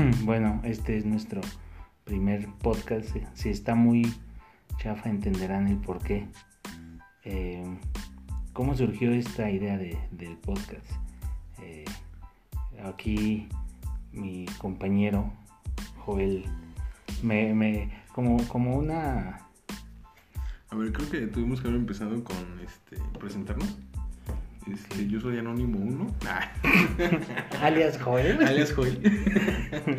bueno, este es nuestro primer podcast. Si está muy chafa entenderán el por qué. Eh, ¿Cómo surgió esta idea del podcast? Eh, aquí mi compañero Joel me, como, como una... A ver, creo que tuvimos que haber empezado con este presentarnos. Este, yo soy Anónimo 1. Alias Joel. Alias Joel.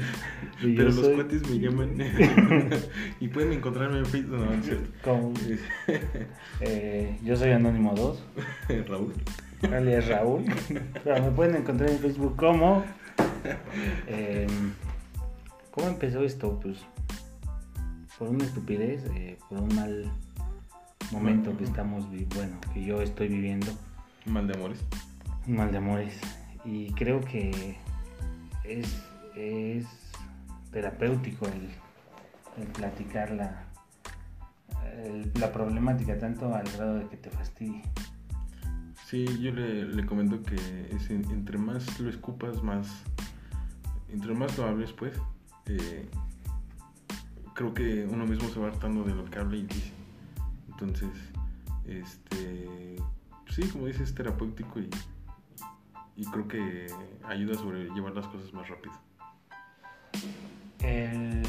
Pero los cuates me llaman. y pueden encontrarme en Facebook. No, es cierto. Eh, yo soy Anónimo 2. Raúl. Alias Raúl. Pero me pueden encontrar en Facebook como. Em, ¿Cómo empezó esto? Pues por una estupidez, eh, por un mal momento que estamos, bueno, que yo estoy viviendo Mal de amores. Mal de amores. Y creo que es, es terapéutico el, platicar la, la problemática tanto al grado de que te fastidie. Sí, yo le, comento que es, entre más lo escupas, más. Entre más lo hables, pues. Eh, creo que uno mismo se va hartando de lo que habla y dice. Entonces, este sí, como dices, es terapéutico y, y creo que ayuda a sobrellevar las cosas más rápido. Eh,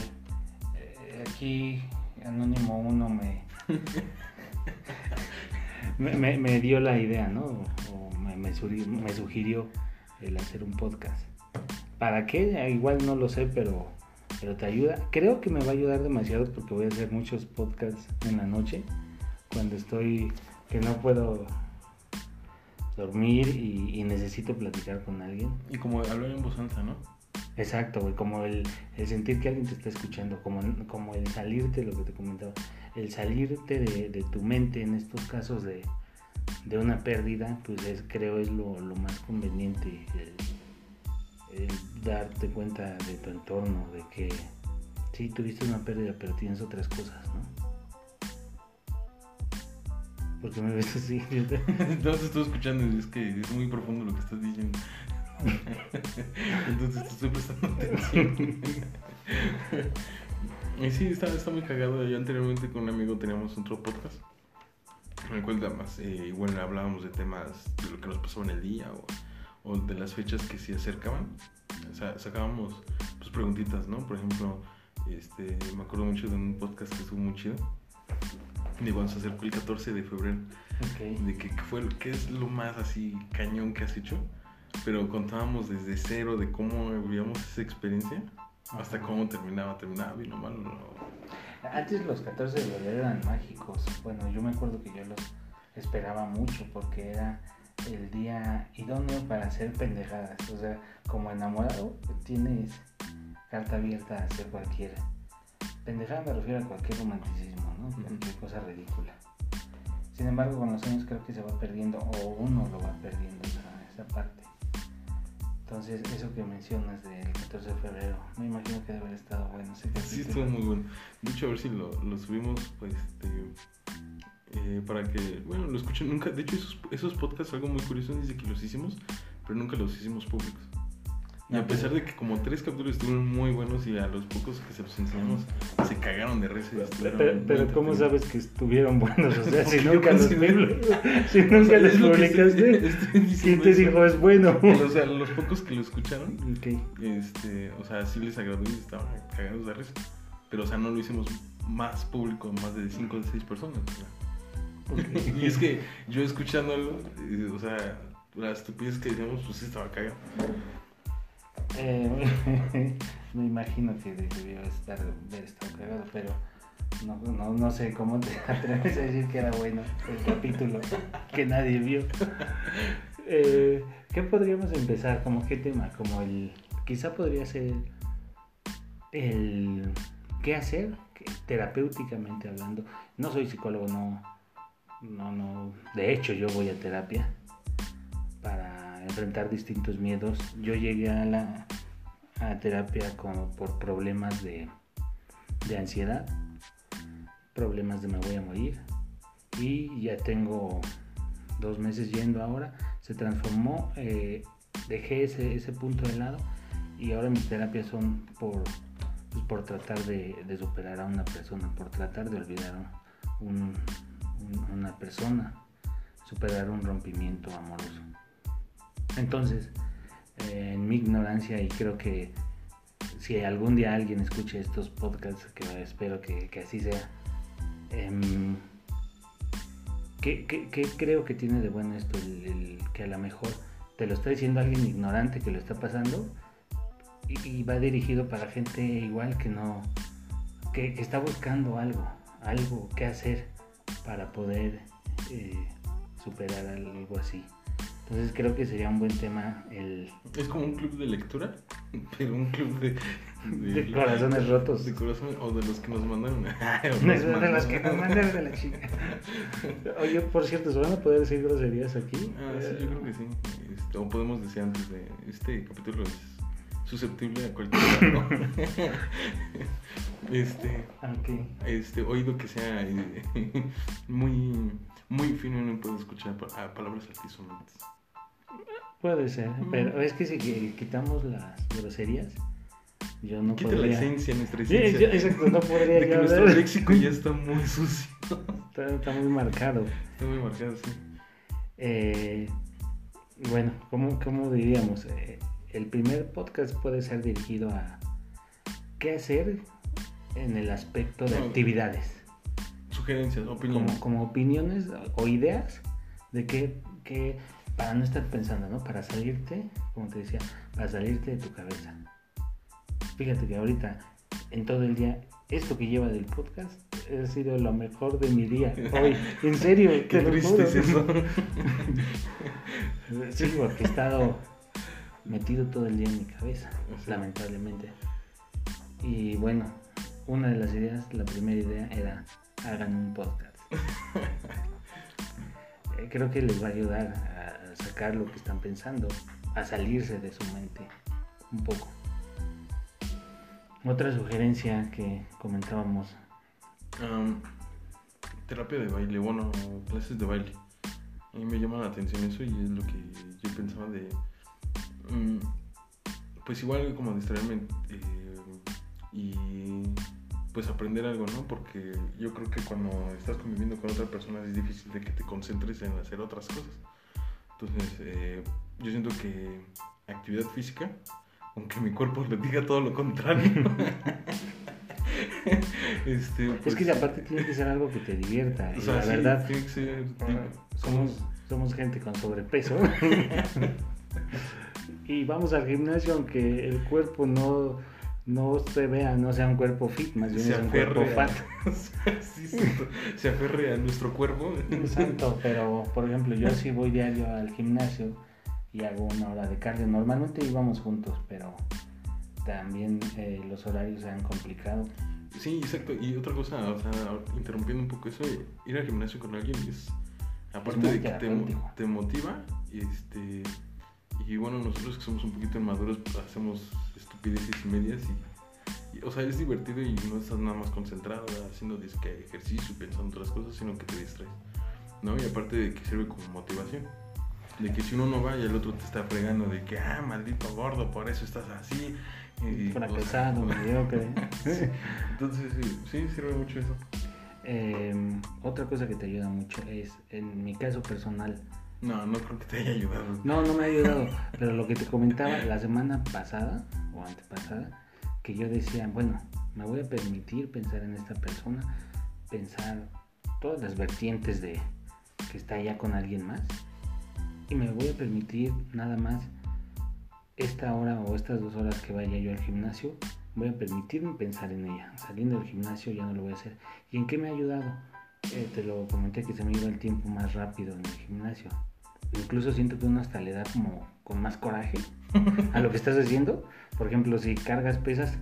aquí Anónimo 1 me, me, dio la idea, ¿no? O me, me, sugirió el hacer un podcast. ¿Para qué? Igual no lo sé, pero, pero te ayuda. Creo que me va a ayudar demasiado porque voy a hacer muchos podcasts en la noche cuando estoy que no puedo dormir y, necesito platicar con alguien. Y como hablar en voz alta, ¿no? Exacto, güey, como el, sentir que alguien te está escuchando, como, como el salirte, lo que te comentaba, el salirte de, tu mente en estos casos de, una pérdida, pues es, creo es lo, más conveniente, el, darte cuenta de tu entorno, de que sí, tuviste una pérdida, pero tienes otras cosas, ¿no? Porque me ves así. no te estoy escuchando y es que es muy profundo lo que estás diciendo. Entonces te estoy prestando atención. y sí, está, está muy cagado. Yo anteriormente con un amigo teníamos otro podcast. Me cual más, eh, igual hablábamos de temas de lo que nos pasó en el día o, o de las fechas que se acercaban. O sea, sacábamos pues, preguntitas, ¿no? Por ejemplo, este, me acuerdo mucho de un podcast que estuvo muy chido Digo, se acercó el 14 de febrero. De que, fue, qué es lo más así cañón que has hecho. Pero contábamos desde cero de cómo vivíamos esa experiencia hasta cómo terminaba. Terminaba bien o mal. Antes los 14 de febrero eran mágicos. Bueno, yo me acuerdo que yo los esperaba mucho porque era el día idóneo para hacer pendejadas. O sea, como enamorado tienes carta abierta a hacer cualquier pendejada, me refiero a cualquier romanticismo Cualquier cosa ridícula. Sin embargo, con los años creo que se va perdiendo, o uno lo va perdiendo esa, parte. Entonces, eso que mencionas del 14 de febrero, me imagino que debe haber estado bueno. sí, estuvo muy bueno. De hecho, a ver si lo, subimos, pues, este, eh, para que, bueno, lo escuchen nunca. De hecho, esos, esos podcasts, algo muy curioso, dice que los hicimos, pero nunca los hicimos públicos. Y a pesar de que como tres capítulos estuvieron muy buenos y a los pocos que se los enseñamos se cagaron de risa. Pero, pero ¿cómo sabes que estuvieron buenos? O sea, si nunca los, si nunca los publicaste, ¿quién te dijo es bueno? o sea, los pocos que lo escucharon, este, o sea, sí les agradó y estaban cagados de risa. Pero, o sea, no lo hicimos más público, más de cinco o seis personas. y es que yo escuchándolo, eh, o sea, la estupidez que decíamos, pues sí estaba cagado. Eh, me imagino que debió estar, haber pero no, no, no, sé cómo te atreves a decir que era bueno el capítulo que nadie vio. Eh, ¿Qué podríamos empezar? ¿Como qué tema? Como el. Quizá podría ser el. ¿Qué hacer? Terapéuticamente hablando. No soy psicólogo, no. No, no. De hecho, yo voy a terapia enfrentar distintos miedos. Yo llegué a la terapia como por problemas de, de ansiedad, problemas de me voy a morir y ya tengo dos meses yendo ahora. Se transformó, eh, dejé ese, ese punto de lado y ahora mis terapias son por, pues, por tratar de, superar a una persona, por tratar de olvidar un, un, una persona, superar un rompimiento amoroso. Entonces, eh, en mi ignorancia, y creo que si algún día alguien escuche estos podcasts, que espero que, así sea, eh, ¿qué, creo que tiene de bueno esto? Que a lo mejor te lo está diciendo alguien ignorante que lo está pasando y, va dirigido para gente igual que no, que, que, está buscando algo, algo que hacer para poder eh, superar algo así. Entonces creo que sería un buen tema el... Es como un club de lectura, pero un club de... De, de corazones rotos. De corazones, o de los que nos mandaron. de, de los que nos mandaron de la chica. Oye, por cierto, ¿se van a poder decir groserías aquí? Ah, sí, yo creo que sí. Este, o podemos decir antes de... Este capítulo es susceptible a cualquier ¿no? este, okay. este oído que sea eh, muy muy fino y no puedo escuchar palabras altisonantes. Puede ser, pero es que si quitamos las groserías, yo no Quita podría... la esencia, nuestra esencia. Sí, yo, exacto, no podría de que nuestro léxico ya está muy sucio. Está, está muy marcado. Está muy marcado, sí. Eh, bueno, ¿cómo, cómo diríamos? Eh, el primer podcast puede ser dirigido a qué hacer en el aspecto de No. actividades. Sugerencias, opiniones. como, como opiniones o ideas de que, que para no estar pensando, ¿no? Para salirte, como te decía, para salirte de tu cabeza. Fíjate que ahorita, en todo el día, esto que lleva del podcast ha sido lo mejor de mi día. Hoy, en serio, Qué te lo triste juro. es eso. Sí, porque he estado metido todo el día en mi cabeza, Sí. lamentablemente. Y bueno, una de las ideas, la primera idea era hagan un podcast. Eh, Creo que les va a ayudar a sacar lo que están pensando, a salirse de su mente un poco. Otra sugerencia que comentábamos, Am, terapia de baile, bueno, clases de baile. A mí me llama la atención eso y es lo que yo pensaba de. mm, pues igual como distraerme eh, y pues aprender algo, ¿no? Porque yo creo que cuando estás conviviendo con otra persona es difícil de que te concentres en hacer otras cosas. Entonces, eh, yo siento que actividad física, aunque mi cuerpo le diga todo lo contrario. este, es pues, que aparte tiene que ser algo que te divierta. o y sea, la sí, verdad, tiene que ser. tiene- somos, somos gente con sobrepeso. y vamos al gimnasio aunque el cuerpo no, no se vea, no sea un cuerpo fit, más bien se es un cuerpo fat. sí, se aferre a nuestro cuerpo. Exacto, pero por ejemplo yo sí voy diario al gimnasio y hago una hora de cardio. Normalmente íbamos juntos, pero también eh, los horarios se han complicado. Sí, exacto. Y otra cosa, o sea, interrumpiendo un poco eso, ir al gimnasio con alguien es, aparte de que te, te motiva, este, y bueno, nosotros que somos un poquito inmaduros, pues, hacemos estupideces y medias y, y, o sea, es divertido y no estás nada más concentrado haciendo disque ejercicio pensando en otras cosas, sino que te distraes, ¿no? Y aparte de que sirve como motivación. De que si uno no va y el otro te está fregando de que, ah, maldito gordo, por eso estás así. y, Fracasado, mediocre. entonces, sí, sí, sirve mucho eso. Eh, otra cosa que te ayuda mucho es, en mi caso personal, No, no creo que te haya ayudado. no, no me ha ayudado, pero lo que te comentaba la semana pasada o antepasada, que yo decía, bueno, me voy a permitir pensar en esta persona, pensar todas las vertientes de que está ya con alguien más, y me voy a permitir nada más esta hora o estas dos horas que vaya yo al gimnasio, voy a permitirme pensar en ella. Saliendo del gimnasio ya no lo voy a hacer. ¿Y en qué me ha ayudado? Eh, te lo comenté que se me iba el tiempo más rápido en el gimnasio. Incluso siento que uno hasta le da como con más coraje a lo que estás haciendo. Por ejemplo, si cargas pesas,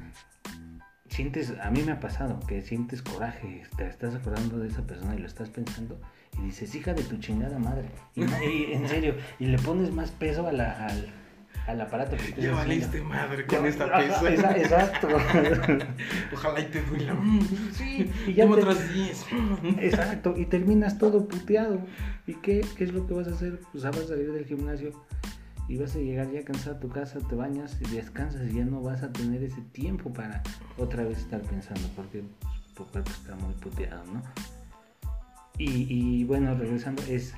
sientes, a mí me ha pasado que sientes coraje, te estás acordando de esa persona y lo estás pensando y dices, hija de tu chingada madre. Y, y en serio, y le pones más peso a la, al, al aparato que estés Ya valiste madre con esta pesa. esa- Exacto. Ojalá y te duela. Sí, Y ya te- otras 10. Exacto. Y terminas todo puteado. ¿Y qué, qué es lo que vas a hacer? Pues ah, vas a salir del gimnasio y vas a llegar ya cansado a tu casa, te bañas y descansas y ya no vas a tener ese tiempo para otra vez estar pensando porque tu cuerpo está muy puteado, ¿no? Y, y bueno, regresando, es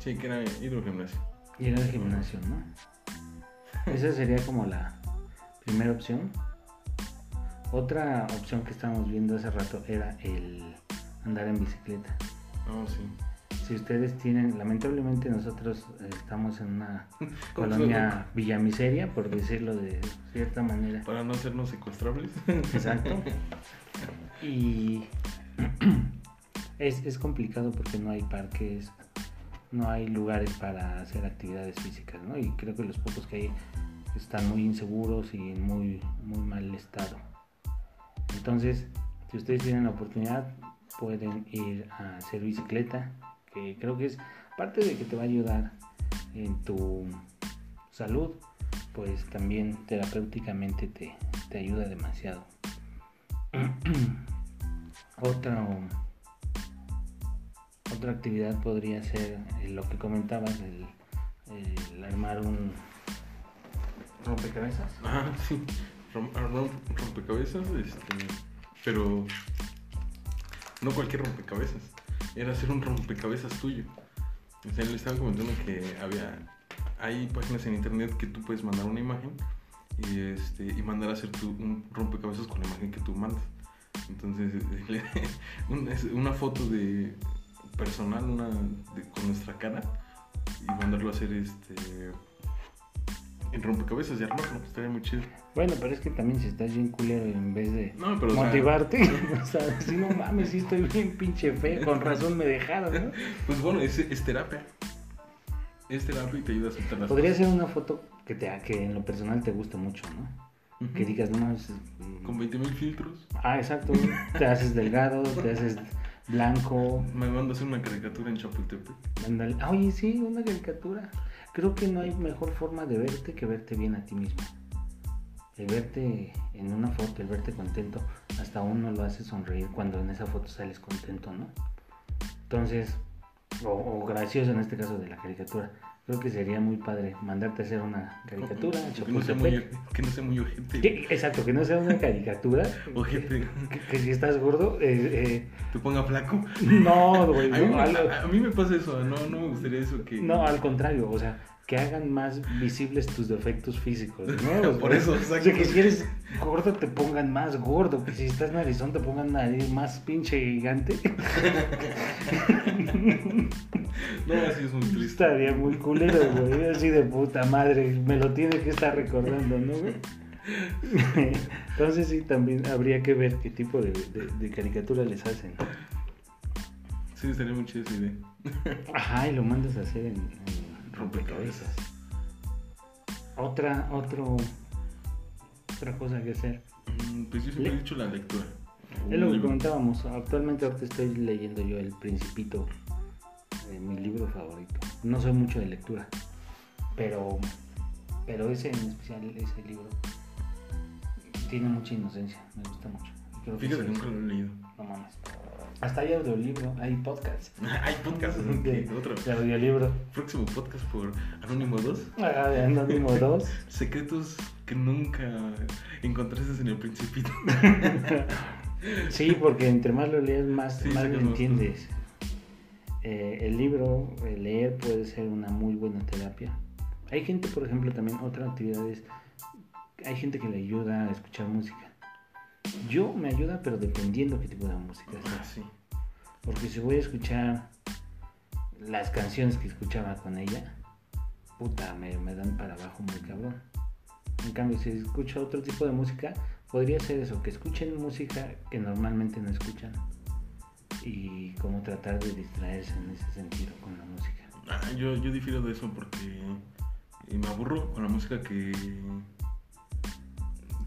Sí, que era ir al gimnasio. Ir al gimnasio, ¿no? Esa sería como la primera opción. Otra opción que estábamos viendo hace rato era el andar en bicicleta. Oh, sí. Si ustedes tienen, lamentablemente nosotros estamos en una ¿Cómo colonia villamiseria, por decirlo de cierta manera. Para no hacernos secuestrables. Exacto. Y es, es complicado porque no hay parques, no hay lugares para hacer actividades físicas, ¿no? Y creo que los pocos que hay están muy inseguros y en muy, muy mal estado. Entonces, si ustedes tienen la oportunidad, pueden ir a hacer bicicleta, que creo que es parte de que te va a ayudar en tu salud, pues también terapéuticamente te, te ayuda demasiado. otra, otra actividad podría ser eh, lo que comentabas, el, el armar un rompecabezas. Ah, sí. Rom- ah, rom- rompecabezas, este. Pero. No cualquier rompecabezas. Era hacer un rompecabezas tuyo. O sea, le estaba comentando que había. Hay páginas en internet que tú puedes mandar una imagen y, este, y mandar a hacer tu, un rompecabezas con la imagen que tú mandas. Entonces, un- una foto de personal una de- con nuestra cara y mandarlo a hacer este en rompecabezas y armarlo. Estaría muy chido. Bueno, pero es que también si estás bien culero en vez de No, pero o sea, motivarte, o sea, si no mames, si estoy bien pinche feo, con razón me dejaron, ¿no? pues bueno, es, es terapia. Es terapia y te ayuda a soltar las Podría cosas. ser una foto que, te, que en lo personal te guste mucho, ¿no? Que digas, no mames, Con 20 mil filtros. Ah, exacto, te haces delgado, te haces blanco, Me hacer una caricatura en Chapultepec. ándale. Oye, sí, una caricatura. Creo que no hay mejor forma de verte que verte bien a ti mismo. El verte en una foto, el verte contento, hasta uno lo hace sonreír cuando en esa foto sales contento, ¿no? Entonces, o, o gracioso en este caso de la caricatura. Creo que sería muy padre mandarte a hacer una caricatura. Que no sea muy, que no sea muy Exacto, que no sea una caricatura. Ojete. Que, que si estás gordo, eh, Te ponga flaco. eh, no, güey, A no, a mí me pasa eso. No, no me gustaría eso que. No, al contrario, o sea, que hagan más visibles tus defectos físicos, ¿no? Por eso, O exacto. sea, que si eres gordo te pongan más gordo, que si estás narizón te pongan nariz más pinche gigante. No, así es muy triste. Estaría muy culero, güey, así de puta madre, me lo tiene que estar recordando, ¿no, güey? Entonces sí, también habría que ver qué tipo de, de- de caricatura les hacen. Sí, estaría muy chida esa idea. Ajá, y lo mandas a hacer en, en rompecabezas. Otra, otro, otra cosa que hacer. Mm, Pues yo siempre Le- he dicho la lectura. Es lo que comentábamos. Actualmente ahorita estoy leyendo yo El Principito, eh, mi libro favorito. No soy mucho de lectura, pero, pero ese en especial, ese libro, tiene mucha inocencia. Me gusta mucho. Creo que Fíjate que sí, nunca lo he leído. No mames. Hasta hay audiolibro, hay podcast Hay podcast. de, Otro. de audiolibro. Próximo podcast por Anónimo 2. Ah, de Anónimo 2. Secretos que nunca encontraste en el Principito. Sí, porque entre más lo lees, más, Sí, más lo entiendes. Eh, el libro, el leer puede ser una muy buena terapia. Hay gente, por ejemplo, también otra actividad es, hay gente que le ayuda a escuchar música. Yo me ayuda, pero dependiendo qué tipo de música Ah, sea. sí. Porque si voy a escuchar las canciones que escuchaba con ella, puta, me, me dan para abajo muy cabrón. En cambio, si escucho otro tipo de música, podría ser eso, que escuchen música que normalmente no escuchan. Y como tratar de distraerse en ese sentido con la música. Ah, yo, yo difiero de eso porque eh, me aburro con la música que.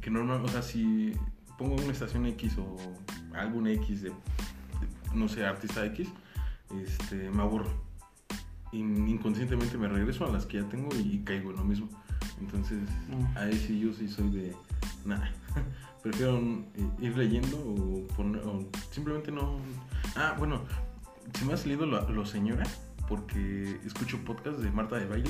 que normal. O sea, si pongo una estación X o álbum X de, de, no sé, artista X, este, me aburro. Y inconscientemente me regreso a las que ya tengo y caigo en lo mismo. Entonces, Mm. ahí sí yo sí soy de. Nah. Prefiero ir leyendo o, poner, o simplemente no. Ah, bueno, si me has leído lo, lo señora, porque escucho podcasts de Marta de Baile.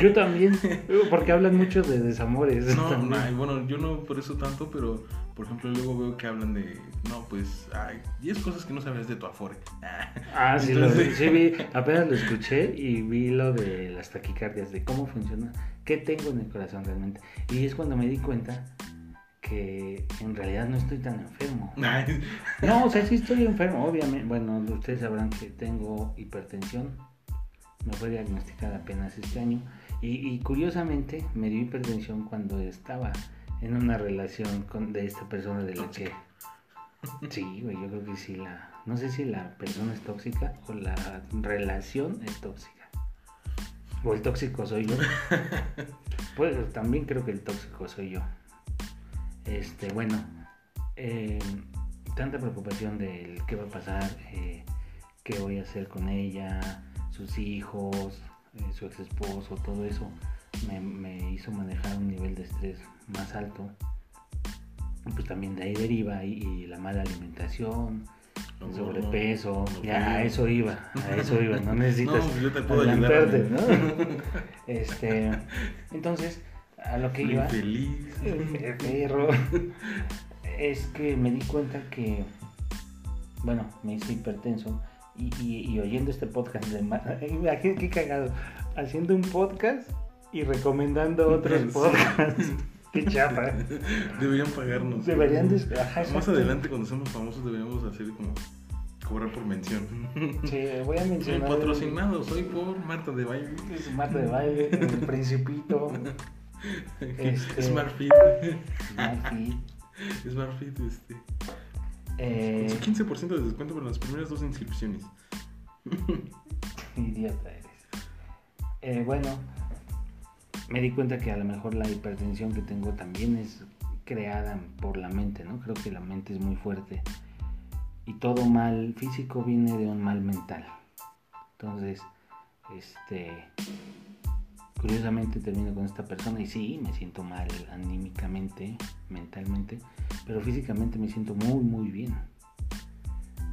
Yo también, porque hablan mucho de desamores. No, ay, bueno, yo no por eso tanto, pero por ejemplo luego veo que hablan de, no, pues, ay, 10 cosas que no sabes de tu Afore. Ah, sí, lo, Entonces- sí vi, apenas lo escuché y vi lo de las taquicardias, de cómo funciona, qué tengo en el corazón realmente. Y es cuando me di cuenta que en realidad no estoy tan enfermo. No, o sea, sí estoy enfermo, obviamente. Bueno, ustedes sabrán que tengo hipertensión. Me fue diagnosticada apenas este año. Y, y curiosamente me dio hipertensión cuando estaba en una relación con, de esta persona de la que... Sí, güey, yo creo que sí la... No sé si la persona es tóxica o la relación es tóxica. O el tóxico soy yo. Pues también creo que el tóxico soy yo. Este, bueno, eh, tanta preocupación del qué va a pasar, eh, qué voy a hacer con ella, sus hijos, eh, su ex esposo, todo eso me, me hizo manejar un nivel de estrés más alto. Y Pues también de ahí deriva y, y la mala alimentación, el No, sobrepeso, no, ya a eso iba, a eso iba, no necesitas No, yo te puedo adelantarte. Este, entonces, a lo que iba, Infeliz. el perro, es que me di cuenta que, bueno, me hice hipertenso y, y- y oyendo este podcast de Imagínate qué cagado, haciendo un podcast y recomendando otros podcasts. Qué chapa. Deberían pagarnos. Deberían ajá, Más adelante, cuando seamos famosos, deberíamos hacer como cobrar por mención. Sí, voy a Soy mencionar. patrocinado, soy por Marta de Baile. Es Marta de baile, el principito, Este- Smart Fit. Smart Smart Fit, este. eh, Su 15% de descuento por las primeras dos inscripciones. Idiota eres. Eh, bueno, me di cuenta que a lo mejor la hipertensión que tengo también es creada por la mente, ¿no? Creo que la mente es muy fuerte. Y todo mal físico viene de un mal mental. Entonces, este. Curiosamente termino con esta persona y sí, me siento mal anímicamente, mentalmente, pero físicamente me siento muy, muy bien.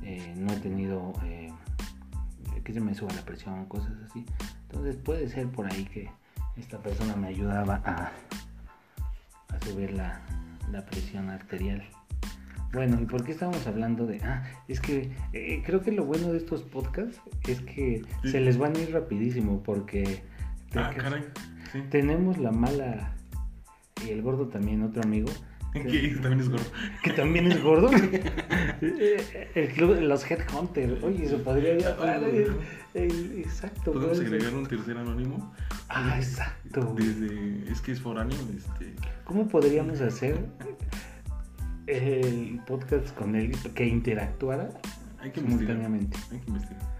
Eh, no he tenido eh, que se me suba la presión, cosas así. Entonces puede ser por ahí que esta persona me ayudaba a, a subir la, la presión arterial. Bueno, ¿y por qué estábamos hablando de...? Ah, es que eh, creo que lo bueno de estos podcasts es que Sí. se les van a ir rapidísimo porque Ah, caray. Sí. tenemos la mala... Y el gordo también, otro amigo, Que también es gordo. que también es gordo. Eh, el club de los Headhunters. Oye, se podría llamar. eh, eh, exacto. Podemos agregar un tercer anónimo. Ah, exacto. Desde. Es que es foráneo. Este. ¿Cómo podríamos hacer el podcast con él que interactuara Hay que investigar. simultáneamente? Hay que investigar.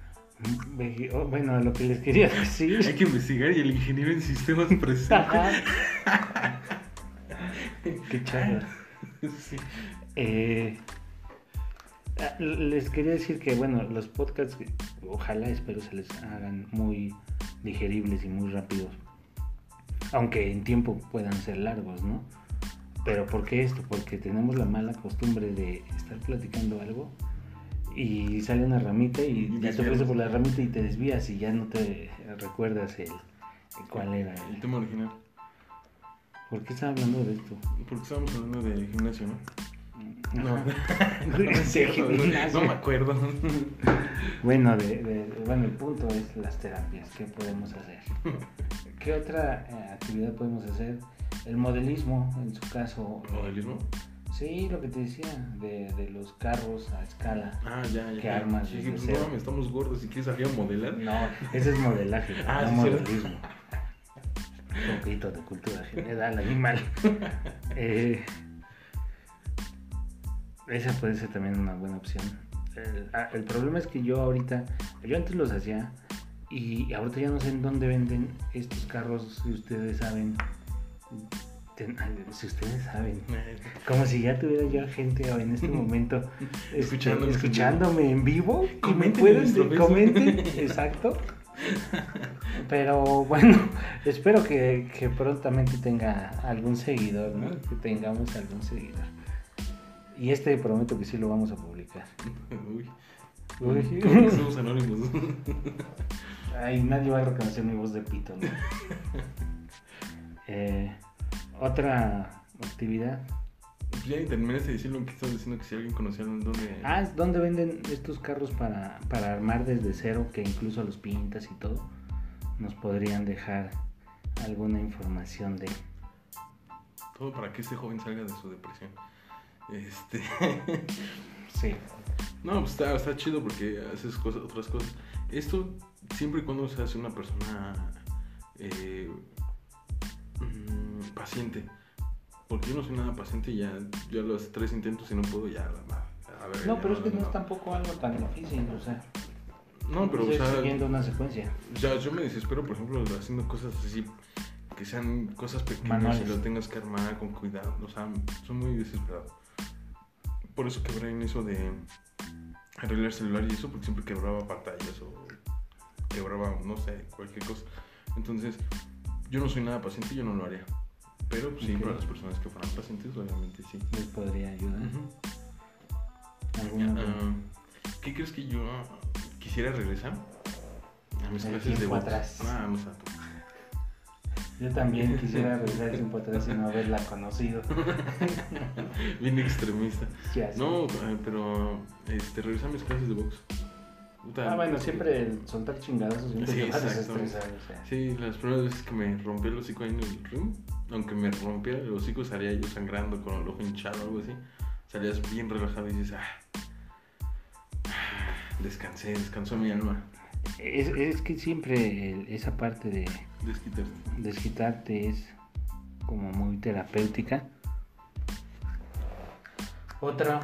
Ve- oh, Bueno, lo que les quería Hay decir. que investigar y el ingeniero en sistemas presente. Qué chavo. Sí. Eh, les quería decir que, bueno, los podcasts, ojalá espero se les hagan muy digeribles y muy rápidos. Aunque en tiempo puedan ser largos, ¿no? Pero ¿por qué esto? Porque tenemos la mala costumbre de estar platicando algo y sale una ramita y, Y te ofrece por la ramita y te desvías y ya no te recuerdas el, el cuál era. El el- tema original. ¿Por qué estaba hablando de esto? Porque estábamos hablando de gimnasio, ¿no? No. No me acuerdo. Bueno, de, de- bueno, el punto es las terapias. ¿Qué podemos hacer? ¿Qué otra eh, actividad podemos hacer? El modelismo, en su caso. ¿Modelismo? Sí, lo que te decía, de, de los carros a escala. Ah, ya, ya. ¿Qué armas Sí, pues no, estamos gordos. Si quieres salir a modelar. No, ese es modelaje, Ah, no sí, modelismo. Un poquito de cultura general, animal. Eh, esa puede ser también una buena opción. El, ah, el problema es que yo ahorita, yo antes los hacía y ahorita ya no sé en dónde venden estos carros, si ustedes saben. Ten- si ustedes saben. Como si ya tuviera yo gente en este momento este, escuchándome en vivo. Comenten pueden comenten, exacto. Pero bueno, espero que, que prontamente tenga algún seguidor, ¿no? Que tengamos algún seguidor. Y este prometo que sí lo vamos a publicar. Uy. Uy. Somos anónimos. Ay, nadie va a reconocer mi voz de pito, ¿no? Eh, otra actividad. Ya ni terminaste de decir lo que estás diciendo, que si alguien conocía dónde... Ah, ¿dónde venden estos carros para, para armar desde cero? Que incluso los pintas y todo. Nos podrían dejar alguna información de... Todo para que este joven salga de su depresión. Este... Sí. No, pues está, está chido porque haces cosas, otras cosas. Esto siempre y cuando se hace una persona eh, mm, paciente. Porque yo no soy nada paciente y ya, ya los tres intentos y no puedo ya. A ver, No, pero es que no no. es tampoco algo tan difícil, o sea, No, pero o sea, siguiendo una secuencia. ya, yo me desespero, por ejemplo, haciendo cosas así, que sean cosas pequeñas Manuales. y lo tengas que armar con cuidado. O sea, soy muy desesperado. Por eso quebré en eso de arreglar celular y eso, porque siempre quebraba pantallas o quebraba, no sé, cualquier cosa. Entonces, yo no soy nada paciente y yo no lo haría. Pero pues, sí, Ok. para las personas que fueran pacientes, obviamente sí. Les podría ayudar. ¿Alguna Ah, ¿Qué crees que yo quisiera regresar? A mis clases de atrás. Ah, no sé. Yo también quisiera regresar el tiempo atrás y no haberla conocido. Bien extremista. Ya sé. No, eh, pero este, regresar a mis clases de box. Ah, bueno, siempre el soltar chingadazos siempre Sí, te va a. O sea. Sí, las primeras veces que me rompí el hocico ahí en el ring, aunque me rompiera el hocico, salía yo sangrando con el ojo hinchado o algo así. Salías bien relajado y dices, ah, ah, descansé, descansó mi alma. Es, es que siempre esa parte de Desquitarte. desquitarte es como muy terapéutica. Otra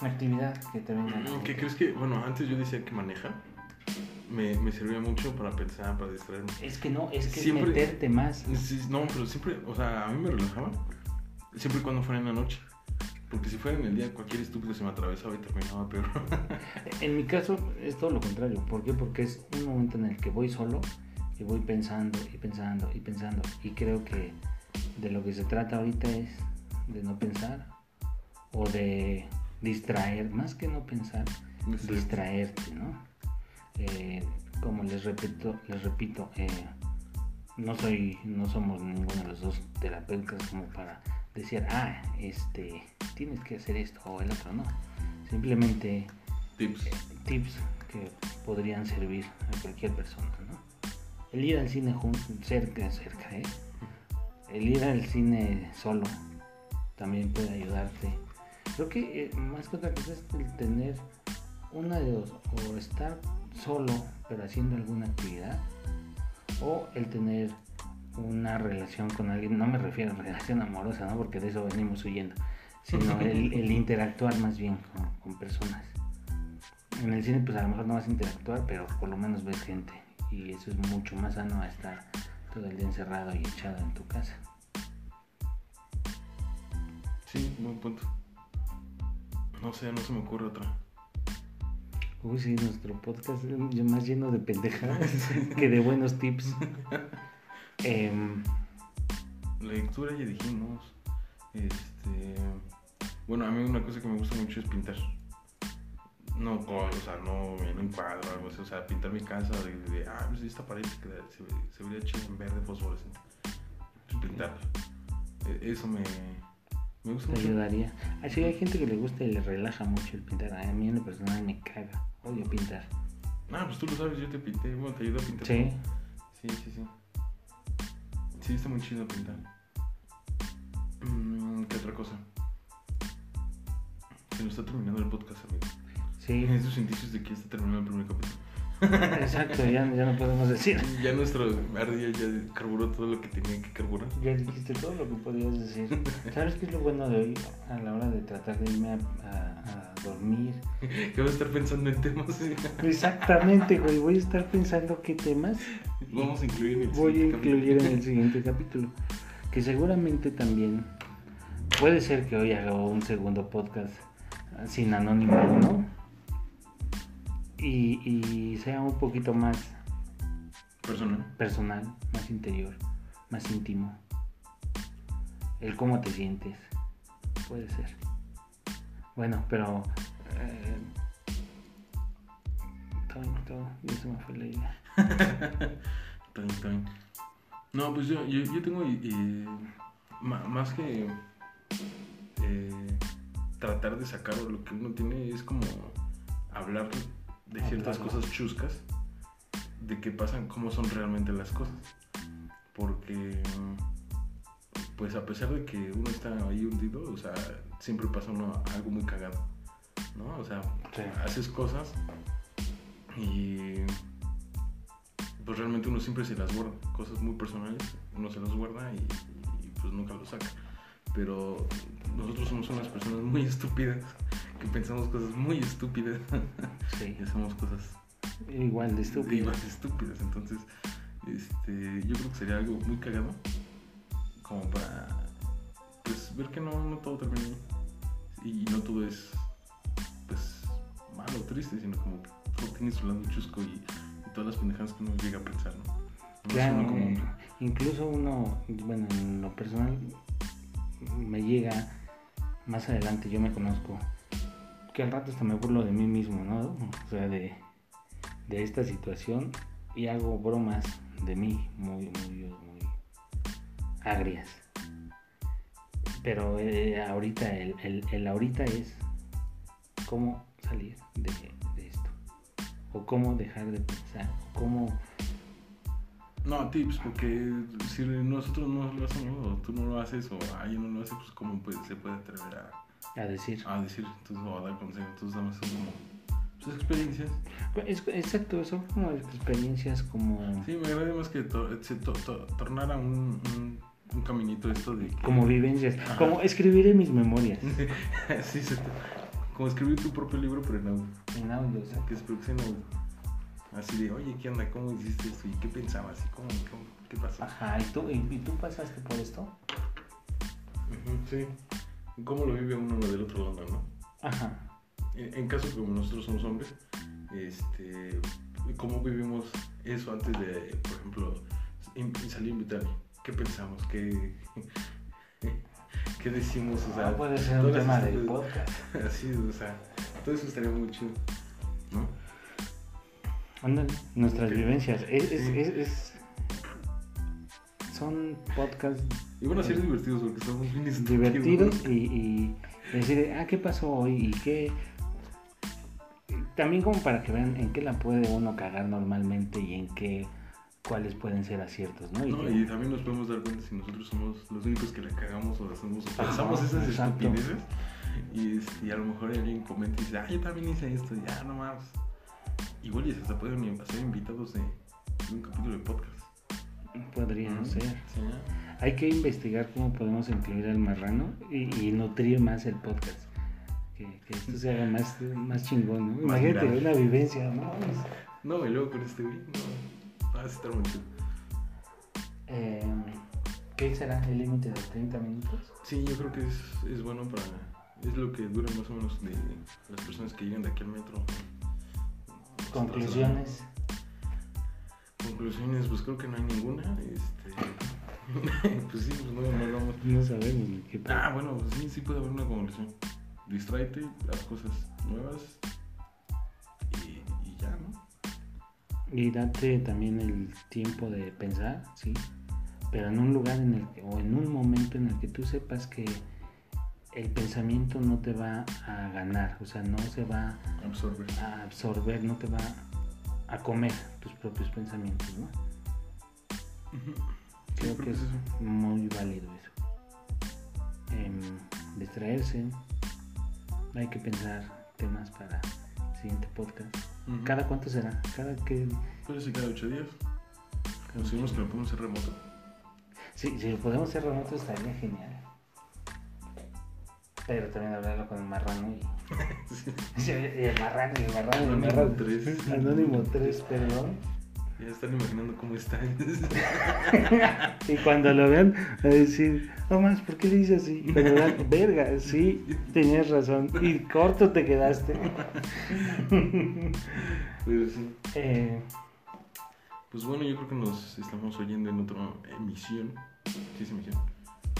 actividad que te venga. la ¿Qué crees que, bueno, antes yo decía que manejar me, me servía mucho para pensar, para distraerme. Es que no, es que es meterte más. Sí, no, pero siempre, o sea, a mí me relajaba siempre y cuando fuera en la noche. Porque si fuera en el día, cualquier estúpido se me atravesaba y terminaba peor. En mi caso es todo lo contrario. ¿Por qué? Porque es un momento en el que voy solo y voy pensando y pensando y pensando. Y creo que de lo que se trata ahorita es de no pensar o de distraer, más que no pensar, distraerte, ¿no? Eh, como les repito, les repito, eh, no soy, no somos ninguno de los dos terapeutas como para decir, ah, este, tienes que hacer esto o el otro, no. Simplemente Tips. tips que podrían servir a cualquier persona, ¿no? El ir al cine cerca, cerca, ¿eh? El ir al cine solo también puede ayudarte. Creo que eh, más que otra cosa es el tener una de dos, o estar solo pero haciendo alguna actividad, o el tener una relación con alguien, no me refiero a relación amorosa, ¿no? Porque de eso venimos huyendo, sino el, el interactuar más bien con, con personas. En el cine pues a lo mejor no vas a interactuar, pero por lo menos ves gente y eso es mucho más sano a estar todo el día encerrado y echado en tu casa. Sí, buen punto. No sé, no se me ocurre otra. Uy, sí, nuestro podcast es más lleno de pendejadas que de buenos tips. La lectura ya dijimos. Este. Bueno, a mí una cosa que me gusta mucho es pintar. No, o sea, no en un cuadro o algo así. O sea, pintar mi casa de, de, ah, pues esta pared se, queda- se, ve- se vería chido en verde fosforescente. Pues, pintarla. E- Eso me, me gusta te mucho. ayudaría. Así hay gente que le gusta y le relaja mucho el pintar. A mí en lo personal me caga. Odio pintar. Ah, pues tú lo sabes, yo te pinté. Bueno, te ayudo a pintar. Sí. Sí, sí, sí. Sí, está muy chido pintar. Mm, ¿Qué otra cosa? Se nos está terminando el podcast, amigo. Sí. Esos indicios de que está terminando el primer capítulo. Exacto, ya, ya no podemos decir. Ya nuestro ardilla ya carburó todo lo que tenía que carburar. Ya dijiste todo lo que podías decir. ¿Sabes qué es lo bueno de hoy a la hora de tratar de irme a, a- a dormir? Que vas a estar pensando en temas. Exactamente, güey. Voy a estar pensando qué temas Vamos a incluir en el voy a incluir en el siguiente capítulo. Que seguramente también puede ser que hoy haga un segundo podcast sin anónimo, ¿no? Y, y sea un poquito más Personal. personal, más interior, más íntimo. El cómo te sientes. Puede ser. Bueno, pero... eh, todo. Ya se me fue la idea. No, pues yo, yo, yo tengo eh, más que eh, tratar de sacar lo que uno tiene, es como hablar de ciertas Hablarlo. cosas chuscas, de qué pasan, cómo son realmente las cosas. Porque, pues a pesar de que uno está ahí hundido, o sea, siempre pasa uno algo muy cagado, ¿no? O sea, Sí. haces cosas y pues realmente uno siempre se las guarda, cosas muy personales, uno se las guarda y, y, pues nunca lo saca. Pero nosotros somos unas personas muy estúpidas, que pensamos cosas muy estúpidas Sí. y hacemos cosas Igual de estúpido. igual de estúpidas. Entonces, este, yo creo que sería algo muy cagado, como para pues ver que no, no todo termina y no todo es pues malo o triste, sino como que todo tiene su lado chusco y, y todas las pendejadas que uno llega a pensar, ¿no? No es Claro, uno como- eh, incluso uno, bueno, en lo personal me llega más adelante, yo me conozco, que al rato hasta me burlo de mí mismo, ¿no? O sea, de, de esta situación y hago bromas de mí muy, muy, muy agrias. Pero eh, ahorita, el, el, el ahorita es cómo salir de, de esto. O cómo dejar de pensar. o Cómo No, tips, porque si nosotros no lo hacemos, o tú no lo haces, o alguien no lo hace, pues cómo puede- se puede atrever a, a decir. a decir, entonces, o a dar consejos, entonces son como pues, experiencias. Es- exacto, son como experiencias como, Sí, me agrada más que to- se to- to- tornara un, un, un caminito esto de que- como vivencias, Ajá. como escribiré mis memorias sí, se como escribir tu propio libro, pero en audio. en audio. o sea, Que es producción en audio. Así de, oye, ¿qué onda? ¿Cómo hiciste esto? ¿Y qué pensabas? ¿Y cómo, cómo- qué pasó? Ajá, ¿y tú, y, y tú pasaste por esto? Sí. ¿Cómo lo vive uno del otro lado, no? Ajá, En, en caso como nosotros somos hombres, este, ¿cómo vivimos eso antes de, por ejemplo, in- salir a invitar? ¿Qué pensamos? ¿Qué, qué decimos? O sea, Ah, puede ser un tema del podcast. Así, o sea, todo eso estaría muy. Ándale, nuestras vivencias. Es, es- Sí. es- es- son podcasts Y van a ser divertidos porque somos bien divertidos y, y decir, ah, ¿qué pasó hoy? Y qué... También como para que vean en qué la puede uno cagar normalmente y en qué, cuáles pueden ser aciertos, ¿no? Y No, que- y también nos podemos dar cuenta si nosotros somos los únicos que la cagamos o hacemos o Ajá, pensamos esas exacto. estupideces y, este, y a lo mejor alguien comenta y dice, ah, yo también hice esto, ya no más. Igual y hasta pueden ser invitados de, de un capítulo de podcast. podría Ujú. ser. Sí, ya. Hay que investigar cómo podemos incluir al marrano y, y nutrir más el podcast. Que, que esto se haga más, más chingón, ¿no? Más Imagínate una vivencia, ¿no? No, y luego con este güey, no. Va a estar muy chido. Eh, ¿Qué será el límite de 30 minutos? Sí, yo creo que es, es bueno para. Es lo que dura más o menos de las personas que llegan de aquí al metro. Conclusiones. Conclusiones, pues creo que no hay ninguna. Este. pues sí, pues no, no hablamos. No sabemos ni qué Ah, bueno, pues sí, sí puede haber una conclusión. Distráete, haz cosas nuevas y, y ya, ¿no? Y date también el tiempo de pensar, sí. Pero en un lugar en el que, o en un momento en el que tú sepas que el pensamiento no te va a ganar, o sea, no se va Absorber. a absorber, no te va a comer tus propios pensamientos, ¿no? Creo que es muy válido eso. Em, distraerse, hay que pensar temas para el siguiente podcast. ¿Cada cuánto será? ¿Cada que Puede ser cada ocho días. Conseguimos que lo podemos hacer remoto. Sí, si lo podemos hacer remoto estaría genial. Pero también hablarlo con el marrano y... Sí. El marrano, y el marrano, y el Anónimo marrano. tres. Anónimo 3, perdón. Ya están imaginando cómo está. Y cuando lo vean, va a decir, no más, ¿por qué dice así? Pero verán, verga, sí, tenías razón. Y corto te quedaste. Sí. Eh, Pues bueno, yo creo que nos estamos oyendo en otra emisión. Sí, es emisión.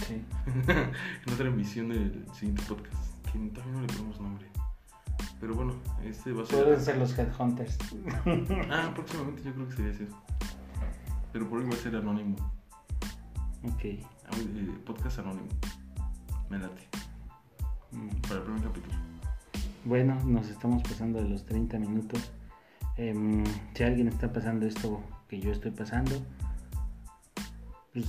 Sí. en otra emisión del siguiente podcast. Que todavía no le ponemos nombre. Pero bueno, este va a ser. Pueden ser los Headhunters. Ah, próximamente yo creo que sería así. Pero por hoy va a ser anónimo. Ok. Eh, Podcast anónimo. Me late. Mm. Para el primer capítulo. Bueno, nos estamos pasando de los 30 minutos. Em, si alguien está pasando esto que yo estoy pasando, pues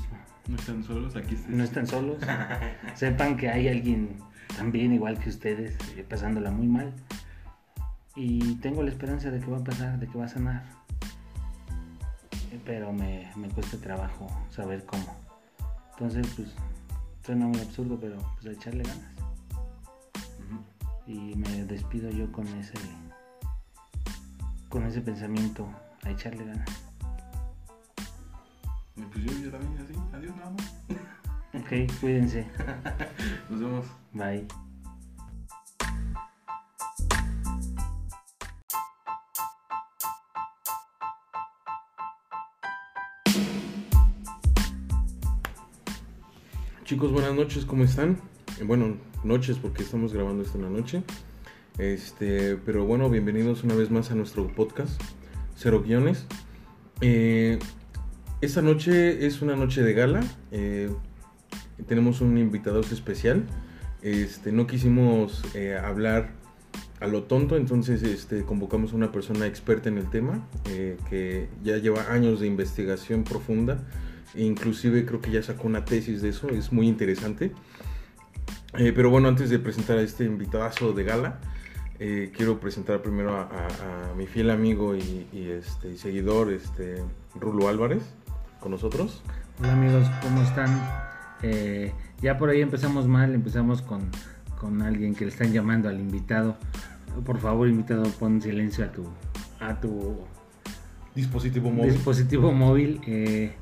No están solos, aquí está. no están solos. Sepan que hay alguien también igual que ustedes eh, pasándola muy mal. Y tengo la esperanza de que va a pasar, de que va a sanar. Pero me, me cuesta trabajo saber cómo. Entonces, pues, suena muy absurdo, pero pues a echarle ganas. Y me despido yo con ese con ese pensamiento, a echarle ganas. Y Pues yo, yo también así. Adiós, nada más. Ok, cuídense. Nos vemos. Bye. Chicos, buenas noches, ¿cómo están? Eh, Bueno, noches porque estamos grabando esto en la noche. Este, pero bueno, bienvenidos una vez más a nuestro podcast, Cero Guiones. Eh, esta noche es una noche de gala. eh, tenemos un invitado especial. Este, no quisimos eh, hablar a lo tonto, entonces este, convocamos a una persona experta en el tema, eh, que ya lleva años de investigación profunda Inclusive creo que ya sacó una tesis de eso, es muy interesante. Pero bueno, antes de presentar a este invitadazo de gala, quiero presentar primero a, mi fiel amigo y, este, seguidor, Rulo Álvarez, con nosotros. Hola amigos, ¿cómo están? Eh, ya por ahí empezamos mal, empezamos con, con alguien que le están llamando al invitado. Por favor, invitado, pon silencio a tu, a tu Dispositivo dispositivo móvil. eh,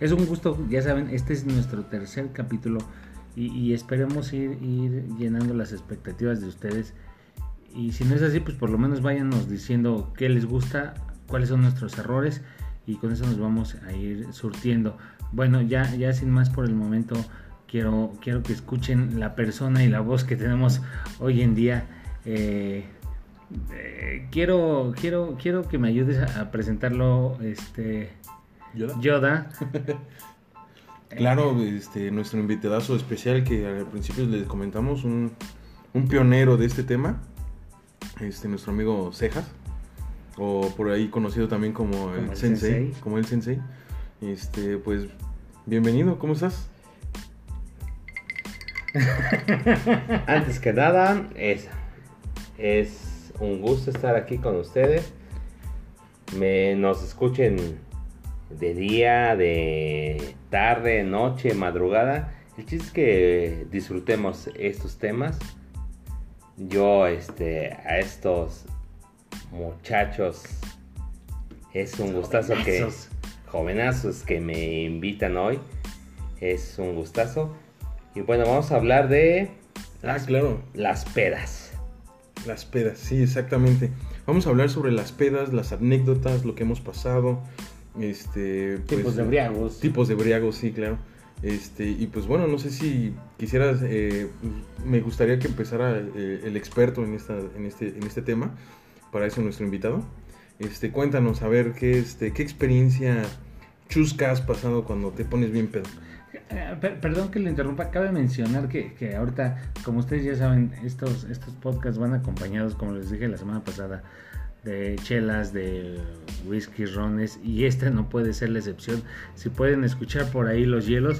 es un gusto, ya saben, este es nuestro tercer capítulo y, y esperemos ir, ir llenando las expectativas de ustedes. Y si no es así, pues por lo menos váyanos diciendo qué les gusta, cuáles son nuestros errores y con eso nos vamos a ir surtiendo. Bueno, ya, ya sin más por el momento, quiero, quiero que escuchen la persona y la voz que tenemos hoy en día. Eh, eh, quiero, quiero, quiero que me ayudes a, presentarlo, este, Yoda. Claro, este, nuestro invitadazo especial que al principio les comentamos, un, un pionero de este tema, este, nuestro amigo Cejas, o por ahí conocido también como, el, sensei, sensei. como el Sensei. Este, pues, bienvenido, ¿cómo estás? Antes que nada, es, es un gusto estar aquí con ustedes. Me, nos escuchen de día, de tarde, noche, madrugada. El chiste es que disfrutemos estos temas. Yo, este, a estos muchachos, es un gustazo que Jovenazos. jovenazos que me invitan hoy. Es un gustazo. Y bueno, vamos a hablar de Ah, claro, las pedas. las pedas, sí, exactamente. Vamos a hablar sobre las pedas, las anécdotas, lo que hemos pasado, este, pues, Tipos de embriagos. Tipos de briagos, sí, claro. Este, y pues bueno, no sé si quisieras, eh, me gustaría que empezara eh, el experto en, esta, en, este, en este tema, para eso nuestro invitado. Este, cuéntanos, a ver, qué, este, qué experiencia chusca has pasado cuando te pones bien pedo. Eh, per- perdón que le interrumpa, cabe mencionar que, que ahorita, como ustedes ya saben, estos, estos podcasts van acompañados, como les dije la semana pasada, de chelas, de whisky, rones, y esta no puede ser la excepción. Si pueden escuchar por ahí los hielos,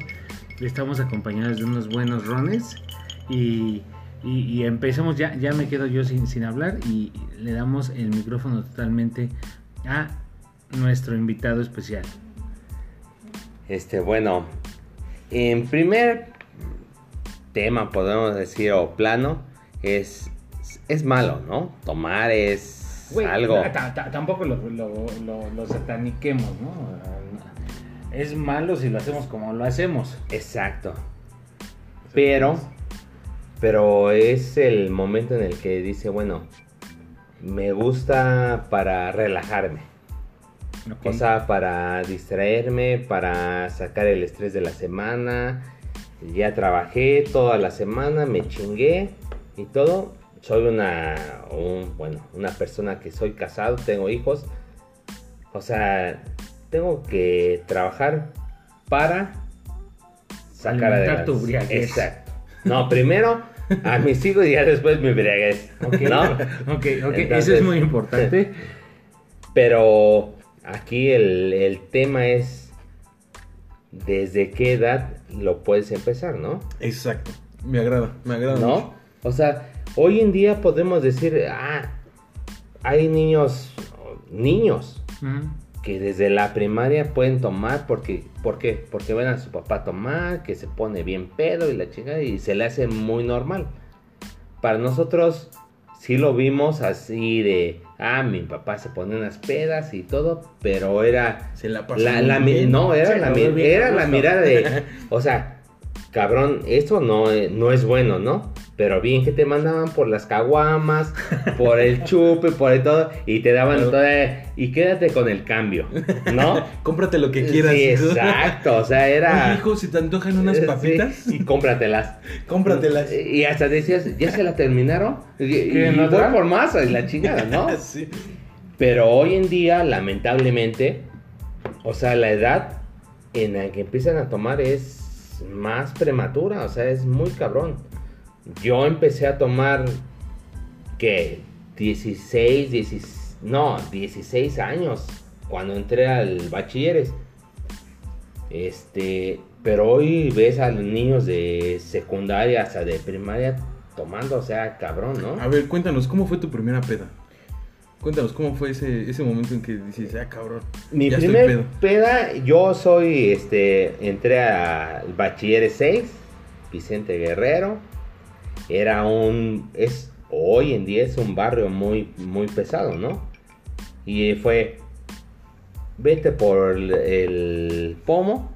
estamos acompañados de unos buenos rones y, y, y empezamos, ya, ya me quedo yo sin, sin hablar y le damos el micrófono totalmente a nuestro invitado especial. Este, bueno, en primer tema, podemos decir, o plano, es, es malo, ¿no? Tomar es algo. ta- ta- tampoco lo, lo, lo- lo sataniquemos, ¿no? Es malo si lo hacemos como lo hacemos. Exacto. Pero, pero es el momento en el que dice, bueno, me gusta para relajarme. ¿ok? O sea, para distraerme, para sacar el estrés de la semana. Ya trabajé toda la semana, me chingué y todo. soy una, un- bueno, una persona que soy casado, tengo hijos. O sea, tengo que trabajar para sacar Alimentar adelante. tu briaguez. Exacto. No, primero a mis hijos y ya después mi briaguez. Ok, ¿No? ok, ok, eso es muy importante. Pero aquí el, el tema es desde qué edad lo puedes empezar, ¿no? Exacto. Me agrada, me agrada. ¿No? mucho. O sea, hoy en día podemos decir, ah, hay niños, niños. Que desde la primaria pueden tomar porque, ¿por qué? Porque ven a su papá tomar, que se pone bien pedo y la chingada y se le hace muy normal. Para nosotros sí lo vimos así de, ah, mi papá se pone unas pedas y todo, pero era Se la la, no, era, Sí, la, bien era la mirada de, o sea, cabrón, esto no, eh, no es bueno, ¿no? Pero bien que te mandaban por las caguamas, por el chupe, por el todo, y te daban Claro. toda, y quédate con el cambio, ¿no? Cómprate lo que quieras. Sí, exacto, o sea, era... Oye, hijo, si te antojan unas Sí, papitas, y cómpratelas. cómpratelas. Y hasta decías, ¿ya se la terminaron? Y, por más, y la chingada, ¿no? sí. Pero hoy en día, lamentablemente, o sea, la edad en la que empiezan a tomar es más prematura, o sea, es muy cabrón. Yo empecé a tomar, ¿qué? 16, 16, no, 16 años cuando entré al bachilleres. Este, pero hoy ves a los niños de secundaria hasta de primaria tomando, o sea, cabrón, ¿no? A ver, cuéntanos, ¿cómo fue tu primera peda? Cuéntanos, ¿cómo fue ese, ese momento en que dices, ah, cabrón? Mi ya estoy primer pedo"? peda, yo soy, este, entré al bachiller 6, Vicente Guerrero. Era un, es, hoy en día es un barrio muy, muy pesado, ¿no? Y fue, vete por el, el pomo,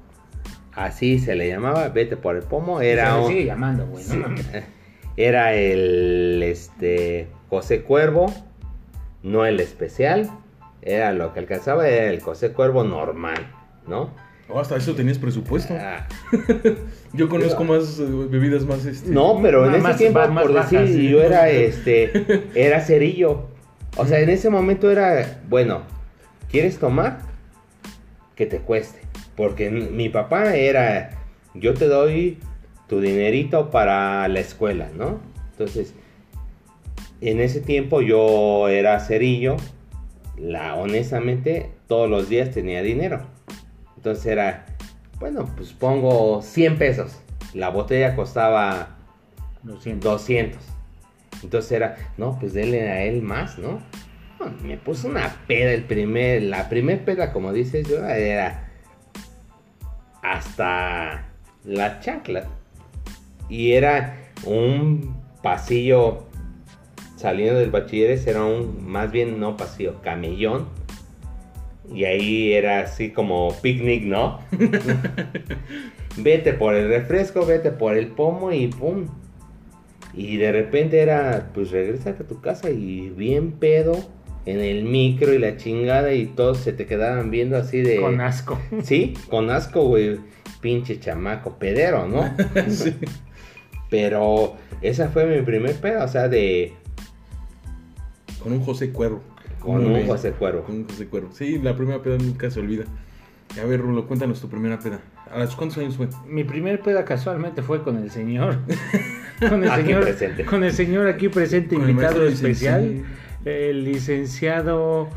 así se le llamaba, vete por el pomo. Era Se un, sigue llamando, güey. no era el, este, José Cuervo, no el especial. Era lo que alcanzaba, era el José Cuervo normal, ¿no? Oh, hasta eso tenías presupuesto. Ah, Yo conozco más eh, bebidas más este. no, pero en ese más- tiempo, más por bajas, decir, sí. yo era, este, era cerillo. O sea, en ese momento era, bueno, ¿quieres tomar? Que te cueste. Porque mi papá era, yo te doy tu dinerito para la escuela, ¿no? Entonces, en ese tiempo yo era cerillo. La, honestamente, todos los días tenía dinero. Entonces era, bueno, pues pongo 100 pesos. La botella costaba Lo siento. 200. Entonces era, no, pues denle a él más, ¿no? No, Me puso una peda el primer, la primer peda, como dices yo, era hasta la chancla. Y era un pasillo saliendo del bachilleres, era un, más bien no pasillo, camellón. Y ahí era así como picnic, ¿no? vete por el refresco, vete por el pomo y pum. Y de repente era, pues regrésate a tu casa y bien pedo en el micro y la chingada y todos se te quedaban viendo así de... Con asco. Sí, con asco, güey. Pinche chamaco, pedero, ¿no? Sí. Pero esa fue mi primer pedo, o sea, de... Con un José Cuervo. Con un. José Cuervo. Con un José Cuervo. Sí, la primera peda nunca se olvida. A ver, Rulo, cuéntanos tu primera peda. ¿A los cuántos años fue? Mi primer peda casualmente fue con el señor. Con el Aquí señor, presente. con el señor aquí presente, Con invitado especial, licenciado. el licenciado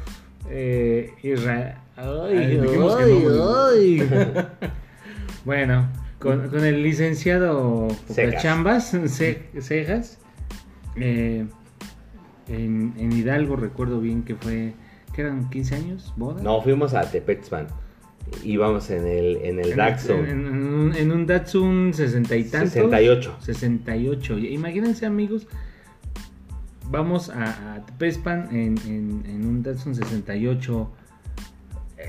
eh, Isra- Ay, Ay, ay, no, ay. bueno, con, con el licenciado Ce- Cejas, eh, en, en Hidalgo recuerdo bien que fue, que eran 15 años, boda. No, fuimos a Tepexpan. Íbamos en el, en el En- Datsun. En, en un- Datsun 60 y tantos. 68. 68. Imagínense, amigos. Vamos a, a en, un Datsun 68.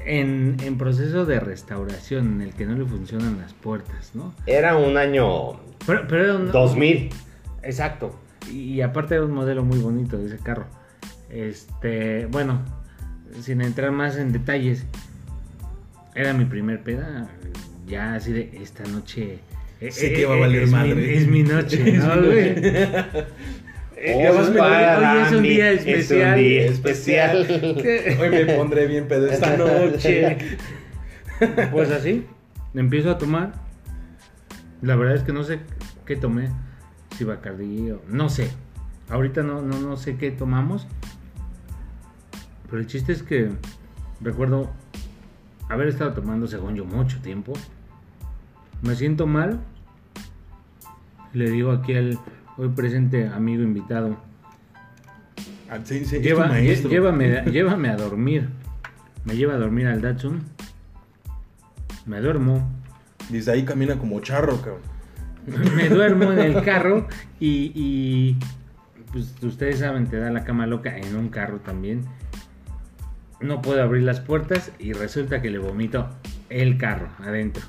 En, en proceso de restauración, en el que no le funcionan las puertas, ¿no? Era un año Pero, pero era un- 2000. Exacto. Y, aparte era un modelo muy bonito de ese carro. Este, bueno, sin entrar más en detalles, era mi primer peda. Ya así de esta noche. eh, Sí eh, te va a eh, valer es madre. Mi, es mi noche, Es ¿no, mi güey? noche. Hoy es un día es un especial. día especial. Hoy me pondré bien pedo esta noche. Pues así, empiezo a tomar. La verdad es que no sé qué tomé. Si Bacardí o... No sé. Ahorita no, no, no sé qué tomamos. Pero el chiste es que recuerdo haber estado tomando, según yo, mucho tiempo. Me siento mal. Le digo aquí al hoy presente amigo invitado. Ah, sí, Lleva- llévame a dormir. Me lleva a dormir al Datsun. Me duermo. Desde ahí camina como charro, cabrón. Me duermo en el carro y, pues ustedes saben, te da la cama loca en un carro también. No puedo abrir las puertas y resulta que le vomito el carro adentro.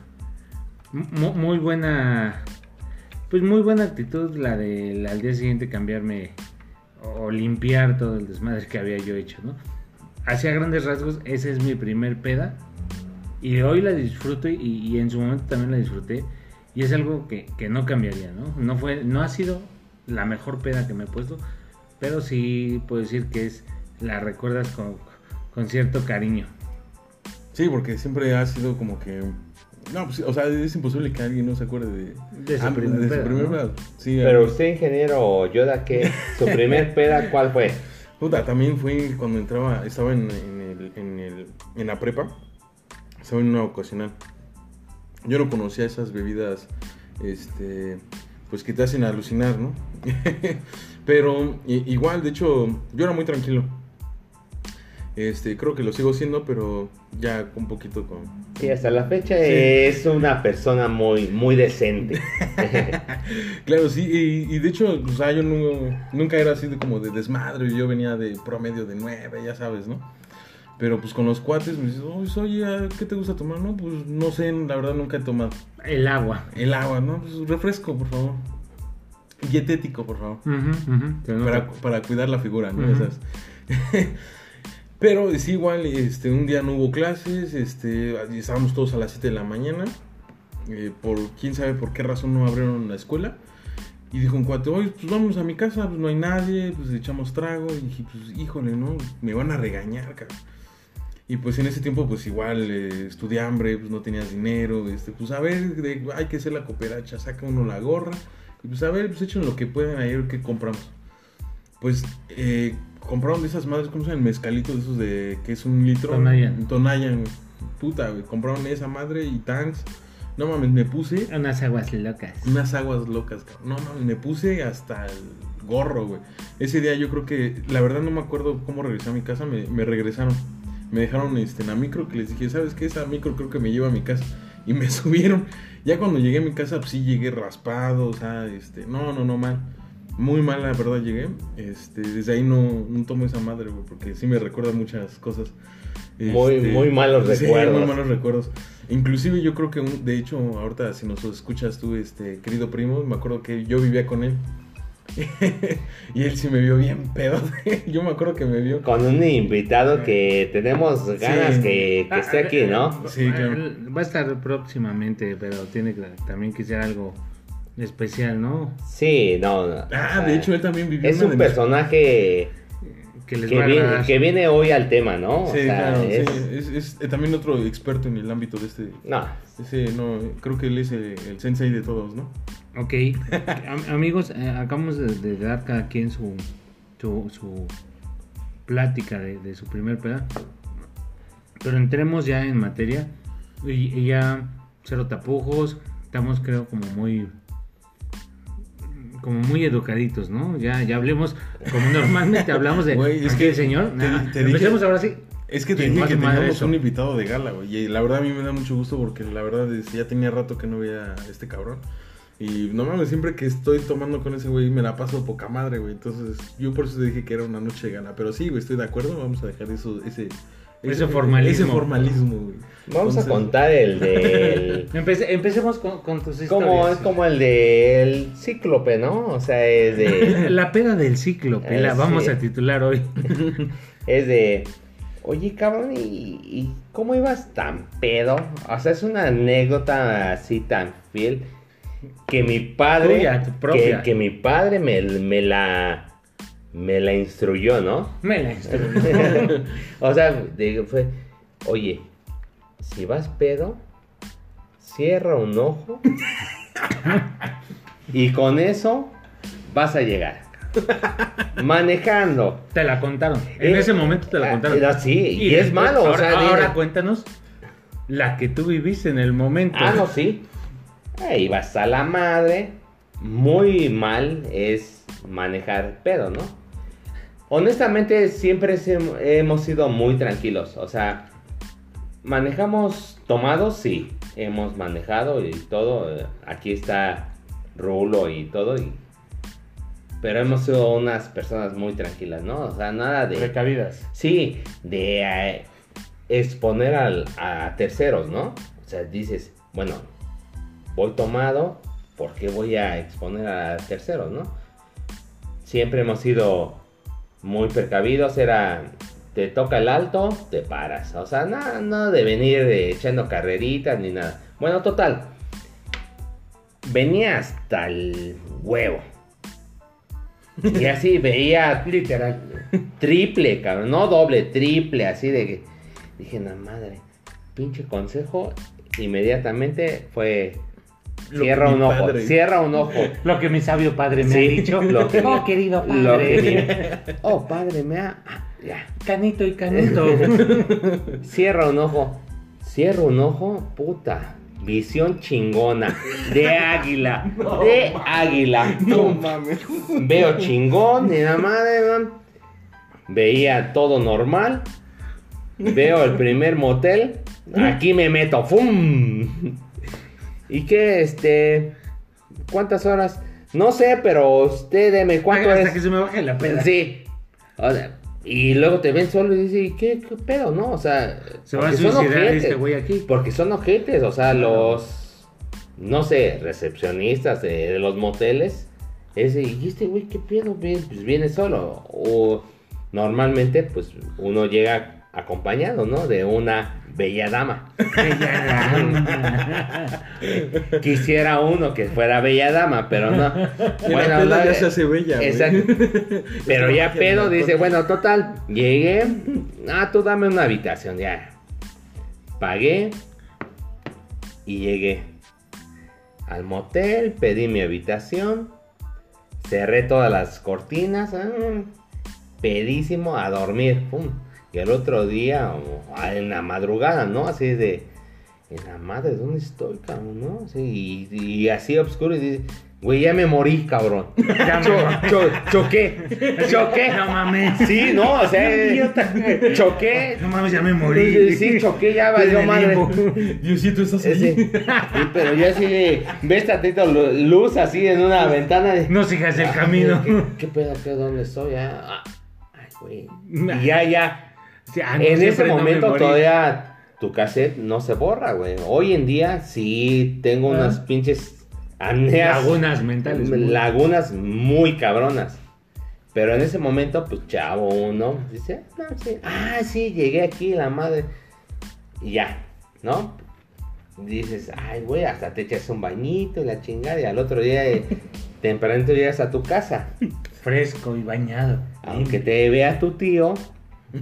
Mu- muy buena, pues muy buena actitud la de al día siguiente cambiarme o limpiar todo el desmadre que había yo hecho, ¿no? Hacia grandes rasgos, esa es mi primer peda. Y hoy la disfruto y en su momento también la disfruté. Y es algo que, que no cambiaría, ¿no? No, fue, no ha sido la mejor peda que me he puesto, pero sí puedo decir que es la recuerdas con, con cierto cariño. Sí, porque siempre ha sido como que. No, pues, o sea, es imposible que alguien no se acuerde de, De su Ah, primer de su peda, primer ¿no? peda. Sí, Pero usted, ingeniero Yoda, ¿qué? ¿Su primer peda cuál fue? Puta, también fue cuando entraba, estaba en, en el, en, el, en la prepa, estaba en una ocasional. Yo no conocía esas bebidas, este, pues que te hacen alucinar, ¿no? pero igual, de hecho, yo era muy tranquilo. Este, creo que lo sigo siendo, pero ya un poquito con... Sí, hasta la fecha es una persona muy, muy decente. Claro, sí, y, y de hecho, o sea, yo no- nunca era así de como de desmadre, yo venía de promedio de nueve, ya sabes, ¿no? Pero pues con los cuates me dices, "Oye, oye, ¿qué te gusta tomar? No, pues no sé, la verdad nunca he tomado. El agua. El agua, ¿no? Pues refresco, por favor. Dietético, por favor. Para, para cuidar la figura, ¿no? Sabes. Pero sí, igual, este, un día no hubo clases, este, estábamos todos a las 7 de la mañana. eh, por quién sabe por qué razón no abrieron la escuela. Y dijo un cuate, oye, pues vamos a mi casa, pues no hay nadie, pues echamos trago. Y dije, pues híjole, ¿no? Me van a regañar, cabrón. Y pues en ese tiempo, pues igual, eh, estudié hambre, pues no tenías dinero, este, pues a ver, de- hay que hacer la cooperacha, saca uno la gorra. Y pues a ver, pues echen lo que puedan ayer, ¿qué compramos? Pues eh, compraron de esas madres, ¿cómo se llama? Mezcalito de esos de que es un litro. Tonayan. Tonayan. Puta, güey. Compraron esa madre y tanks. No mames, me puse Unas aguas locas. unas aguas locas, cabrón. No mames, me puse hasta el gorro, güey. Ese día yo creo que, la verdad no me acuerdo cómo regresé a mi casa, me, me regresaron. Me dejaron este, en la micro que les dije, ¿sabes qué? Esa micro creo que me lleva a mi casa. Y me subieron. Ya cuando llegué a mi casa, pues sí llegué raspado, o sea, este, no, no, no, mal. Muy mal, la verdad, llegué. Este, desde ahí no, no tomo esa madre, güey, porque sí me recuerda muchas cosas. Muy- Este, muy malos sí, recuerdos. muy malos recuerdos. Inclusive yo creo que, un- de hecho, ahorita si nos escuchas tú, este, querido primo, me acuerdo que yo vivía con él. y él sí me vio bien pedo. yo me acuerdo que me vio. Con un invitado que tenemos ganas Sí. que, que esté aquí, ¿no? Sí, claro. Va a estar próximamente, pero tiene que también que ser algo especial, ¿no? Sí, no. no. Ah, de hecho él también vivió Es un de mis- personaje Que les que va a viene, agradar. que viene hoy al tema, ¿no? O Sí, sea, claro, es- sí, es, es, eh, también otro experto en el ámbito de este. No, Ese, no, creo que él es el, el sensei de todos, ¿no? Ok, Am- amigos, eh, acabamos de, de dar cada quien su, su, su plática de, de su primer peda. Pero entremos ya en materia. Y, y ya cero tapujos. Estamos creo como muy como muy educaditos, ¿no? Ya, ya hablemos como normalmente hablamos de Güey, es que el señor. te- Nah, te dije- empecemos ahora sí. Es que te dije que teníamos un invitado de gala, güey. Y la verdad a mí me da mucho gusto porque la verdad es ya tenía rato que no veía a este cabrón. Y no mames, siempre que estoy tomando con ese güey me la paso poca madre, güey. Entonces yo por eso dije que era una noche de gala. Pero sí, güey, estoy de acuerdo. Vamos a dejar eso, ese... Ese formalismo. Ese formalismo, güey. vamos a contar el del... Empece- empecemos con, con tus como, historias. es como el del cíclope, ¿no? O sea, es de... La peda del cíclope, la vamos sí. a titular hoy. Es de... Oye, cabrón, ¿y, y cómo ibas tan pedo? O sea, es una anécdota así tan fiel que mi padre... Tuya, tu propia. Que, que mi padre me, me la... me la instruyó, ¿no? Me la instruyó. o sea, fue, oye, si vas pedo, cierra un ojo y con eso vas a llegar. Manejando. Te la contaron. En Eh, ese momento te la ah, contaron. era así, y es después, malo, o Ahora, sea, ahora cuéntanos la que tú viviste en el momento. Ah, no, sí. Ahí vas a la madre. Muy mal es manejar pedo, ¿no? Honestamente, siempre hemos sido muy tranquilos. O sea, manejamos tomados, sí. Hemos manejado y todo. Aquí está Rulo y todo. y- Pero hemos sido unas personas muy tranquilas, ¿no? O sea, nada de... Recabidas. Sí, de eh, exponer al- a terceros, ¿no? O sea, dices, bueno, voy tomado, ¿por qué voy a exponer a terceros, no? Siempre hemos sido muy precavidos, era, te toca el alto, te paras. O sea, nada, nada de venir echando carreritas ni nada. Bueno, total. Venía hasta el huevo. Y así veía Literal. triple, cabrón, no doble, triple, así de que dije, la madre, pinche consejo, inmediatamente fue cierra un ojo, padre- cierra un ojo. Lo que mi sabio padre me Sí, ha dicho. lo que oh, mi- querido Lo que padre. mi- oh, padre, me ha ah, ya. Canito y canuto. Cierra un ojo. Cierra un ojo, puta. Visión chingona. De águila. de águila. No mames. Veo chingón, ni la madre, man. Veía todo normal. Veo el primer motel. Aquí me meto. ¡Fum! ¿Y qué, este? ¿Cuántas horas? No sé, pero usted deme cuánto Hasta es. que se me baje la peda. Sí. O sea, y luego te ven solo y dices, ¿y qué, qué pedo, no? O sea, Se va a porque son suicidar ojetes. este güey aquí. Porque son ojetes, o sea, los, no sé, recepcionistas de, de los moteles. Ese, ¿y este güey qué pedo? Pues viene solo. O normalmente, pues uno llega acompañado, ¿no? De una bella dama. Quisiera uno que fuera bella dama, pero no. En la peda no, ya eh, se hace bella, güey. Exacto. Pero ya pedo dice, bueno, total, llegué. Ah, tú dame una habitación, ya. Pagué y llegué al motel, pedí mi habitación, cerré todas las cortinas, ah, pedísimo a dormir, pum. El otro día, o, ah, en la madrugada, ¿no? Así de, en la madre, ¿dónde estoy, cabrón? ¿No? Así, y, y así oscuro y dice, güey, ya me morí, cabrón. Ya me Cho- cho- choqué, choqué. No mames. Sí, no, o sea, Idiota. choqué. No mames, ya me morí. Sí, choqué, ya valió madre. Diosito, ¿estás ahí? sí, pero yo así de, ves tantito lu- luz así en una ventana de... No sigas el camino. ¿Qué, qué pedo, qué, dónde estoy? Ah, ah, ay, güey. Y ya, ya. Sí, ah, en ese no momento todavía tu cassette no se borra, güey. Hoy en día sí tengo Ah. unas pinches amneas. Lagunas mentales. güey. lagunas muy cabronas. Pero en ese momento, pues chavo uno dice, no, sí, ah, sí, llegué aquí, la madre. Y ya, ¿no? Dices, ay, güey, hasta te echas un bañito y la chingada. Y al otro día, eh, tempranito llegas a tu casa. Fresco y bañado. Aunque te vea tu tío,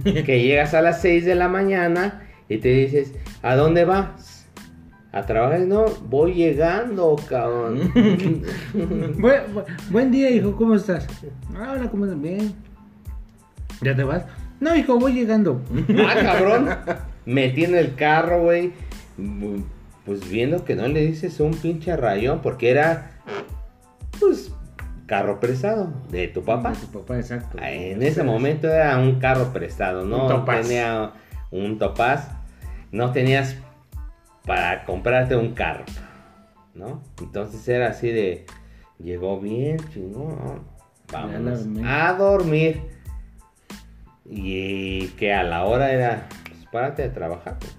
que llegas a las 6 de la mañana y te dices, ¿a dónde vas? A trabajar, no, voy llegando, cabrón. Buen, bu- buen día, hijo, ¿cómo estás? Ah, Hola, ¿cómo estás? Bien. ¿Ya te vas? No, hijo, voy llegando. ah, cabrón. Metí en el carro, güey. Pues viendo que no le dices un pinche rayón, porque era, pues, carro prestado de tu papá. Tu papá, exacto. En ese momento era un carro prestado, no Un Topaz. tenía un topaz, no tenías para comprarte un carro, ¿no? Entonces era así de, llegó bien, chingón, vámonos dormir. a dormir. Y que a la hora era, pues párate a trabajar. pues.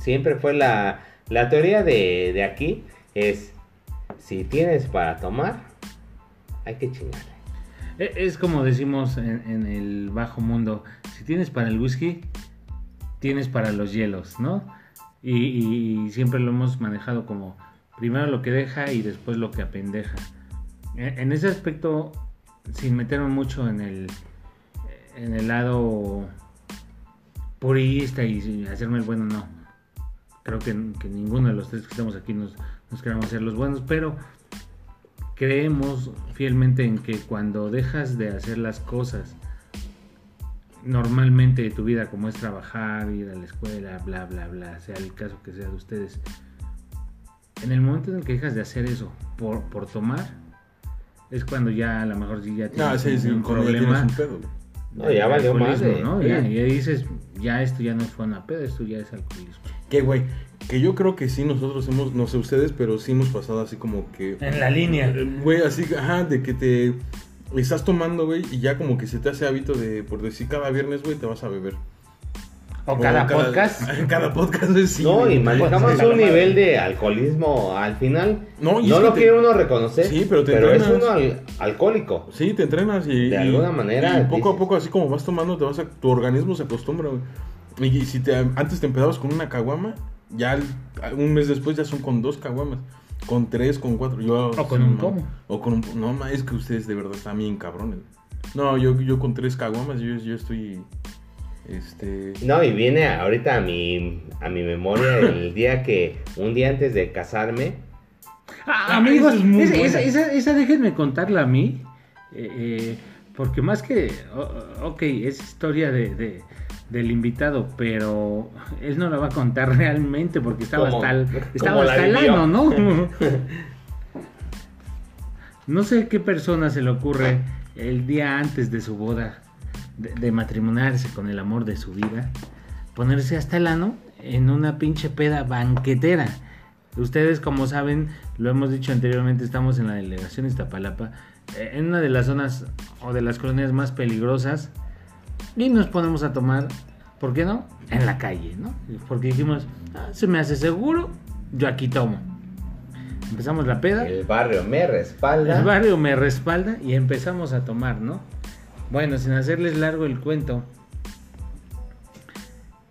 Siempre fue la, la teoría de, de aquí, es, si tienes para tomar, hay que chingarle. Es como decimos en, el bajo mundo, si tienes para el whisky, tienes para los hielos, ¿no? Y, siempre lo hemos manejado como primero lo que deja y después lo que apendeja. E- En ese aspecto, sin meterme mucho en el, en el lado purista y hacerme el bueno, no. Creo que, ninguno de los tres que estamos aquí nos, nos hacer los buenos, pero creemos fielmente en que cuando dejas de hacer las cosas normalmente de tu vida, como es trabajar, ir a la escuela, bla, bla, bla, sea el caso que sea de ustedes, en el momento en el que dejas de hacer eso por, por tomar, es cuando ya a lo mejor ya tienes No, sí, sí, un problema. un pedo. No, ya valió madre. ¿no? Sí. Ya, ya dices, ya esto ya no fue una pedo, esto ya es alcoholismo. Que, güey, que yo creo que sí nosotros hemos, no sé ustedes, pero sí hemos pasado así como que... En la línea. Eh, Güey, así, ajá, de que te estás tomando, güey, y ya como que se te hace hábito de, por decir, cada viernes, güey, te vas a beber. O cada podcast. Cada podcast, güey, sí. no, y manejamos un nivel de alcoholismo al final. No, y No es lo te- quiere uno reconocer, Sí, pero te es entrenas. uno al- alcohólico. Sí, te entrenas y... De y- alguna manera, Y poco a poco, así como vas tomando, te vas a, tu organismo se acostumbra, güey. Y, si te, antes te empezabas con una caguama, ya un mes después ya son con dos caguamas. Con tres, con cuatro. Yo, O con sí, un pomo. O con un No, ma, es que ustedes de verdad están bien cabrones. No, yo, yo con tres caguamas, yo, yo estoy... Este... No, y viene ahorita a mi, a mi memoria el día que, un día antes de casarme, Ah, Ah, amigos, esa es esa, buena. esa- esa- esa déjenme contarla a mí. eh, eh, porque más que. ok, es historia de, de- del invitado, pero él no la va a contar realmente porque estaba ¿Cómo? hasta el, ano, ¿no? no sé qué persona se le ocurre el día antes de su boda de, de matrimoniarse con el amor de su vida, ponerse hasta el ano en una pinche peda banquetera. Ustedes, como saben, lo hemos dicho anteriormente, estamos en la delegación Iztapalapa, eh, en una de las zonas o de las colonias más peligrosas, y nos ponemos a tomar, ¿por qué no? En la calle, ¿no? Porque dijimos, "Ah, se me hace seguro, yo aquí tomo. Empezamos la peda. el barrio me respalda. El barrio me respalda y empezamos a tomar, ¿no? Bueno, sin hacerles largo el cuento,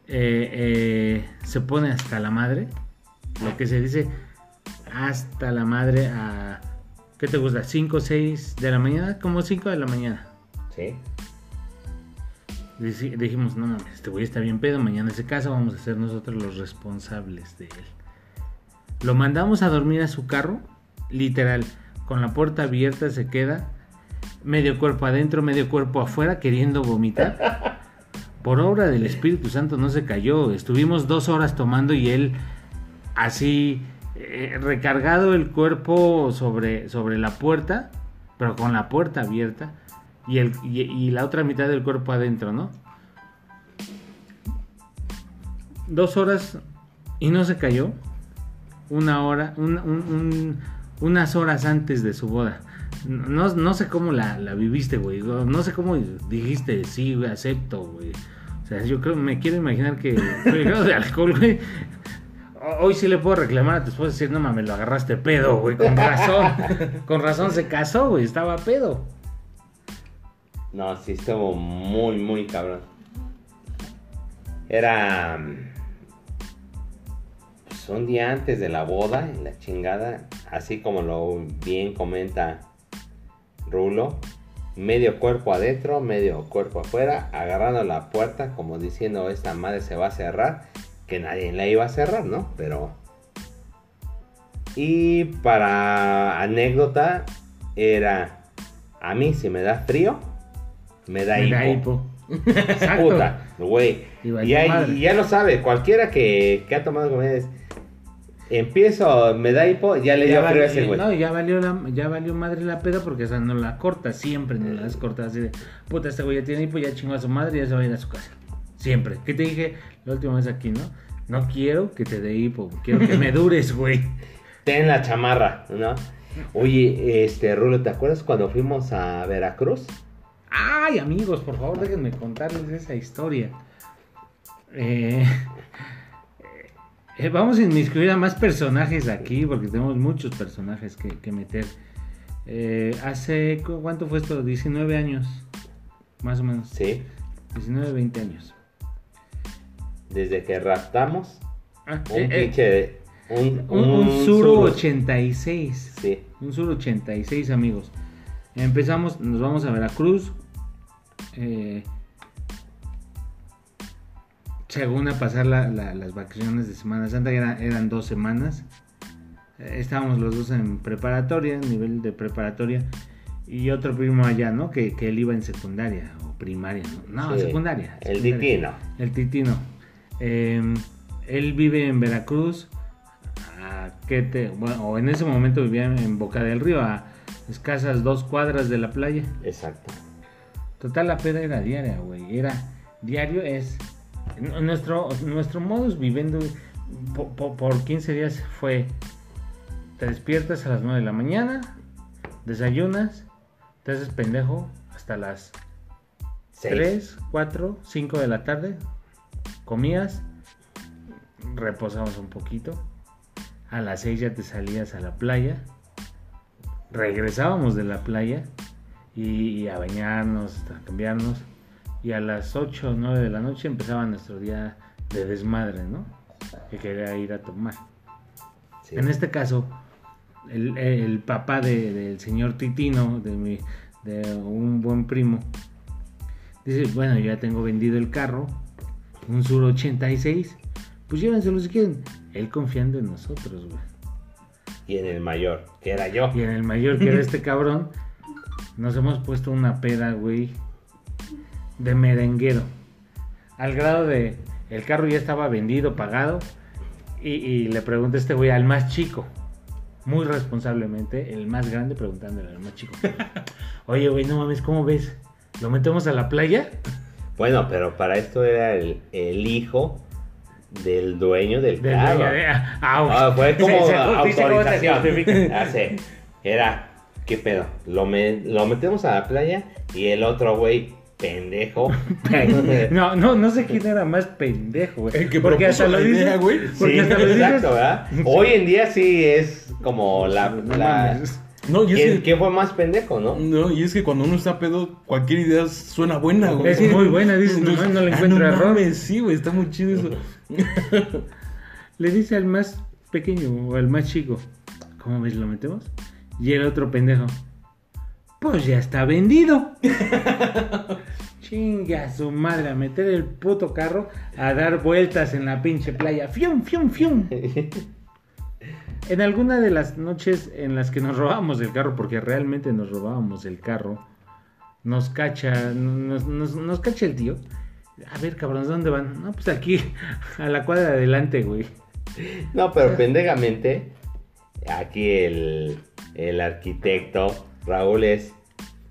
eh, eh, se pone hasta la madre, lo que se dice hasta la madre a, ¿qué te gusta? ¿5 o 6 de la mañana? Como 5 de la mañana. Sí. Dijimos, no mames, este güey está bien pedo, mañana se casa, vamos a ser nosotros los responsables de él. Lo mandamos a dormir a su carro, literal, con la puerta abierta se queda, medio cuerpo adentro, medio cuerpo afuera, queriendo vomitar. Por obra del Espíritu Santo no se cayó, estuvimos dos horas tomando y él así eh, recargado el cuerpo sobre, sobre la puerta, pero con la puerta abierta y, el, y, la otra mitad del cuerpo adentro, ¿no? Dos horas y no se cayó. Una hora, un- un- un- unas horas antes de su boda. No, no sé cómo la, viviste, güey. No sé cómo dijiste, sí, acepto, güey. O sea, yo creo, me quiero imaginar que el grado de alcohol, güey. Hoy sí le puedo reclamar a tu esposa decir, no mames, lo agarraste pedo, güey. Con razón. Con razón se casó, güey. Estaba pedo. No, sí estuvo muy, muy cabrón. Era mm, pues, un día antes de la boda, en la chingada, así como lo bien comenta Rulo, medio cuerpo adentro, medio cuerpo afuera, agarrando la puerta como diciendo esta madre se va a cerrar, que nadie la iba a cerrar, ¿no? Pero... Y para anécdota, era, a mí si me da frío, me da Me hipo. da hipo. Exacto. Puta, güey. Y Y, valió ahí- madre. y ya lo sabe, cualquiera que, que ha tomado él es, empiezo, me da hipo, ya le Ya dio frío a ese güey. no, ya valió, la, ya valió madre la peda porque esa no la corta, siempre no la has cortado así de, puta, este güey ya tiene hipo, ya chingó a su madre y ya se va a ir a su casa. Siempre. ¿Qué te dije la última vez aquí, no? No quiero que te dé hipo, quiero que me dures, güey. Ten la chamarra, ¿no? Oye, este, Rulo, ¿te acuerdas cuando fuimos a Veracruz? Ay, amigos, por favor, déjenme contarles esa historia. Eh, eh, vamos a inmiscuir a más personajes aquí, porque tenemos muchos personajes que, que meter. Eh, hace, ¿cu- ¿cuánto fue esto? 19 años, más o menos. Sí, 19, 20 años. desde que raptamos Ah, un pinche... Un, un, Suru. 86. Sí, Un Sur 86, amigos. Empezamos, nos vamos a Veracruz. Eh, según a pasar la- la- las vacaciones de Semana Santa, era- eran dos semanas. Eh, Estábamos los dos en preparatoria, nivel de preparatoria, y otro primo allá, ¿no? Que, que él iba en secundaria o primaria, ¿no? No, Sí, secundaria. El secundaria. titino. El Titino. Eh, él vive en Veracruz. A te, bueno, o en ese momento vivía en Boca del Río, a escasas dos cuadras de la playa. Exacto. Total, la peda era diaria, güey. Era diario, es. Nuestro, nuestro modus viviendo po- po- por, 15 días fue: te despiertas a las 9 de la mañana, desayunas, te haces pendejo hasta las Seis. 3, 4, 5 de la tarde, comías, reposabas un poquito, a las 6 ya te salías a la playa, regresábamos de la playa y, a bañarnos, a cambiarnos, y a las 8 o 9 de la noche empezaba nuestro día de desmadre, ¿no? Que quería ir a tomar. Sí. En este caso, el, el papá de- del señor Titino, de, mi, de un buen primo, dice, bueno, yo ya tengo vendido el carro, un Sur 86, pues llévenselo si quieren. Él confiando en nosotros, güey. Y en el mayor, que era yo. Y en el mayor que era este cabrón, nos hemos puesto una peda, güey, de merenguero. Al grado de, el carro ya estaba vendido, pagado, y, y le pregunta este güey al más chico, muy responsablemente, el más grande preguntándole al más chico. Oye, güey, no mames, ¿cómo ves? ¿Lo metemos a la playa? Bueno, pero para esto era el, el hijo del dueño del Del carro. dueño de- ah, Ah, fue como Se- se justifica cómo se autorización. sé. Era, ¿qué pedo? Lo, me- lo metemos a la playa y el otro güey, pendejo. No, no, no sé quién era más pendejo, güey. El que Porque propuso hasta lo la dice, idea, güey. Porque Sí, hasta lo dices. exacto, ¿verdad? Hoy en día sí es como la... No la-. No, y es ¿Quién, que, quién fue más pendejo, no? no, y es que cuando uno está pedo, cualquier idea suena buena, güey. Es muy buena, dices, nomás no le ah, encuentro no error. mames, sí, güey, está muy chido eso. Le dice al más pequeño o al más chico, ¿cómo ves? ¿Lo metemos? Y el otro pendejo, pues ya está vendido. Chinga su madre, a meter el puto carro a dar vueltas en la pinche playa. ¡Fium, fium, fium! En alguna de las noches en las que nos robábamos el carro, porque realmente nos robábamos el carro, nos cacha, nos, nos- nos cacha el tío. A ver, cabrones, ¿dónde van? No, pues aquí, a la cuadra de adelante, güey. No, pero pendejamente, aquí el, el arquitecto Raúl es.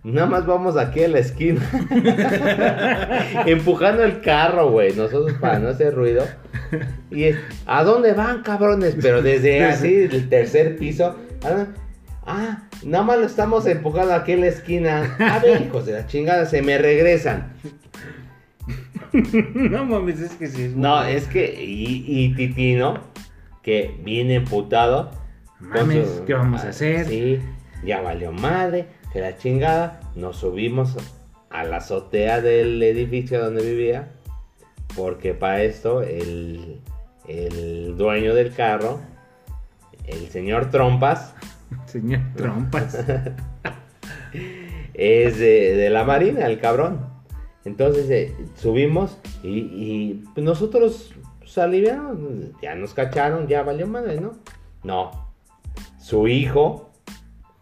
Nada más vamos aquí a la esquina. Empujando el carro, güey. Nosotros para no hacer ruido. Y es, ¿a dónde van, cabrones? Pero desde así, el tercer piso. Ah, Ah, nada más lo estamos empujando aquí a la esquina. A ver, hijos de la chingada, se me regresan. no mames, es que sí. es No, es que. Y, y Titino, que viene emputado. Mames, ¿qué vamos a ah, hacer? Sí, ya valió madre, que la chingada. Nos subimos a la azotea del edificio donde vivía. Porque para esto, el, el dueño del carro, el señor Trompas, Señor Trompas. es de, de la marina, el cabrón. Entonces eh, subimos y, y, nosotros pues, aliviamos, ya nos cacharon, ya valió madre, ¿no? No. Su hijo,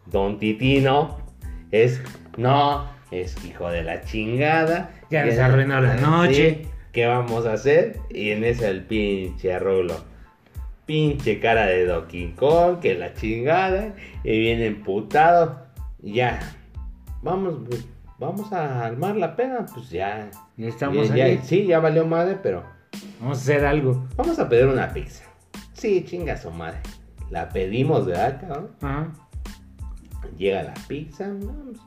Don Titino, es, no, es hijo de la chingada. Ya nos arruinó la noche. ¿Qué vamos a hacer? Y en ese el pinche rulo. Pinche cara de Donkey Kong, que la chingada. Y viene emputado. Ya. Vamos, pues, vamos a armar la pena. Pues ya. Estamos ya-. Sí, ya valió madre, pero Vamos a hacer algo. vamos a pedir una pizza. Sí, chinga su madre. La pedimos, ¿verdad, cabrón? Ajá. Llega la pizza, vamos.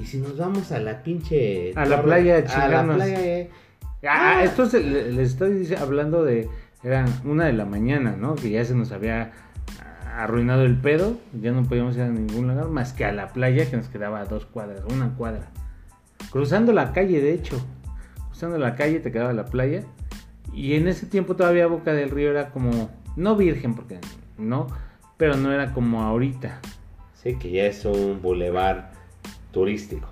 Y si nos vamos a la pinche. A la playa a A la playa, eh. Ah, esto se- le- les estoy hablando de. Era una de la mañana, ¿no? Que ya se nos había arruinado el pedo. Ya no podíamos ir a ningún lugar más que a la playa que nos quedaba a dos cuadras, una cuadra. Cruzando la calle, de hecho. Cruzando la calle te quedaba la playa. Y en ese tiempo todavía Boca del Río era como. No virgen, porque no. Pero no era como ahorita. Sí, que ya es un bulevar turístico.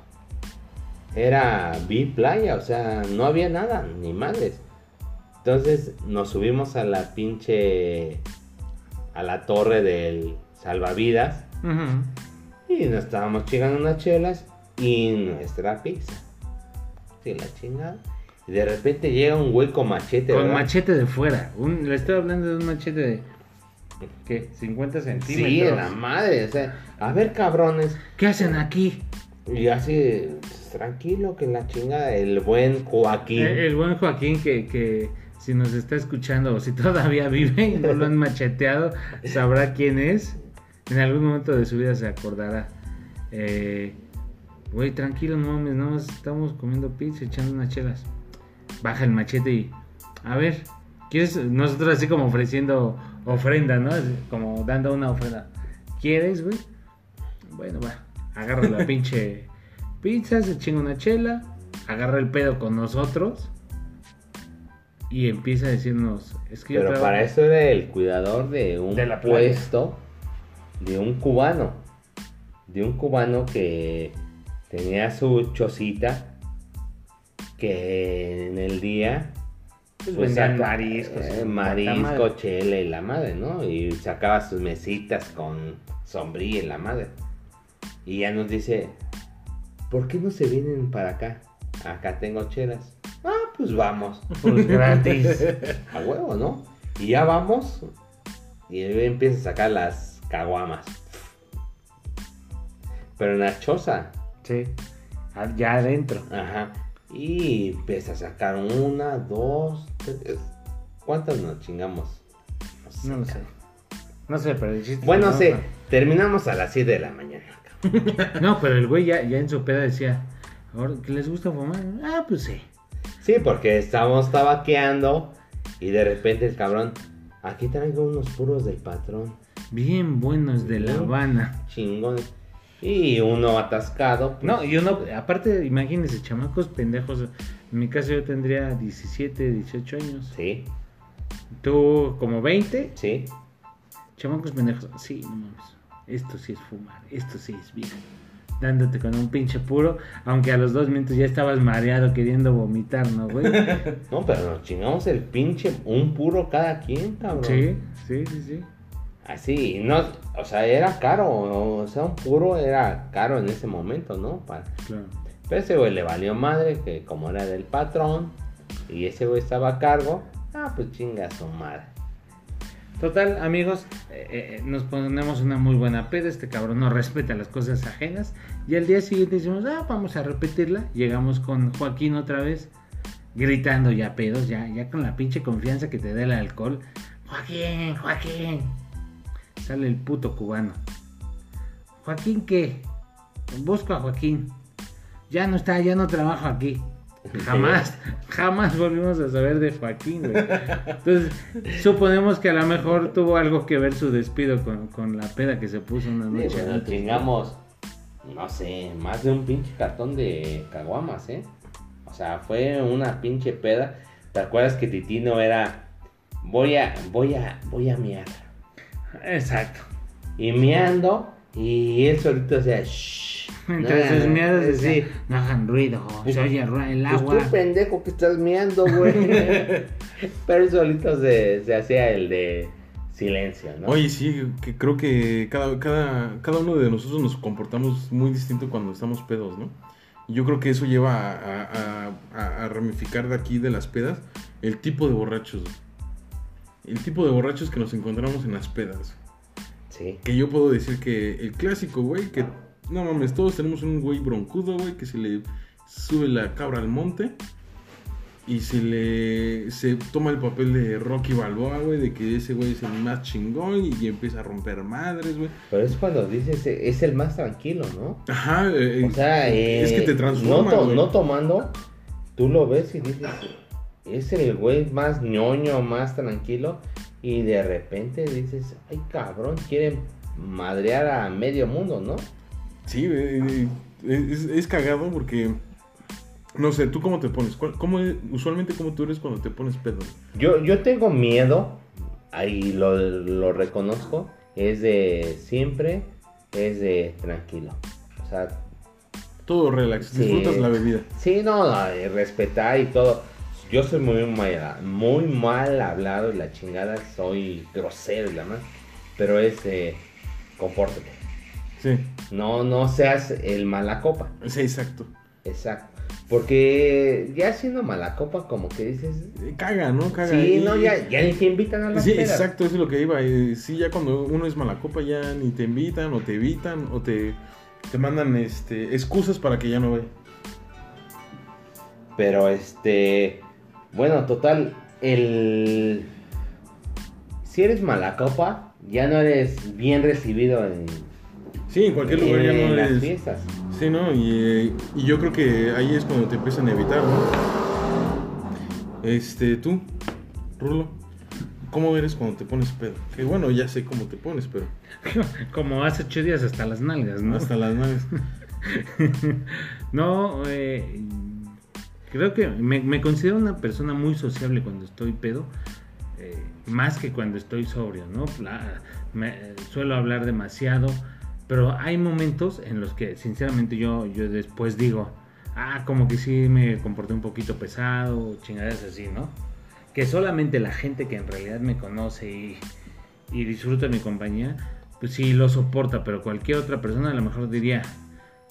Era vi playa, o sea, no había nada, ni madres. Entonces nos subimos a la pinche. a la torre del salvavidas. Y nos estábamos chingando unas chelas y nuestra pizza. Sí, la chingada. Y de repente llega un güey con machete, Con ¿verdad? machete de fuera. Un, le estoy hablando de un machete de. ¿Qué? 50 centímetros. Sí, la madre. O sea, a ver, cabrones. ¿Qué hacen aquí? Y así, tranquilo, que la chingada. El buen Joaquín. El, el buen Joaquín que, que si nos está escuchando o si todavía vive y no lo han macheteado, sabrá quién es. En algún momento de su vida se acordará. Eh, Güey, tranquilo, no mames, nada más estamos comiendo pizza, echando unas chelas. Baja el machete y... A ver, ¿quieres? Nosotros así como ofreciendo ofrenda, ¿no? Como dando una ofrenda. ¿Quieres, güey? Bueno, va. Agarra la pinche pizza, se chinga una chela, agarra el pedo con nosotros y empieza a decirnos, es que Pero para eso era el cuidador de un De la playa. puesto de un cubano. De un cubano que tenía su chocita que en el día Pues vendían mariscos, eh, marisco, chela y la madre, ¿no? Y sacaba sus mesitas con sombrilla y la madre. Y ya nos dice, ¿por qué no se vienen para acá? Acá tengo chelas. Ah, pues vamos. Pues gratis. A huevo, ¿no? Y ya vamos. Y él empieza a sacar las caguamas. Pero en la choza. sí, ya adentro. Ajá. Y empieza a sacar una, dos, tres. ¿Cuántas nos chingamos? sé, No lo sé. No sé, pero el chiste Bueno, que sé, no, terminamos a las 7 de la mañana. No, pero el güey ya, ya en su peda decía, "Ahora, ¿que les gusta fumar? Ah, pues sí. Sí, porque estábamos tabaqueando. Y de repente el cabrón. Aquí traigo unos puros del patrón. Bien buenos de La. Habana. Chingones. Y uno atascado. pues, No, y uno, aparte, imagínense, chamacos pendejos. En mi caso yo tendría 17, 18 años. Sí, Tú como 20, sí. chamacos pendejos. Sí, no mames. Esto sí es fumar, esto sí es vida. Dándote con un pinche puro, aunque a los dos minutos ya estabas mareado queriendo vomitar, ¿no, güey? No, pero nos chingamos el pinche, un puro cada quien, cabrón. Sí, sí, sí, sí. Así, no, o sea, era caro, o sea, un puro era caro en ese momento, ¿no? Para- Claro. Pero ese güey le valió madre, que como era del patrón, y ese güey estaba a cargo, ah, pues chinga su madre. Total, amigos, eh, eh, nos ponemos una muy buena peda. Este cabrón no respeta las cosas ajenas. Y al día siguiente decimos, ah, vamos a repetirla. Llegamos con Joaquín otra vez, gritando ya pedos, ya, ya con la pinche confianza que te da el alcohol. Joaquín, Joaquín. Sale el puto cubano. ¿Joaquín qué? Busco a Joaquín. Ya no está, ya no trabajo aquí. Jamás, jamás volvimos a saber de Joaquín, güey. Entonces, suponemos que a lo mejor tuvo algo que ver su despido con, con la peda que se puso una Sí, noche pues nos antes. chingamos, no sé, más de un pinche cartón de caguamas, ¿eh? O sea, fue una pinche peda. ¿Te acuerdas que Titino era, voy a, voy a, voy a miar? Exacto. Y miando, y él solito decía, shh. Entonces, nada, miedos sí. decía, no hagan ruido, se oye el Pues agua. tú pendejo que estás miando, güey. Pero él solito se, se hacía el de silencio, ¿no? Oye, sí, que creo que cada, cada, cada uno de nosotros nos comportamos muy distinto cuando estamos pedos, ¿no? Yo creo que eso lleva a, a- a- a ramificar de aquí de las pedas el tipo de borrachos. El tipo de borrachos que nos encontramos en las pedas. Sí. Que yo puedo decir que el clásico, güey, que no mames, todos tenemos un güey broncudo, güey, que se le sube la cabra al monte y se le se toma el papel de Rocky Balboa, güey, de que ese güey es el más chingón y, empieza a romper madres, güey. Pero es cuando dices, eh, es el más tranquilo, ¿no? Ajá, eh, O sea, eh, es que te transforma, no, to- güey. no tomando, tú lo ves y dices, es el güey más ñoño, más tranquilo. Y de repente dices, ay cabrón, quieren madrear a medio mundo, ¿no? Sí, eh, eh, es, es cagado porque no sé, ¿tú cómo te pones? ¿Cuál- ¿Cómo, usualmente cómo tú eres cuando te pones pedo? Yo, yo tengo miedo, ahí lo, lo reconozco, es de siempre, es de tranquilo. O sea, Todo relax, Sí. disfrutas la bebida. sí, no, no, respetar y todo. Yo soy muy mal, muy mal hablado y la chingada, soy grosero y la más. Pero es, eh, compórtate. Sí, No, no seas el mala copa. sí, exacto. Exacto. Porque ya siendo mala copa, como que dices. Eh, Caga, ¿no? Caga. Sí, Y- no, ya, ya ni te invitan a las Sí, exacto, eso es lo que iba. Sí, ya cuando uno es mala copa ya ni te invitan o te evitan o te, te mandan este, excusas para que ya no vaya. Pero este. Bueno, total. El. Si eres mala copa, ya no eres bien recibido en, Sí, en cualquier lugar ya en no las eres. fiestas. Sí, ¿no? Y, eh, y yo creo que ahí es cuando te empiezan a evitar, ¿no? Este, tú, Rulo, ¿cómo eres cuando te pones pedo? Que bueno, ya sé cómo te pones, pero Como hace ocho días hasta las nalgas, ¿no? hasta las naves. No, eh, creo que me, considero una persona muy sociable cuando estoy pedo, eh, más que cuando estoy sobrio, ¿no? Suelo hablar demasiado, pero hay momentos en los que sinceramente yo, yo después digo, ah, como que sí me comporté un poquito pesado, chingaderas así, ¿no? Que solamente la gente que en realidad me conoce y, y disfruta mi compañía, pues sí lo soporta, pero cualquier otra persona a lo mejor diría,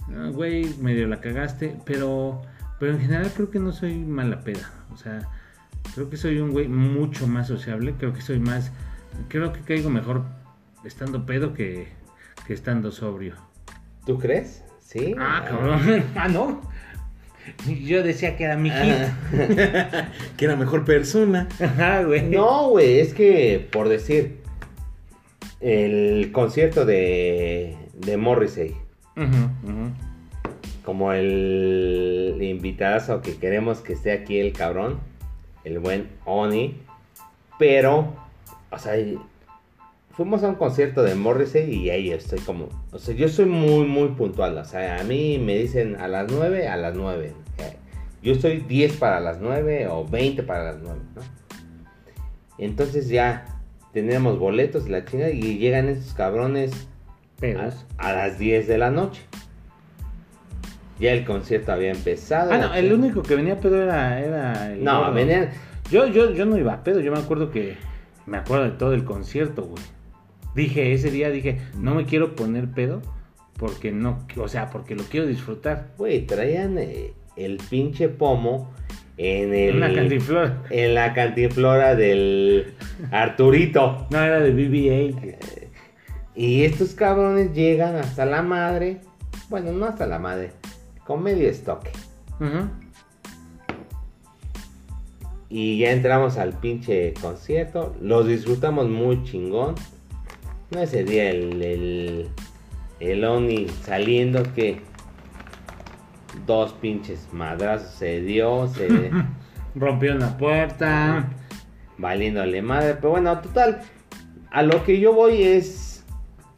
"Ah, güey, medio la cagaste, pero, pero en general creo que no soy mala peda, o sea, creo que soy un güey mucho más sociable, creo que soy más, creo que caigo mejor estando pedo que, que estando sobrio. ¿Tú crees? Sí. Ah, cabrón, ah, no. Yo decía que era mi hit. Ah. que era mejor persona. Ajá, güey. No, güey, es que, por decir, el concierto de, de Morrissey, Ujú, ujú. Como el invitadazo que queremos que esté aquí el cabrón, el buen Oni, pero, o sea, fuimos a un concierto de Morrissey y ahí estoy como, o sea, yo soy muy, muy puntual, o sea, a mí me dicen a las 9, a las 9. eh, Yo estoy 10 para las 9 o 20 para las 9, ¿no? Entonces ya tenemos boletos la chingada y llegan estos cabrones a las 10 de la noche. Ya el concierto había empezado. Ah, no, el único que venía pedo era, era el No, gordo. venían. Yo, yo, yo no iba a pedo, yo me acuerdo que me acuerdo de todo el concierto, güey. Dije, ese día dije, no me quiero poner pedo porque no, o sea, porque lo quiero disfrutar. Güey, traían eh, el pinche pomo en el. Una cantinflora. En la cantinflora del Arturito. No, era de BB-8. Y estos cabrones llegan hasta la madre. Bueno, no hasta la madre. Con medio estoque. Y ya entramos al pinche concierto. Los disfrutamos muy chingón. No ese día el, el, el Oni saliendo que dos pinches madrazos se dio, se Rompió una puerta. valiéndole madre. Pero bueno, total, a lo que yo voy es,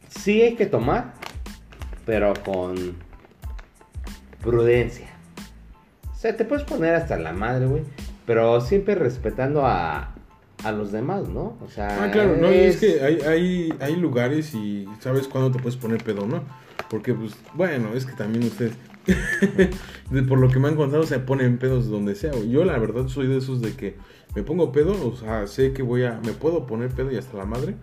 sí hay que tomar, pero con prudencia. O sea, te puedes poner hasta la madre, güey. Pero siempre respetando a, a los demás, ¿no? O sea, Ah, claro, no, y es que hay, hay, hay lugares y sabes cuándo te puedes poner pedo, ¿no? Porque, pues, bueno, es que también ustedes, de- por lo que me han contado, se ponen pedos donde sea. Yo, la verdad, soy de esos de que me pongo pedo, o sea, sé que voy a, me puedo poner pedo y hasta la madre,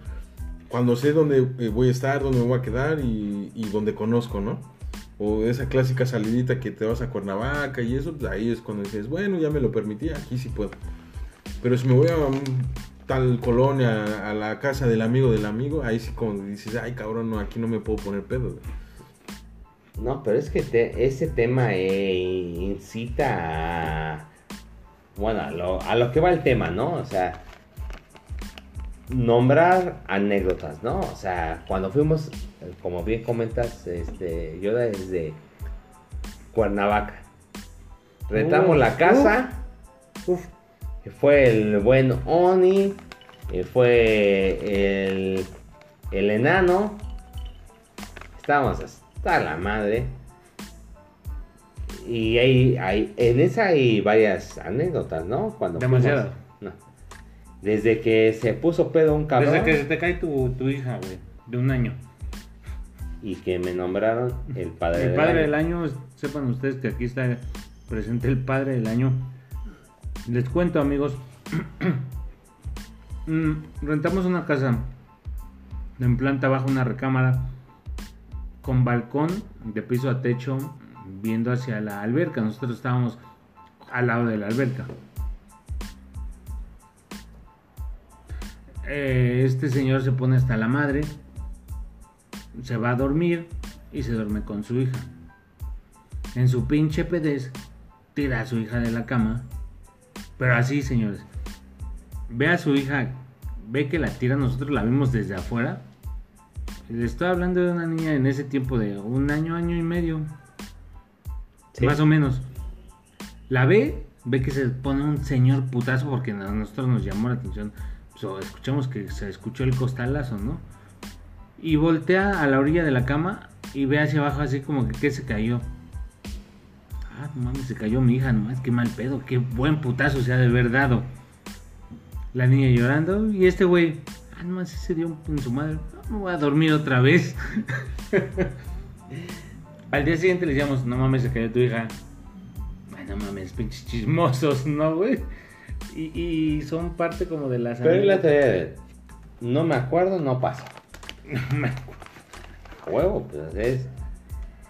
cuando sé dónde eh, voy a estar, dónde me voy a quedar y, y donde conozco, ¿no? O esa clásica salidita que te vas a Cuernavaca y eso, pues ahí es cuando dices, bueno, ya me lo permití, aquí sí puedo. Pero si me voy a un tal colonia, a la casa del amigo del amigo, ahí sí como dices, ay cabrón, no, aquí no me puedo poner pedo. güey". No, pero es que te- ese tema eh, incita a... Bueno, a lo, a lo que va el tema, ¿no? O sea, nombrar anécdotas, ¿no? O sea, cuando fuimos, como bien comentas, este, yo desde Cuernavaca. Rentamos la casa, fue el buen Oni, fue el, el enano. Estábamos hasta la madre. Y hay, hay, en esa hay varias anécdotas, ¿no? Cuando fuimos- no. Desde que se puso pedo un cabrón Desde que se te cae tu, tu hija, güey, de un año. Y que me nombraron el padre El del padre año. del año, sepan ustedes que aquí está presente el padre del año. Les cuento, amigos. Mm, Rentamos una casa en planta baja, una recámara con balcón de piso a techo, viendo hacia la alberca. Nosotros estábamos al lado de la alberca. Eh, este señor se pone hasta la madre, se va a dormir y se duerme con su hija. En su pinche pedez, tira a su hija de la cama. Pero así, señores. Ve a su hija, ve que la tira, nosotros la vimos desde afuera. Le estoy hablando de una niña en ese tiempo de un año, año y medio. Sí. Más o menos. La ve, ve que se pone un señor putazo porque a nosotros nos llamó la atención. Escuchamos que se escuchó el costalazo, ¿no? Y voltea a la orilla de la cama y ve hacia abajo así como que, que se cayó. Ah, no mames, se cayó mi hija, nomás, qué mal pedo, qué buen putazo se ha de haber dado. La niña llorando y este güey, ah, nomás se dio en su madre, ah, me voy a dormir otra vez. Al día siguiente le decíamos, no mames, se cayó tu hija. Ay, no mames, pinches chismosos, ¿no, güey? Y, y son parte como de las... Pero la teoría de, no me acuerdo, no pasa. A huevo, pues es.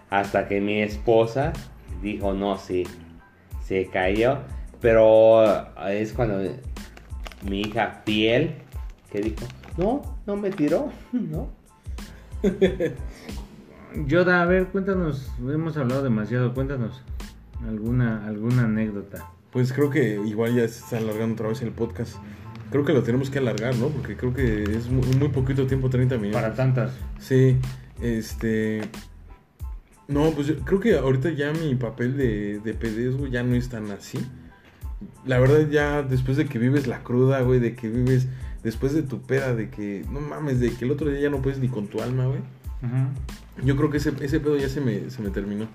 Hasta que mi esposa dijo, no, sí, se cayó. Pero es cuando mi hija fiel, que dijo, no, no me tiró, no. Yoda, a ver, cuéntanos, hemos hablado demasiado, cuéntanos alguna, alguna anécdota. Pues creo que igual ya se está alargando otra vez el podcast. Creo que lo tenemos que alargar, ¿no? Porque creo que es muy, muy poquito tiempo, 30 minutos. Para tantas. Sí, este... No, pues yo creo que ahorita ya mi papel de, de güey, ya no es tan así. La verdad ya después de que vives la cruda, güey, de que vives después de tu peda, de que, no mames, de que el otro día ya no puedes ni con tu alma, güey. Yo creo que ese, ese pedo ya se me, se me terminó.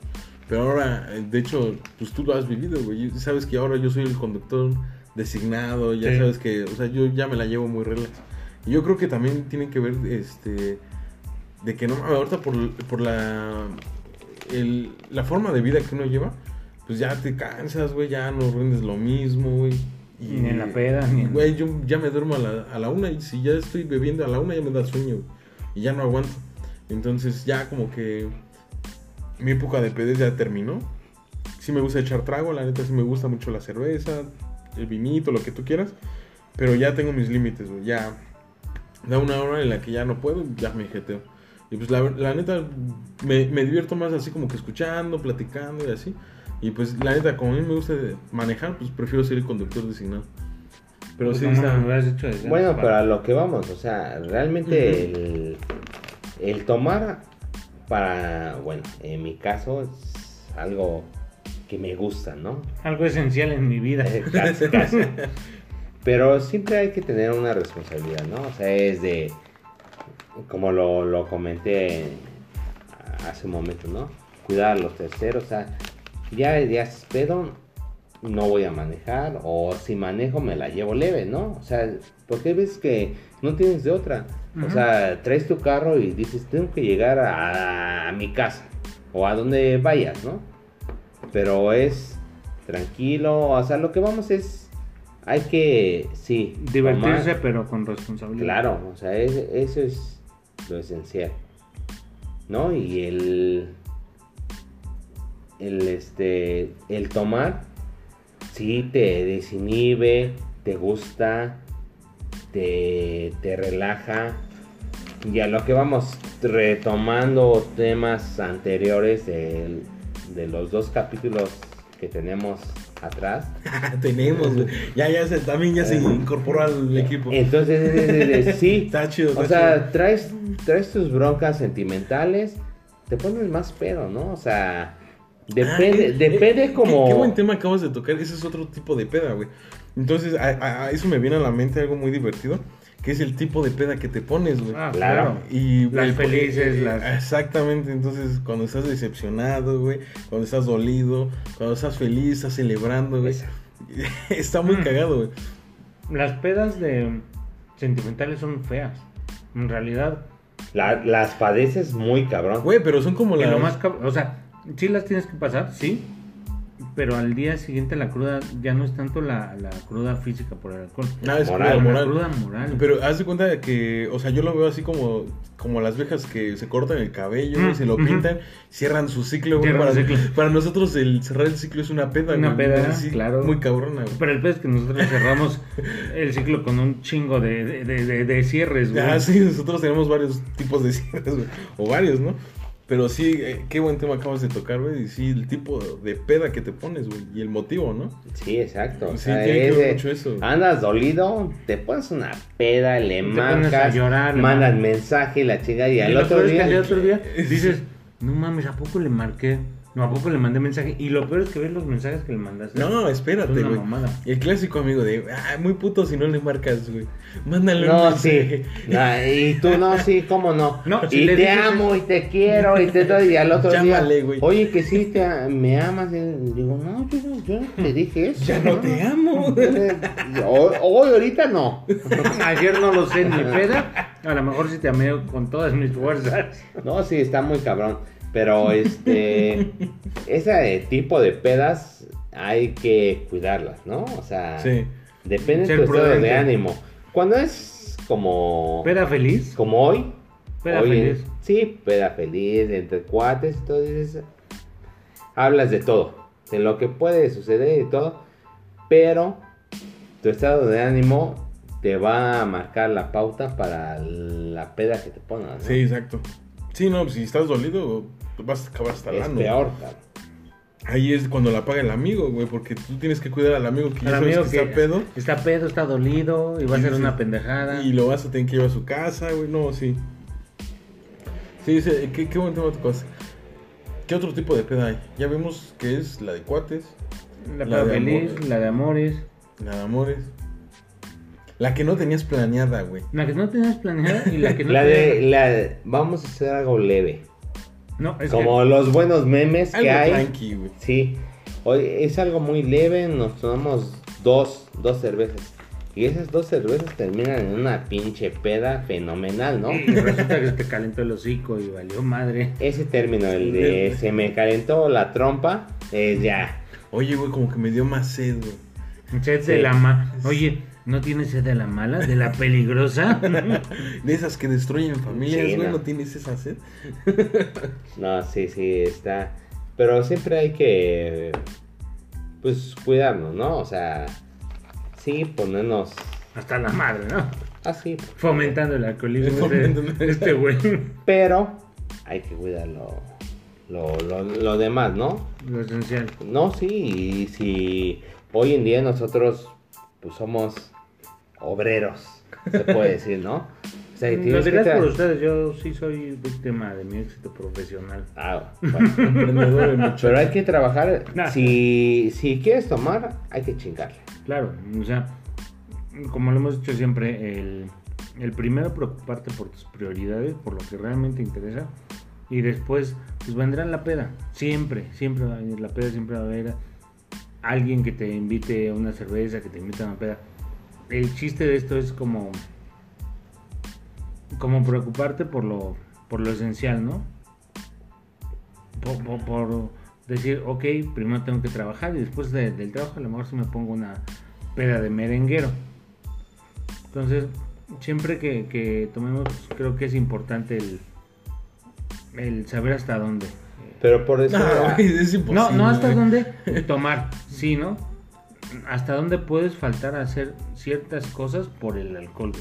Pero ahora, de hecho, pues tú lo has vivido, güey. Sabes que ahora yo soy el conductor designado, ya Sí. sabes que, o sea, yo ya me la llevo muy relax. Y yo creo que también tiene que ver, este, de que no, ahorita por, por la, el- la forma de vida que uno lleva, pues ya te cansas, güey, ya no rindes lo mismo, güey. Y, Ni en la peda, ni en- Güey, yo ya me duermo a la, a la una y si ya estoy bebiendo a la una ya me da sueño, güey, y ya no aguanto. Entonces ya como que mi época de pedes ya terminó. Sí me gusta echar trago, la neta sí me gusta mucho la cerveza, el vinito, lo que tú quieras. Pero ya tengo mis límites, güey. Ya da una hora en la que ya no puedo, ya me jeteo. Y pues la, la neta me, me divierto más así como que escuchando, platicando y así. Y pues la neta, como a mí me gusta manejar, pues prefiero ser el conductor designado. Pero sí, Pues, ¿Cómo está- dicho Bueno, pero a lo que vamos, o sea, realmente el, el tomar para, bueno, en mi caso es algo que me gusta, ¿no? Algo esencial en mi vida. Eh, casi, casi. Pero siempre hay que tener una responsabilidad, ¿no? O sea, es de, como lo, lo comenté hace un momento, ¿no? Cuidar a los terceros, o sea, ya ya es pedo, no voy a manejar, o si manejo me la llevo leve, ¿no? O sea, porque ves que no tienes de otra. O sea, traes tu carro y dices, tengo que llegar a, a mi casa, o a donde vayas, ¿no? Pero es tranquilo, o sea, lo que vamos es, hay que, sí, Divertirse, tomar- pero con responsabilidad. claro, o sea, es- eso es lo esencial, ¿no? Y el, el, este, el tomar, sí, te desinhibe, te gusta, te, te relaja, y a lo que vamos retomando temas anteriores del- de los dos capítulos que tenemos atrás. tenemos, güey. Ya, ya se, también ya se incorporó al equipo. Entonces, es- es- es- sí. Está chido, está O sea, traes, traes tus broncas sentimentales, te pones más pedo, ¿no? O sea, depende, Ah, eh, depende eh, como... Qué, qué buen tema acabas de tocar. Ese es otro tipo de peda, güey. Entonces, a, a- a eso me viene a la mente algo muy divertido. Que es el tipo de peda que te pones, güey. Ah, Claro. Y Las el- felices, eh, las- Exactamente, entonces cuando estás decepcionado, güey, cuando estás dolido, cuando estás feliz, estás celebrando, güey. Está muy Mm. cagado, güey. Las pedas de sentimentales son feas. En realidad. la- las padeces muy cabrón. Güey, pero son como las... lo más cab- O sea, sí las tienes que pasar, sí. Pero al día siguiente la cruda ya no es tanto la, la cruda física por el alcohol. Ah, es Moral, la moral. cruda moral. Pero haz de cuenta de que, o sea, yo lo veo así como, como las viejas que se cortan el cabello, Mm, se lo pintan, cierran su ciclo, güey. Para, ciclo. para nosotros el cerrar el ciclo es una peda, Una güey. peda, Sí, claro. Muy cabrona, güey. Pero el peor es que nosotros cerramos el ciclo con un chingo de, de, de- de- de cierres, güey. Ah, sí, nosotros tenemos varios tipos de cierres, güey. O varios, ¿no? Pero sí, eh, qué buen tema acabas de tocar, güey. Y sí, el tipo de peda que te pones, güey. Y el motivo, ¿no? Sí, exacto. o Sí, sea, tiene que ver mucho eso. Andas dolido, te pones una peda, le Te pones a marcas, llorar, mandas mensaje y la chica y Y al otro es que día... al otro día dices, no mames, ¿a poco le marqué? No, ¿a poco le mandé mensaje? Y lo peor es que ves los mensajes que le mandaste. No, espérate, güey. El clásico amigo de, ah, muy puto si no le marcas, güey. Mándale un No, mensaje. sí. Ah, y tú no, sí, cómo no. No, y si te dices- amo y te quiero y te doy y al otro Llámale, día. güey. Oye, que sí te me amas. Y digo, no, yo, no- yo no te dije eso. Ya no te amo. Hoy, hoy, ahorita no. Ayer no lo sé ni peda. A lo mejor sí te amé con todas mis fuerzas. No, sí, está muy cabrón. Pero este. ese tipo de pedas hay que cuidarlas, ¿no? O sea, Sí. depende de tu estado de ánimo. Cuando es como. ¿Peda feliz? Como hoy. Peda hoy feliz. Sí, peda feliz, entre cuates y todo. dices, hablas de todo. De lo que puede suceder y todo. Pero tu estado de ánimo te va a marcar la pauta para la peda que te pongas. ¿no? Sí, exacto. Sí, no, si estás dolido, vas a acabar el Es peor. Ahí es cuando la paga el amigo, güey, porque tú tienes que cuidar al amigo que ya sabes amigo que que está pedo. está pedo, está dolido y va a ser una pendejada. Y lo vas a tener que llevar a su casa, güey. No, sí. Sí, sí, qué, qué buen tema tocas. ¿Qué otro tipo de peda hay? Ya vimos que es la de cuates, La La de feliz, amores. la de amores. la de amores. La que no tenías planeada, güey. La que no tenías planeada y la que no La tenías- de, la de- vamos a hacer algo leve. No, es Como los buenos memes que hay. tranqui, güey. Sí. Hoy es algo muy leve. Nos tomamos dos, dos cervezas. Y esas dos cervezas terminan en una pinche peda fenomenal, ¿no? que y resulta que se te calentó el hocico y valió madre. Ese término, el de se me calentó la trompa, es ya. Oye, güey, como que me dio más sed, güey. Sed Sí. de la ma... Oye, ¿no tienes sed de la mala? ¿De la peligrosa? De esas que destruyen familias, Sí, güey, no. no. tienes esa sed? No, sí, sí, está. Pero siempre hay que, pues, cuidarnos, ¿no? O sea, sí, ponernos Hasta la madre, ¿no? así. Fomentando el alcoholismo Fomentando. de este güey. Pero hay que cuidar lo, lo, lo, lo demás, ¿no? Lo esencial. No, sí, y si hoy en día nosotros, pues, somos obreros, se puede decir, ¿no? O sea, tienes que dirás por ustedes, yo sí soy víctima de mi éxito profesional. Ah, bueno. Pero hay que trabajar. Nah. Si, si quieres tomar, hay que chingarle. Claro, o sea, como lo hemos dicho siempre, el, el primero preocuparte por tus prioridades, por lo que realmente interesa, y después, pues vendrá la peda. Siempre, siempre va a venir la peda, siempre va a haber alguien que te invite a una cerveza, que te invite a una peda. El chiste de esto es como, como preocuparte por lo, por lo esencial, ¿no? Por, por- decir, ok, primero tengo que trabajar y después de- del trabajo a lo mejor si me pongo una peda de merenguero. Entonces, siempre que, que tomemos, creo que es importante el, el saber hasta dónde. Pero por eso. No, güey, es imposible. no, no hasta dónde tomar, sí, ¿no? Hasta dónde puedes faltar a hacer ciertas cosas por el alcohol.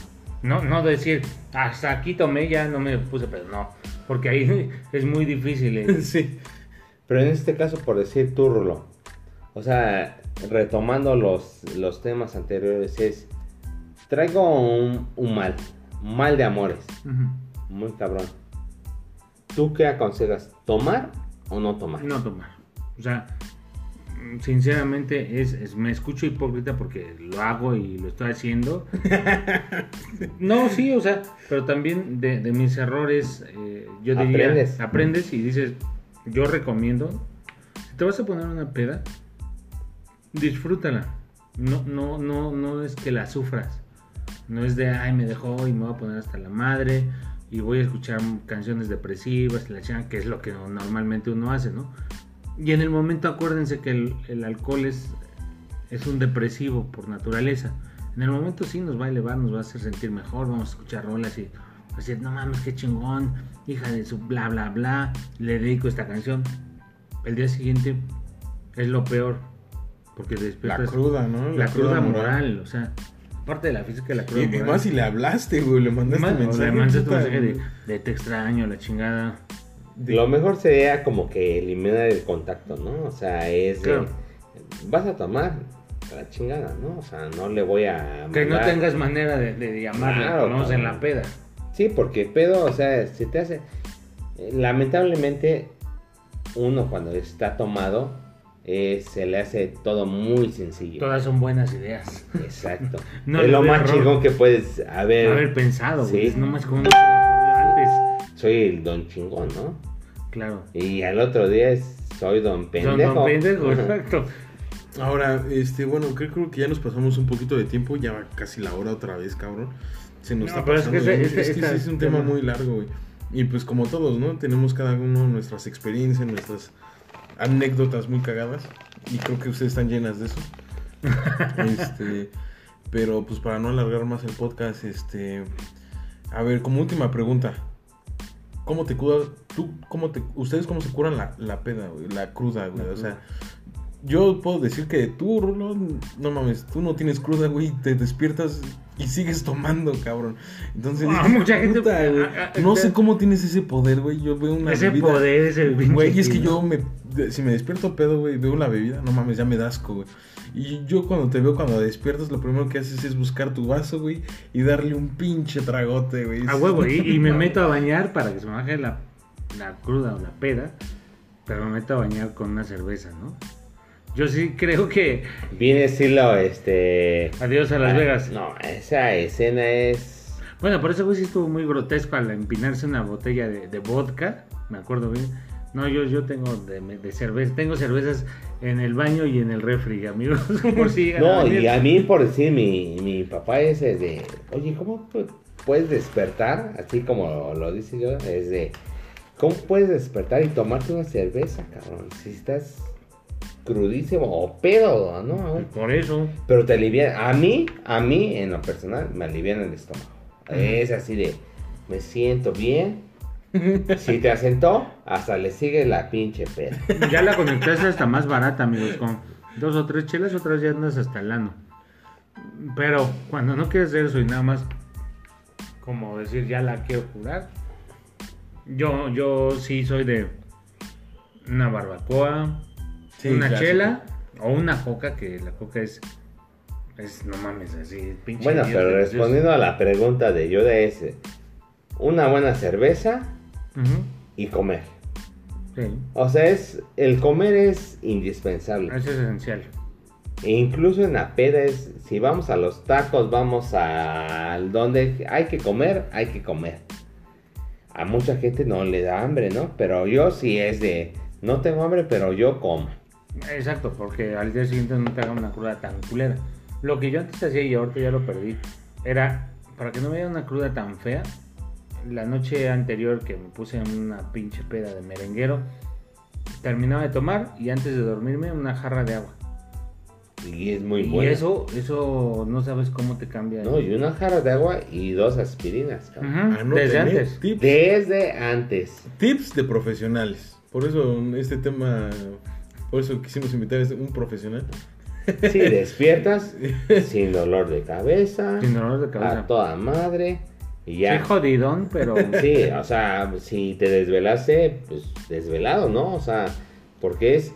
No, no decir, hasta aquí tomé, ya no me puse, pero no. Porque ahí es muy difícil. eh. Sí. Pero en este caso, por decir tú, Rulo. O sea, retomando los, los temas anteriores, es. Traigo un, un mal. Un mal de amores. Muy cabrón. ¿Tú qué aconsejas? ¿Tomar o no tomar? No tomar. O sea, sinceramente es, es- me escucho hipócrita porque lo hago y lo estoy haciendo. no, sí, o sea, pero también de, de mis errores, eh, yo diría, Aprendes. aprendes y dices, yo recomiendo, si te vas a poner una peda, disfrútala. No, no, no, no es que la sufras. No es de, ay, me dejó y me voy a poner hasta la madre y voy a escuchar canciones depresivas, la chingada, que es lo que normalmente uno hace, ¿no? Y en el momento acuérdense que el, el alcohol es, es un depresivo por naturaleza. En el momento sí nos va a elevar, nos va a hacer sentir mejor, vamos a escuchar rolas y decir, no mames, qué chingón, hija de su bla bla bla, le dedico esta canción. El día siguiente es lo peor, porque La despiertas cruda, ¿no? la cruda moral, o sea, aparte de la física, la cruda Y, y moral. más si le hablaste, güey, le mandaste Más, mensaje. le mandaste tu mensaje de, de te extraño, la chingada. De- Lo mejor sería como que eliminar el contacto, ¿no? O sea, es de, Claro. vas a tomar a la chingada, ¿no? O sea, no le voy a Que no tengas manera de, de llamarle, Claro, lo menos en la peda. Sí, porque pedo, o sea, si te hace eh, lamentablemente uno cuando está tomado eh, se le hace todo muy sencillo. Todas son buenas ideas. Exacto. No es lo más error. chingón que puedes haber. Haber pensado, güey. Sí. No más como no antes. Soy el don chingón, ¿no? Claro. Y al otro día es soy don pendejo. Don pendejo, exacto. Ahora, este, bueno, creo, creo que ya nos pasamos un poquito de tiempo, ya va casi la hora otra vez, cabrón. Se nos No, está es que pasando. es que esta- sí es un tema tema- muy largo, güey. Y pues como todos, ¿no? Tenemos cada uno nuestras experiencias, nuestras anécdotas muy cagadas. Y creo que ustedes están llenas de eso. este, pero pues para no alargar más el podcast, este, a ver, como última pregunta. ¿Cómo te curas? ¿Tú, cómo te, ¿Ustedes cómo se curan la, la peda, güey? La cruda, güey. La O sea, yo puedo decir que tú, Rulo, no mames, tú no tienes cruda, güey. Te despiertas y sigues tomando, cabrón. Entonces, dices, mucha gente- "Puta, güey". No sé cómo tienes ese poder, güey. Yo veo una Ese bebida- poder, ese Güey, y es que yo me. Si me despierto pedo, güey, veo la bebida, no mames, ya me da asco, güey. Y yo cuando te veo cuando despiertas, lo primero que haces es buscar tu vaso, güey, y darle un pinche tragote, güey. A huevo, y, y me meto a bañar para que se me baje la, la cruda o la peda, pero me meto a bañar con una cerveza, ¿no? Yo sí creo que Viene estilo, este... adiós a Las ah, Vegas. No, esa escena es... Bueno, por eso güey sí estuvo muy grotesco al empinarse una botella de, de vodka, me acuerdo bien. No, yo, yo tengo de, de cerveza, tengo cervezas en el baño y en el refri, amigos, por si No, y a mí por decir, mi, mi papá es de, oye, ¿cómo pu- puedes despertar? Así como lo dice yo, es de, ¿cómo puedes despertar y tomarte una cerveza, cabrón? Si estás crudísimo o pedo, ¿no? Por eso. Pero te alivia, a mí, a mí en lo personal, me alivian el estómago. Es así de, me siento bien. Si te asentó, hasta le sigue la pinche peda. Ya la conectaste hasta más barata, amigos, con dos o tres chelas, otras ya andas hasta el ano. Pero cuando no quieres hacer eso y nada más, como decir, ya la quiero curar, yo, yo sí soy de una barbacoa, Sí, una clásico. chela o una coca, que la coca es, es no mames, así, pinche. Bueno, pero respondiendo a la pregunta de Yoda es, una buena cerveza y comer. sí, O sea, es el comer es indispensable. eso es esencial. E incluso en la peda es, si vamos a los tacos, vamos al donde hay que comer, hay que comer. A mucha gente no le da hambre, ¿no? Pero yo sí es de, no tengo hambre, pero yo como. Exacto, porque al día siguiente no te haga una cruda tan culera. Lo que yo antes hacía y ahorita ya lo perdí, era para que no me diera una cruda tan fea. La noche anterior que me puse en una pinche peda de merenguero, terminaba de tomar y antes de dormirme una jarra de agua. Y es muy y bueno. eso, eso no sabes cómo te cambia. No, y una jarra de agua y dos aspirinas. Anoten, desde antes. Tips, Desde antes. tips de profesionales. Por eso este tema, por eso quisimos invitar a un profesional. Si despiertas sin dolor de cabeza, Sin dolor de cabeza. a toda madre y Sí, ya. jodidón, pero Sí, o sea, si te desvelaste, pues desvelado, ¿no? O sea, porque es,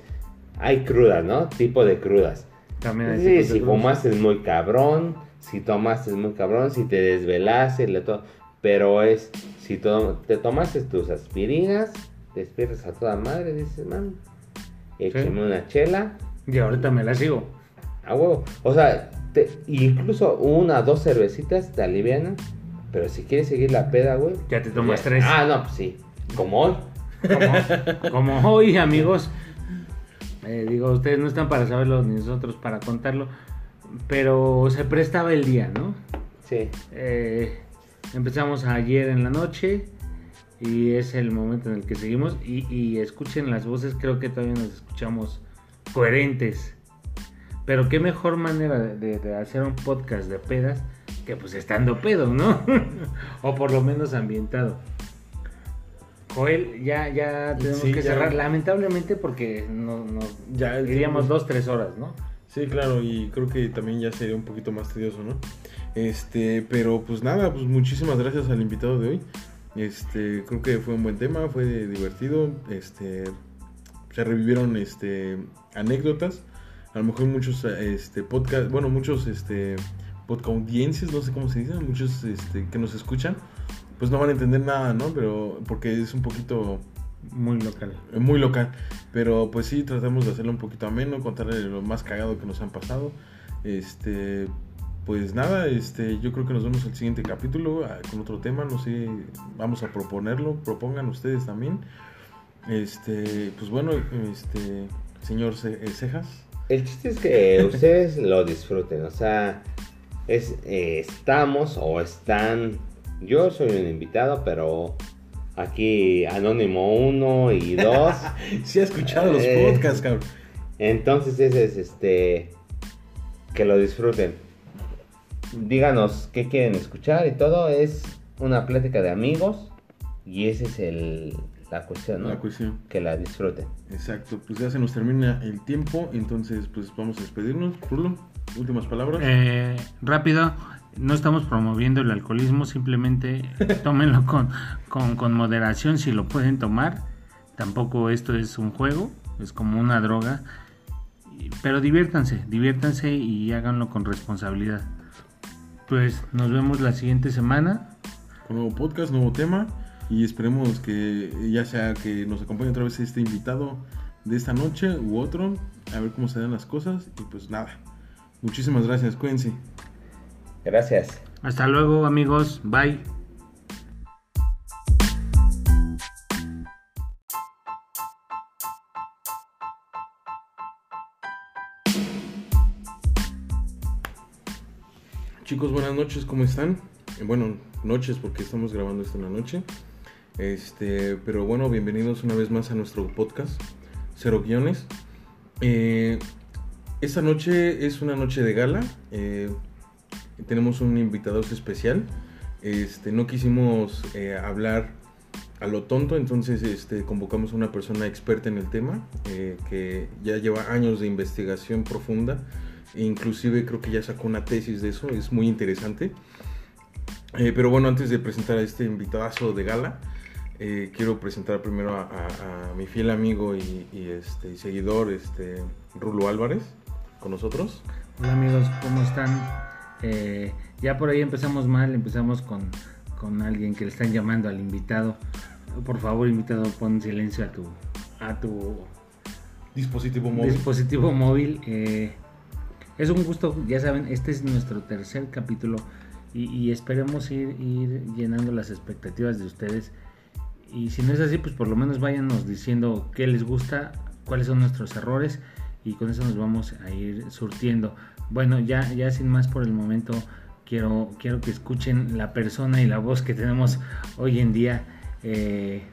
hay crudas, ¿no? Tipo de crudas. también hay Sí, si fumaste es muy cabrón, si tomaste es muy cabrón, si te desvelaste, le to- pero es, si to- te tomaste tus aspirinas, despiertas a toda madre, dices, man, échame una chela, Y ahorita me la sigo. a huevo. O sea, te- incluso una o dos cervecitas te alivianan, pero si quieres seguir la peda, güey. Ya te tomas ya- tres. Ah, no, pues sí, como hoy. como, como hoy, amigos. eh, digo, ustedes no están para saberlo ni nosotros para contarlo. Pero se prestaba el día, ¿no? Sí. Eh, empezamos ayer en la noche y es el momento en el que seguimos y, y escuchen las voces, creo que todavía nos escuchamos coherentes. Pero qué mejor manera de, de hacer un podcast de pedas que pues estando pedos, ¿no? o por lo menos ambientado. Joel, ya, ya tenemos Sí, que ya. cerrar, lamentablemente porque no, no Ya el iríamos tiempo- dos, tres horas, ¿no? Sí, claro, y creo que también ya sería un poquito más tedioso, ¿no? Este, pero pues nada, pues muchísimas gracias al invitado de hoy. Este, creo que fue un buen tema, fue divertido, este, se revivieron este anécdotas, a lo mejor muchos este podcast, bueno, muchos este podcaudiencias, no sé cómo se dice, muchos este que nos escuchan, pues no van a entender nada, ¿no? Pero porque es un poquito Muy local. muy local. Pero pues sí, tratamos de hacerlo un poquito ameno, contarle lo más cagado que nos han pasado. Este, pues nada, este, yo creo que nos vemos el siguiente capítulo ah, con otro tema, no sé, vamos a proponerlo, propongan ustedes también. Este, pues bueno, este, señor Ce- eh, Cejas. El chiste es que ustedes lo disfruten, o sea, es, eh, estamos o están, yo soy un invitado, pero aquí Anónimo 1 y 2, Sí ha escuchado los Eh. podcasts, cabrón. entonces ese es este, que lo disfruten. Díganos qué quieren escuchar y todo, es una plática de amigos y esa es el, la cuestión, ¿no? La cuestión. Que la disfruten. Exacto, pues ya se nos termina el tiempo, entonces pues vamos a despedirnos. Rulo, últimas palabras. Eh, rápido, no estamos promoviendo el alcoholismo, simplemente tómenlo con, con, con moderación si lo pueden tomar. Tampoco esto es un juego, es como una droga. Pero diviértanse, diviértanse y háganlo con responsabilidad. Pues nos vemos la siguiente semana. con nuevo podcast, nuevo tema y esperemos que ya sea que nos acompañe otra vez este invitado de esta noche u otro, a ver cómo se dan las cosas y pues nada. Muchísimas gracias, cuídense. Gracias. Hasta luego amigos, bye. Chicos, buenas noches, ¿cómo están? Eh, Bueno, noches porque estamos grabando esto en la noche. Este, pero bueno, bienvenidos una vez más a nuestro podcast, Cero Guiones. Eh, esta noche es una noche de gala. eh, tenemos un invitado especial. Este, no quisimos hablar a lo tonto, entonces este, convocamos a una persona experta en el tema, que ya lleva años de investigación profunda, inclusive creo que ya sacó una tesis de eso, es muy interesante. Eh, pero bueno, antes de presentar a este invitadazo de gala, eh, quiero presentar primero a, a- a mi fiel amigo y, y, este, y seguidor, este, Rulo Álvarez, con nosotros. Hola amigos, ¿cómo están? Eh, ya por ahí empezamos mal, empezamos con, con alguien que le están llamando al invitado. Por favor, invitado, pon silencio a tu, a tu Dispositivo móvil. dispositivo móvil. eh, es un gusto, ya saben, este es nuestro tercer capítulo y, esperemos ir, ir llenando las expectativas de ustedes. Y si no es así, pues por lo menos váyanos diciendo qué les gusta, cuáles son nuestros errores y con eso nos vamos a ir surtiendo. Bueno, ya, ya sin más por el momento, quiero, quiero que escuchen la persona y la voz que tenemos hoy en día. Eh,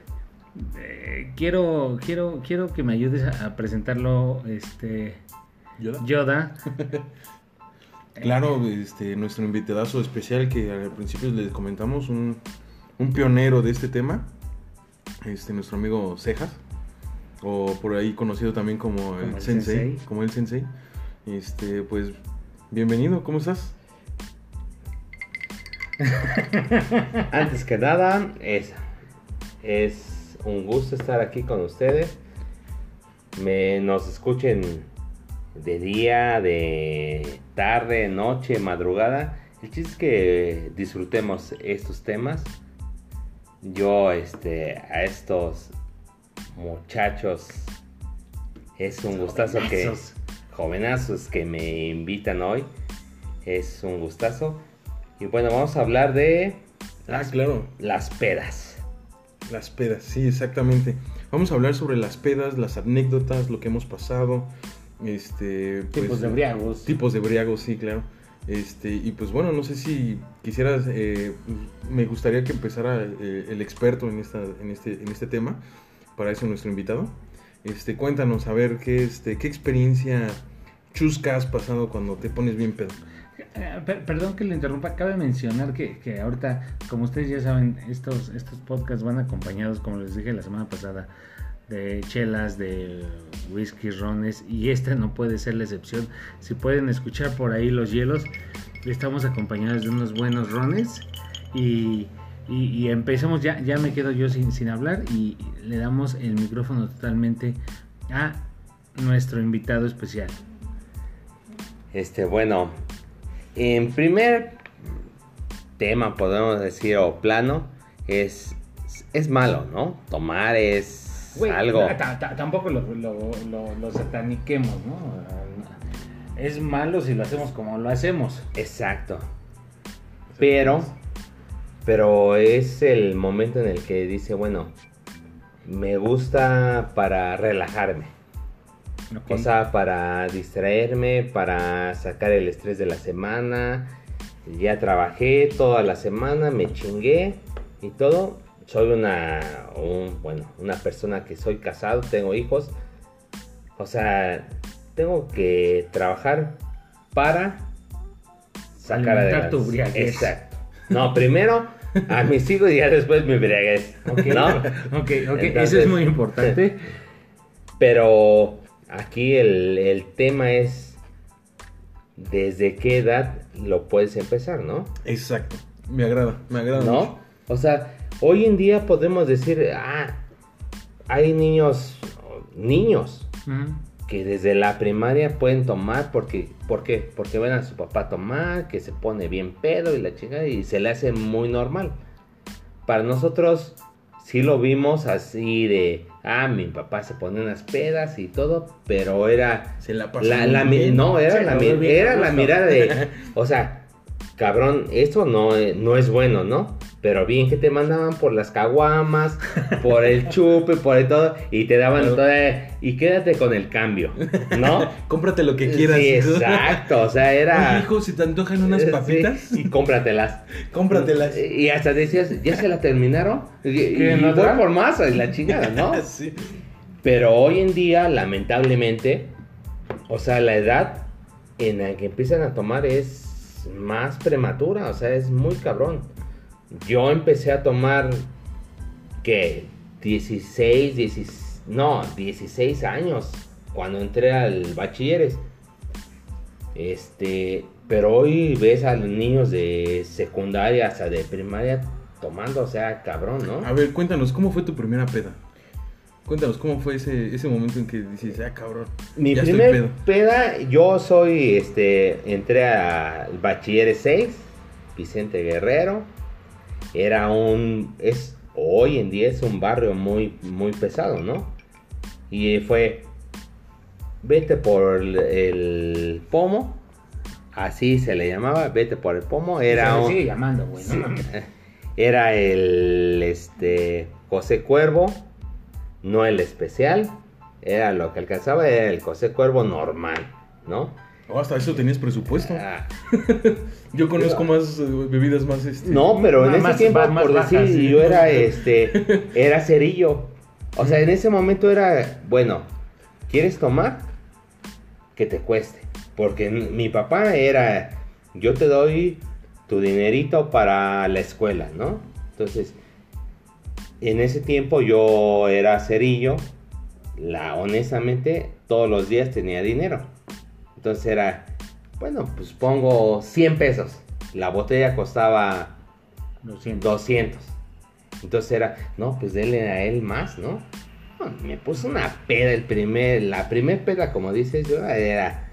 eh, quiero, quiero, quiero que me ayudes a, a presentarlo, este, ¿Yoda? Yoda. Claro, este, nuestro invitadazo especial que al principio les comentamos, un, un pionero de este tema, este, nuestro amigo Cejas, o por ahí conocido también como, el, el sensei, sensei. como el Sensei. Este, pues, bienvenido, ¿cómo estás? Antes que nada, es, es un gusto estar aquí con ustedes. Me, nos escuchen de día, de tarde, noche, madrugada. El chiste es que disfrutemos estos temas. Yo, este, a estos muchachos, es un gustazo que Jovenazos. que me invitan hoy. Es un gustazo. Y bueno, vamos a hablar de Ah, claro, las pedas. las pedas, sí, exactamente. Vamos a hablar sobre las pedas, las anécdotas, lo que hemos pasado, este, pues, Tipos de briagos. Tipos de briagos, sí, claro. Este, y pues bueno, no sé si quisieras, eh, me gustaría que empezara eh, el experto en, esta, en, este, en este tema, para eso nuestro invitado. Este, cuéntanos, a ver, ¿qué, este, qué experiencia chusca has pasado cuando te pones bien pedo? Eh, per- perdón que le interrumpa, cabe mencionar que, que ahorita, como ustedes ya saben, estos, estos podcasts van acompañados, como les dije la semana pasada, de chelas, de whisky, rones, y esta no puede ser la excepción. Si pueden escuchar por ahí los hielos, estamos acompañados de unos buenos rones y, y, empezamos, ya, ya me quedo yo sin, sin hablar y le damos el micrófono totalmente a nuestro invitado especial. Este, bueno, en primer tema, podemos decir, o plano, es, es malo, ¿no? Tomar es Algo. ta- ta- tampoco lo, lo, lo- lo sataniquemos, ¿no? Es malo si lo hacemos como lo hacemos. Exacto. Pero, pero es el momento en el que dice, bueno, me gusta para relajarme. Ok. O sea, para distraerme, para sacar el estrés de la semana. Ya trabajé toda la semana, me chingué y todo. Soy una, un- bueno, una persona que soy casado, tengo hijos. O sea, tengo que trabajar para sacar adelante. tu embriaguez. Exacto. No, primero a mis hijos y ya después mi embriaguez. Ok, ¿No? ok, ok, eso es muy importante. Pero aquí el, el tema es desde qué edad lo puedes empezar, ¿no? Exacto, me agrada, me agrada. mucho. ¿No? O sea, hoy en día podemos decir, ah, hay niños, niños que desde la primaria pueden tomar porque, ¿por qué? Porque ven a su papá tomar, que se pone bien pedo y la chica y se le hace muy normal. Para nosotros sí lo vimos así de, ah, mi papá se pone unas pedas y todo, pero era Se la pasó. la, la muy mi- bien. no, era, Sí, la, era la mirada de, o sea, cabrón, esto no, eh, no es bueno, ¿no? Pero bien que te mandaban por las caguamas, por el chupe, por el todo, y te daban Claro. todo, eh, y quédate con el cambio, ¿no? Cómprate lo que quieras. Sí, exacto, o sea, era... Oye, hijo, si te antojan unas Sí, papitas, y cómpratelas. cómpratelas. Y hasta decías, ¿ya se la terminaron? Y, y ¿Quieren voy por más, y la chingada, ¿no? sí. Pero hoy en día, lamentablemente, o sea, la edad en la que empiezan a tomar es más prematura, o sea, es muy cabrón. Yo empecé a tomar, ¿qué? 16, 16, no, 16 años cuando entré al bachilleres. Este, pero hoy ves a los niños de secundaria hasta de primaria tomando, o sea, cabrón, ¿no? A ver, cuéntanos, ¿cómo fue tu primera peda? Cuéntanos, ¿cómo fue ese, ese momento en que dices, ah, cabrón? Mi ya estoy primer pedo"? peda, yo soy, este, entré al bachiller 6, Vicente Guerrero. Era un, es, hoy en día es un barrio muy, muy pesado, ¿no? Y fue, vete por el, el pomo, así se le llamaba, vete por el pomo. Era Se un, sigue llamando, güey. no era el, este, José Cuervo, no el especial. Era lo que alcanzaba, era el José Cuervo normal, ¿no? Oh, hasta eso tenías presupuesto. Ah, Yo conozco más eh, bebidas más este. no, pero en ese tiempo, más por bajas, decir, sí. yo era, este, era cerillo. O sea, en ese momento era, bueno, ¿quieres tomar? Que te cueste. Porque mi papá era, yo te doy tu dinerito para la escuela, ¿no? Entonces, en ese tiempo yo era cerillo. La, honestamente, todos los días tenía dinero. Entonces era, bueno, pues pongo 100 pesos. La botella costaba Lo siento. 200. Entonces era, no, pues denle a él más, ¿no? No, Me puso una peda el primer, la primer peda, como dices yo, era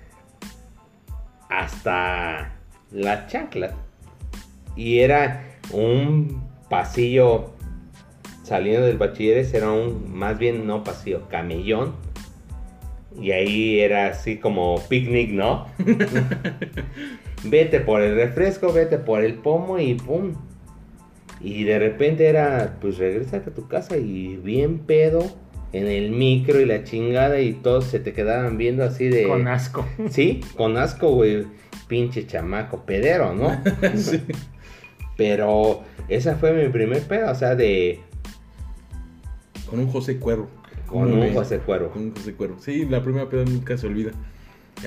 hasta la chancla. Y era un pasillo saliendo del bachilleres, era un, más bien no pasillo, camellón. Y ahí era así como picnic, ¿no? vete por el refresco, vete por el pomo y pum. Y de repente era, pues regrésate a tu casa y bien pedo. en el micro y la chingada y todos se te quedaban viendo así de... Con asco. Sí, con asco, güey. Pinche chamaco, pedero, ¿no? Sí. Pero esa fue mi primer peda, o sea, de... Con un José Cuervo. Con un bien. José Cuervo. Con un José Cuervo. Sí, la primera peda nunca se olvida.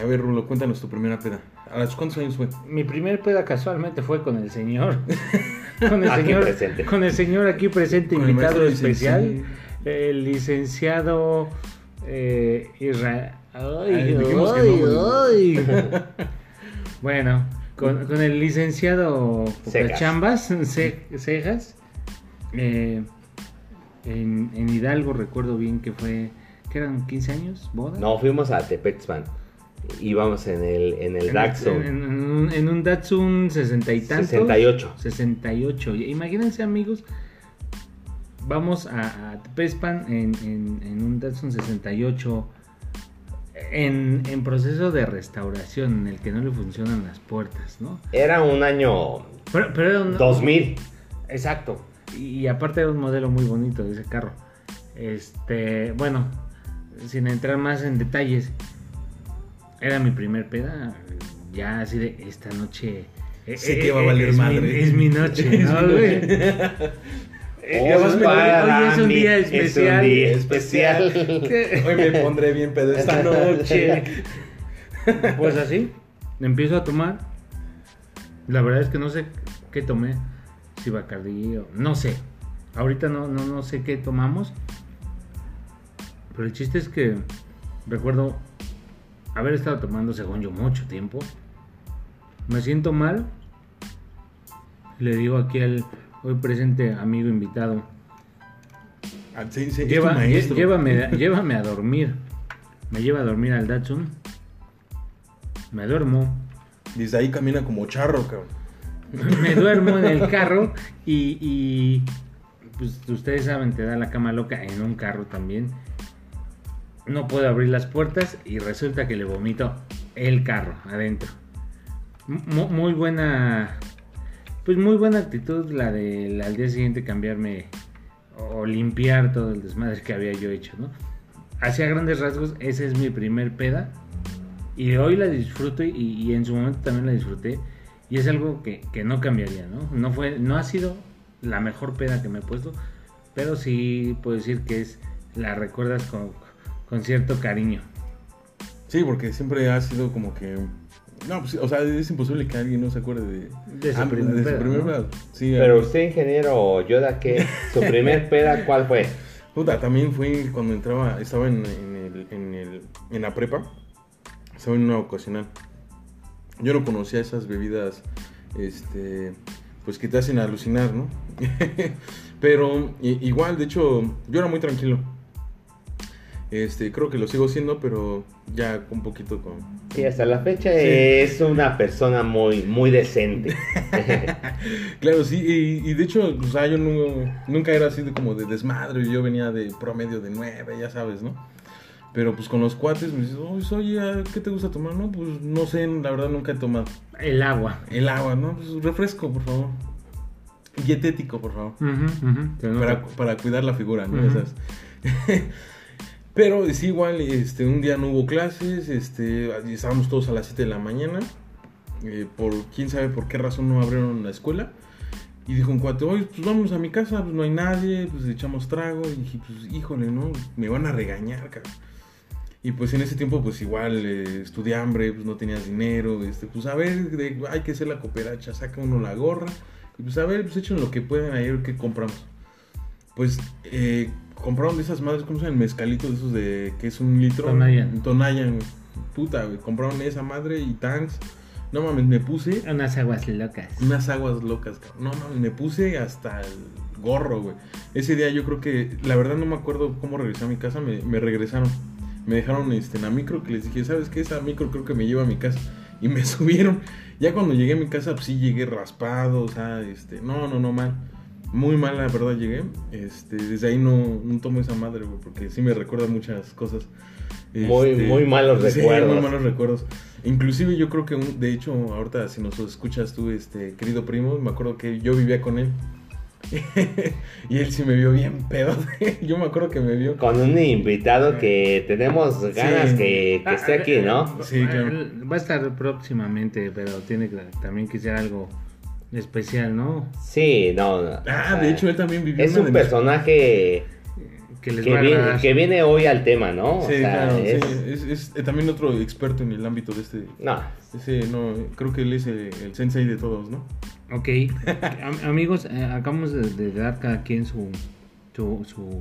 A ver, Rulo, cuéntanos tu primera peda. ¿A los cuántos años fue? Mi primer peda casualmente fue con el señor. con el Aquí señor. presente. Con el señor aquí presente, Con invitado especial. licenciado. El licenciado eh, Israel. Ay, Ay, ay, no, ay. bueno, con, con el licenciado Cejas. Chambas Cejas. eh, en, en Hidalgo recuerdo bien que fue. que eran 15 años? ¿Boda? No, fuimos a Tepexpan. Íbamos en el, en el En, Datsun. en- un, en un Datsun 60 y tantos. 68. 68. Imagínense, amigos. Vamos a, a en, un Datsun 68. En, en proceso de restauración, en el que no le funcionan las puertas, ¿no? Era un año Pero, pero era un- 2000. Exacto. Y, aparte era un modelo muy bonito de ese carro. Este, bueno, sin entrar más en detalles, era mi primer peda. Ya así de esta noche. eh, Sí eh, que va a eh, valer es mi- madre. es mi noche, ¿no, mi güey? Eh, Hoy es un día es un especial. día especial. Hoy me pondré bien pedo esta noche. Pues así, empiezo a tomar. La verdad es que no sé qué tomé. Si Bacardí o... No sé. Ahorita no, no, no sé qué tomamos. Pero el chiste es que recuerdo haber estado tomando, según yo, mucho tiempo. Me siento mal. Le digo aquí al hoy presente amigo invitado. Ah, sí, sí, Lleva- lle- llévame, llévame a dormir. Me lleva a dormir al Datsun. Me duermo. Desde ahí camina como charro, cabrón. Me duermo en el carro y, pues ustedes saben, te da la cama loca en un carro también. No puedo abrir las puertas y resulta que le vomito el carro adentro. Mu- muy buena, pues muy buena actitud la de al día siguiente cambiarme o limpiar todo el desmadre que había yo hecho, ¿no? Hacia grandes rasgos, esa es mi primer peda. Y hoy la disfruto y en su momento también la disfruté. Y es algo que, que no cambiaría, ¿no? No, fue, no ha sido la mejor peda que me he puesto, pero sí puedo decir que es la recuerdas con, con cierto cariño. Sí, porque siempre ha sido como que. No, pues, o sea, es imposible que alguien no se acuerde de. De su Ah, primer de su peda, primer ¿no? peda. Sí, Pero usted, ingeniero Yoda, ¿qué? ¿Su primer peda cuál fue? Puta, también fue cuando entraba, estaba en, en, el, en, el, en la prepa, estaba en una ocasional. Yo no conocía esas bebidas, este, pues que te hacen alucinar, ¿no? pero igual, de hecho, yo era muy tranquilo. Este, creo que lo sigo siendo, pero ya un poquito con... Sí, hasta la fecha Sí. es una persona muy, muy decente. Claro, sí, y, y de hecho, o sea, yo no- nunca era así de como de desmadre, yo venía de promedio de nueve, ya sabes, ¿no? Pero pues con los cuates me dices, "Oye, oye, ¿a ¿qué te gusta tomar? No, pues no sé, la verdad nunca he tomado. El agua. El agua, ¿no? Pues refresco, por favor. Dietético, por favor. Para, para cuidar la figura, ¿no? Sabes. Pero sí, igual, este, un día no hubo clases, este, estábamos todos a las 7 de la mañana. eh, por quién sabe por qué razón no abrieron la escuela. Y dijo un cuate, oye, pues vamos a mi casa, pues no hay nadie, pues echamos trago. Y dije, pues híjole, ¿no? Me van a regañar, cabrón. Y pues en ese tiempo, pues igual, eh, estudié hambre, pues no tenías dinero, este, pues a ver, de- hay que hacer la cooperacha, saca uno la gorra. Y pues a ver, pues echen lo que puedan ayer que compramos. Pues eh, compraron de esas madres, ¿cómo se llama? Mezcalito de esos de que es un litro. Tonayan. Tonayan. Puta, güey. Compraron esa madre y tanks. No mames, me puse Unas aguas locas. unas aguas locas, cabrón. No mames, me puse hasta el gorro, güey. Ese día yo creo que, la verdad no me acuerdo cómo regresé a mi casa, me, me regresaron. Me dejaron este, en la micro que les dije, ¿sabes qué? Esa micro creo que me lleva a mi casa. Y me subieron. Ya cuando llegué a mi casa, pues sí llegué raspado, o sea, este, no, no, no, mal. Muy mal, la verdad, llegué. Este, desde ahí no, no tomo esa madre, güey, porque sí me recuerda muchas cosas. Muy- Este, muy malos sí, recuerdos. muy malos recuerdos. Inclusive yo creo que, un- de hecho, ahorita si nos escuchas tú, este, querido primo, me acuerdo que yo vivía con él. y él sí me vio bien pedo. Yo me acuerdo que me vio. Con un invitado que tenemos ganas Sí. que, que esté aquí, ¿no? Sí, claro. Va a estar próximamente, pero tiene que también que ser algo especial, ¿no? Sí, no. no. Ah, de hecho él también vivió Es una un de mis- personaje Que les que va a viene, agradar. que viene hoy al tema, ¿no? O sea, claro, es- sí, es, es, también otro experto en el ámbito de este. No, Ese, no, creo que él es el, el sensei de todos, ¿no? Ok, Am- amigos, eh, acabamos de, de dar cada quien su, su, su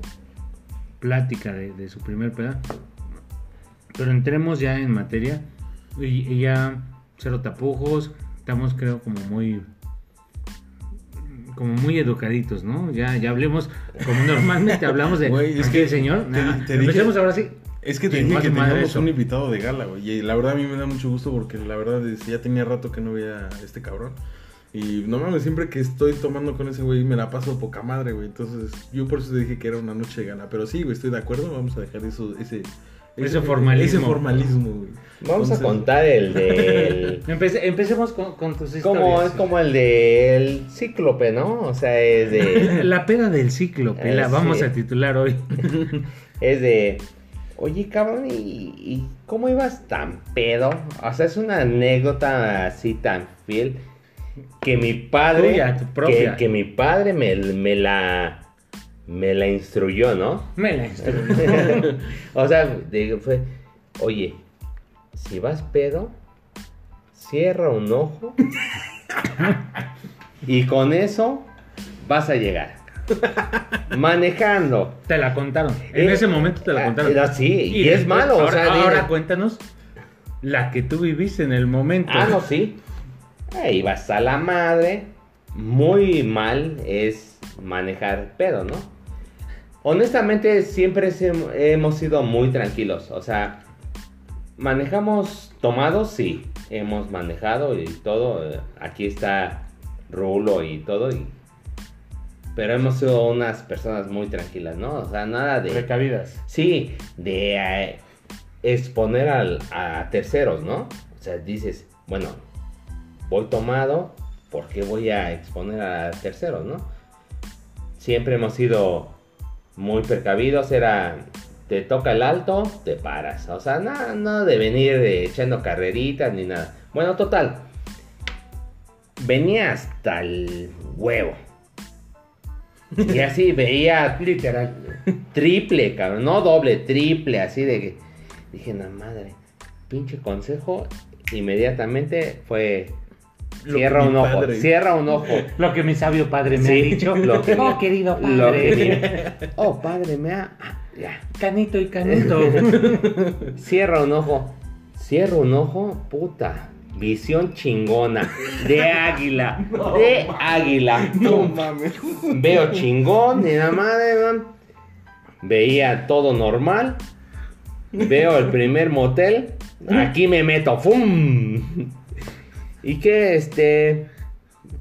plática de, de su primer peda. Pero entremos ya en materia y, y ya cero tapujos, estamos creo como muy como muy educaditos, ¿no? Ya, ya hablemos como normalmente hablamos de Güey, es que el señor. te- Nah, te dije- empecemos ahora sí. Es que te dije que teníamos un invitado de gala, güey. Y la verdad a mí me da mucho gusto porque la verdad es, ya tenía rato que no veía a este cabrón. Y no mames, siempre que estoy tomando con ese güey me la paso poca madre, güey. Entonces yo por eso dije que era una noche de gala. Pero sí, güey, estoy de acuerdo. Vamos a dejar eso, ese, Ese formalismo. Ese formalismo, güey. vamos a contar el del... Empece- empecemos con, con tus como, historias. es como el del cíclope, ¿no? O sea, es de... La peda del cíclope, Eh, la vamos sí. a titular hoy. Es de... Oye, cabrón, ¿y, y cómo ibas tan pedo? O sea, es una anécdota así tan fiel que mi padre... Tuya, tu propia. Que, que mi padre me, me la... Me la instruyó, ¿no? Me la instruyó. o sea, fue, oye, si vas pedo, cierra un ojo y con eso vas a llegar. Manejando. Te la contaron. En Eh, ese momento te la ah, contaron. ah, sí, y, es después- malo. Ahora, o sea, ahora cuéntanos la que tú viviste en el momento. ah, no, sí. Ahí vas a la madre. Muy mal es manejar pedo, ¿no? Honestamente, siempre hemos sido muy tranquilos. O sea, manejamos tomados, sí. Hemos manejado y todo. Aquí está Rulo y todo. y- Pero hemos sido unas personas muy tranquilas, ¿no? O sea, nada de... Recabidas. Sí, de eh, exponer al- a terceros, ¿no? O sea, dices, bueno, voy tomado, ¿por qué voy a exponer a terceros, no? Siempre hemos sido muy precavidos, era, te toca el alto, te paras. O sea, nada, de venir echando carreritas ni nada. Bueno, total. Venía hasta el huevo. Y así veía Literal. triple, cabrón, no doble, triple, así de que dije, la madre, pinche consejo, inmediatamente fue cierra un ojo, padre- cierra un ojo. Lo que mi sabio padre me Sí, ha dicho. lo que oh, mi- querido Lo padre. que mi- oh, padre, me ha ah, ya. Canito y canuto. Cierra un ojo. Cierra un ojo, puta. Visión chingona. De águila. de águila. No mames. Veo chingón, ni la madre, man. Veía todo normal. Veo el primer motel. Aquí me meto. ¡Fum! ¿Y qué, este?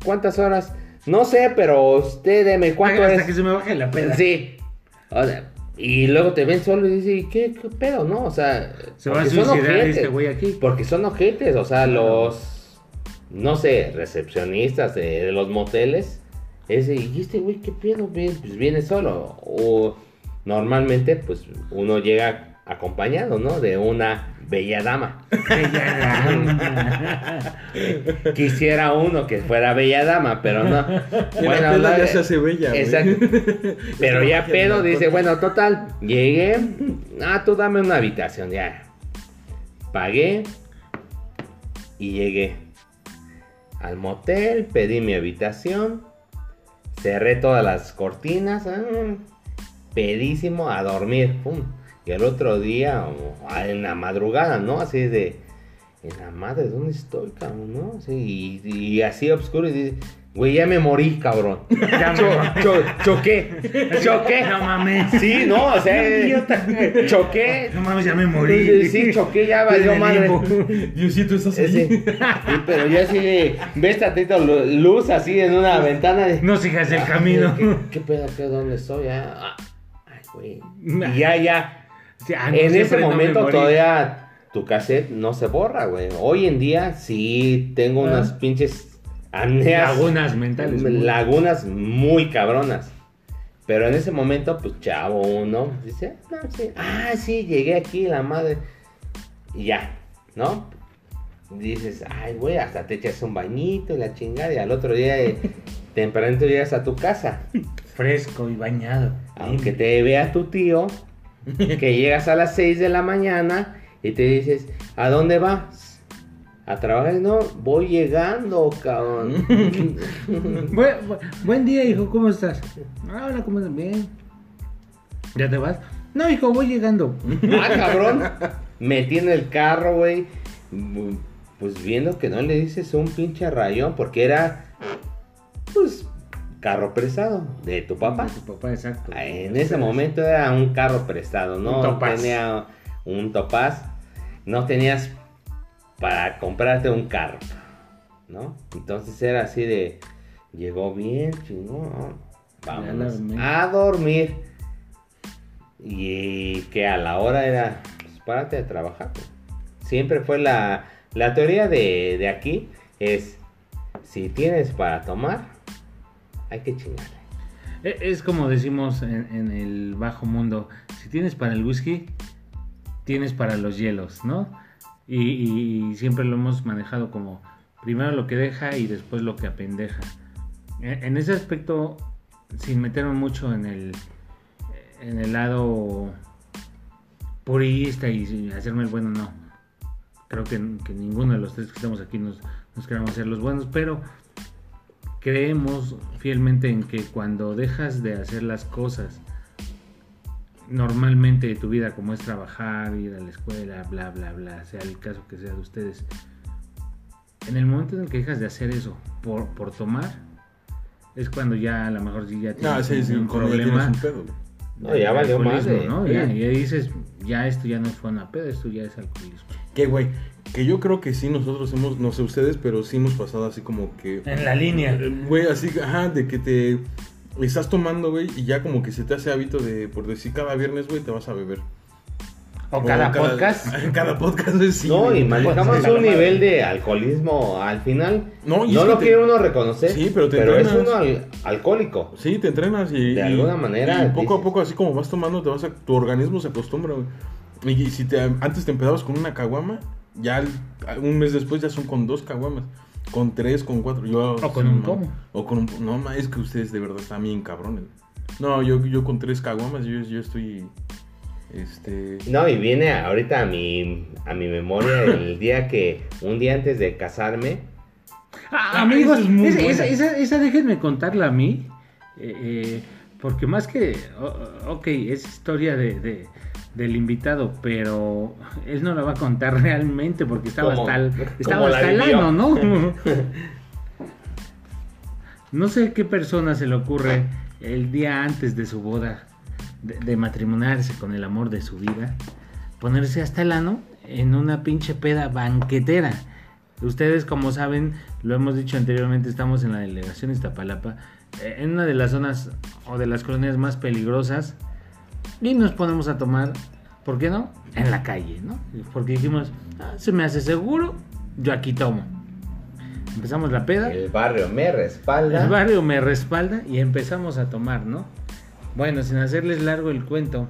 ¿Cuántas horas? No sé, pero usted deme cuánto Hasta es. que se me baje la peda. Sí. O sea, y luego te ven solo y dices, ¿y qué, qué pedo, no? O sea, Se va a porque son suicidar ojetes. este güey aquí. Porque son ojetes, o sea, los, no sé, recepcionistas de, de los moteles. Ese, ¿y este güey qué pedo? Pues viene solo. O normalmente, pues uno llega acompañado, ¿no? De una bella dama. Quisiera uno que fuera bella dama, pero no. La ya se hace bella, güey. Exacto. Pero ya pedo dice, bueno, total, llegué. Ah, tú dame una habitación, ya. Pagué y llegué al motel, pedí mi habitación, cerré todas las cortinas, ah, pedísimo a dormir, pum. Y el otro día, o, ah, en la madrugada, ¿no? Así de, en la madre, ¿dónde estoy, cabrón? ¿No? Sí, y, y así oscuro y dice, güey, ya me morí, cabrón. Ya me Cho- cho- choqué, choqué. No mames. Sí, no, o sea, Idiota. choqué. No mames, ya me morí. Sí, choqué, ya valió madre. Diosito, ¿estás ahí? sí, pero yo así de, ves tantito lu- luz así en una ventana de... No sigas el Ah, camino. ¿Qué, qué pedo, qué, dónde estoy? Ah, ah, ay, güey. Y ya, ya. Sí, ah, no, en ese no momento todavía tu cassette no se borra, güey. Hoy en día sí tengo Ah. unas pinches Amneas, Lagunas mentales. lagunas muy cabronas. Pero en ese momento, pues chavo uno dice, no, sí, ah, sí, llegué aquí, la madre. Y ya, ¿no? Dices, ay, güey, hasta te echas un bañito y la chingada. Y al otro día, eh, tempranito llegas a tu casa. Fresco y bañado. Aunque te vea tu tío, que llegas a las 6 de la mañana y te dices, ¿a dónde vas? A trabajar, no, voy llegando, cabrón. Buen, bu- buen día, hijo, ¿cómo estás? Ah, hola, ¿cómo estás? Bien. ¿Ya te vas? No, hijo, voy llegando. ah, cabrón. Metí en el carro, güey. Pues viendo que no le dices un pinche rayón, porque era, pues, carro prestado de tu papá. Tu papá, exacto. En ese momento era un carro prestado, no Un Topaz. tenía un topaz, no tenías para comprarte un carro, ¿no? Entonces era así de, llegó bien, chingón, vámonos a dormir. Y que a la hora era, pues párate de trabajar. pues. Siempre fue la, la teoría de, de aquí, es, si tienes para tomar, hay que chingarle. Es como decimos en, el bajo mundo, si tienes para el whisky, tienes para los hielos, ¿no? Y, siempre lo hemos manejado como primero lo que deja y después lo que apendeja. E- En ese aspecto, sin meterme mucho en el, en el lado purista y hacerme el bueno, no. Creo que, que ninguno de los tres que estamos aquí nos, nos queramos hacer los buenos, pero creemos fielmente en que cuando dejas de hacer las cosas normalmente de tu vida, como es trabajar, ir a la escuela, bla, bla, bla, sea el caso que sea de ustedes, en el momento en el que dejas de hacer eso por, por tomar, es cuando ya a lo mejor sí ya tienes No, sí, sí, un ya problema. tienes un pedo, güey. No, ya valió madre. ¿no? Ya, ya dices, ya esto ya no fue una pedo, esto ya es alcoholismo. Que, güey, que yo creo que sí, nosotros hemos, no sé ustedes, pero sí hemos pasado así como que... En la línea. Eh, Güey, así, ajá, de que te estás tomando, güey, y ya como que se te hace hábito de, por decir, cada viernes, güey, te vas a beber. O cada podcast. Cada podcast, güey, sí. no, y manejamos Pues, un nivel de alcoholismo al final. No, No, y es que lo te- quiere uno reconocer, Sí, pero te es entrenas. uno al- alcohólico. Sí, te entrenas y... De y- alguna manera, Y poco a poco, así como vas tomando, te vas a, tu organismo se acostumbra, güey. Y, si te, antes te empezabas con una caguama, ya un mes después ya son con dos caguamas. Con tres, con cuatro. Yo, O con sí, un pomo. O con un No, ma, es que ustedes de verdad están bien cabrones. No, yo, yo con tres caguamas, yo, yo estoy... Este... No, y viene ahorita a mi, a mi memoria el día que, un día antes de casarme, Ah, Ah, amigos, esa es esa, buena. esa- esa- esa déjenme contarla a mí. eh, eh, porque más que. ok, es historia de, de- del invitado, pero él no la va a contar realmente porque estaba ¿Cómo? hasta el, ano, ¿no? no sé qué persona se le ocurre el día antes de su boda de, de matrimoniarse con el amor de su vida, ponerse hasta el ano en una pinche peda banquetera. Ustedes, como saben, lo hemos dicho anteriormente, estamos en la delegación Iztapalapa, eh, en una de las zonas o de las colonias más peligrosas, y nos ponemos a tomar, ¿por qué no? En la calle, ¿no? Porque dijimos, "Ah, se me hace seguro, yo aquí tomo. Empezamos la peda. el barrio me respalda. El barrio me respalda y empezamos a tomar, ¿no? Bueno, sin hacerles largo el cuento,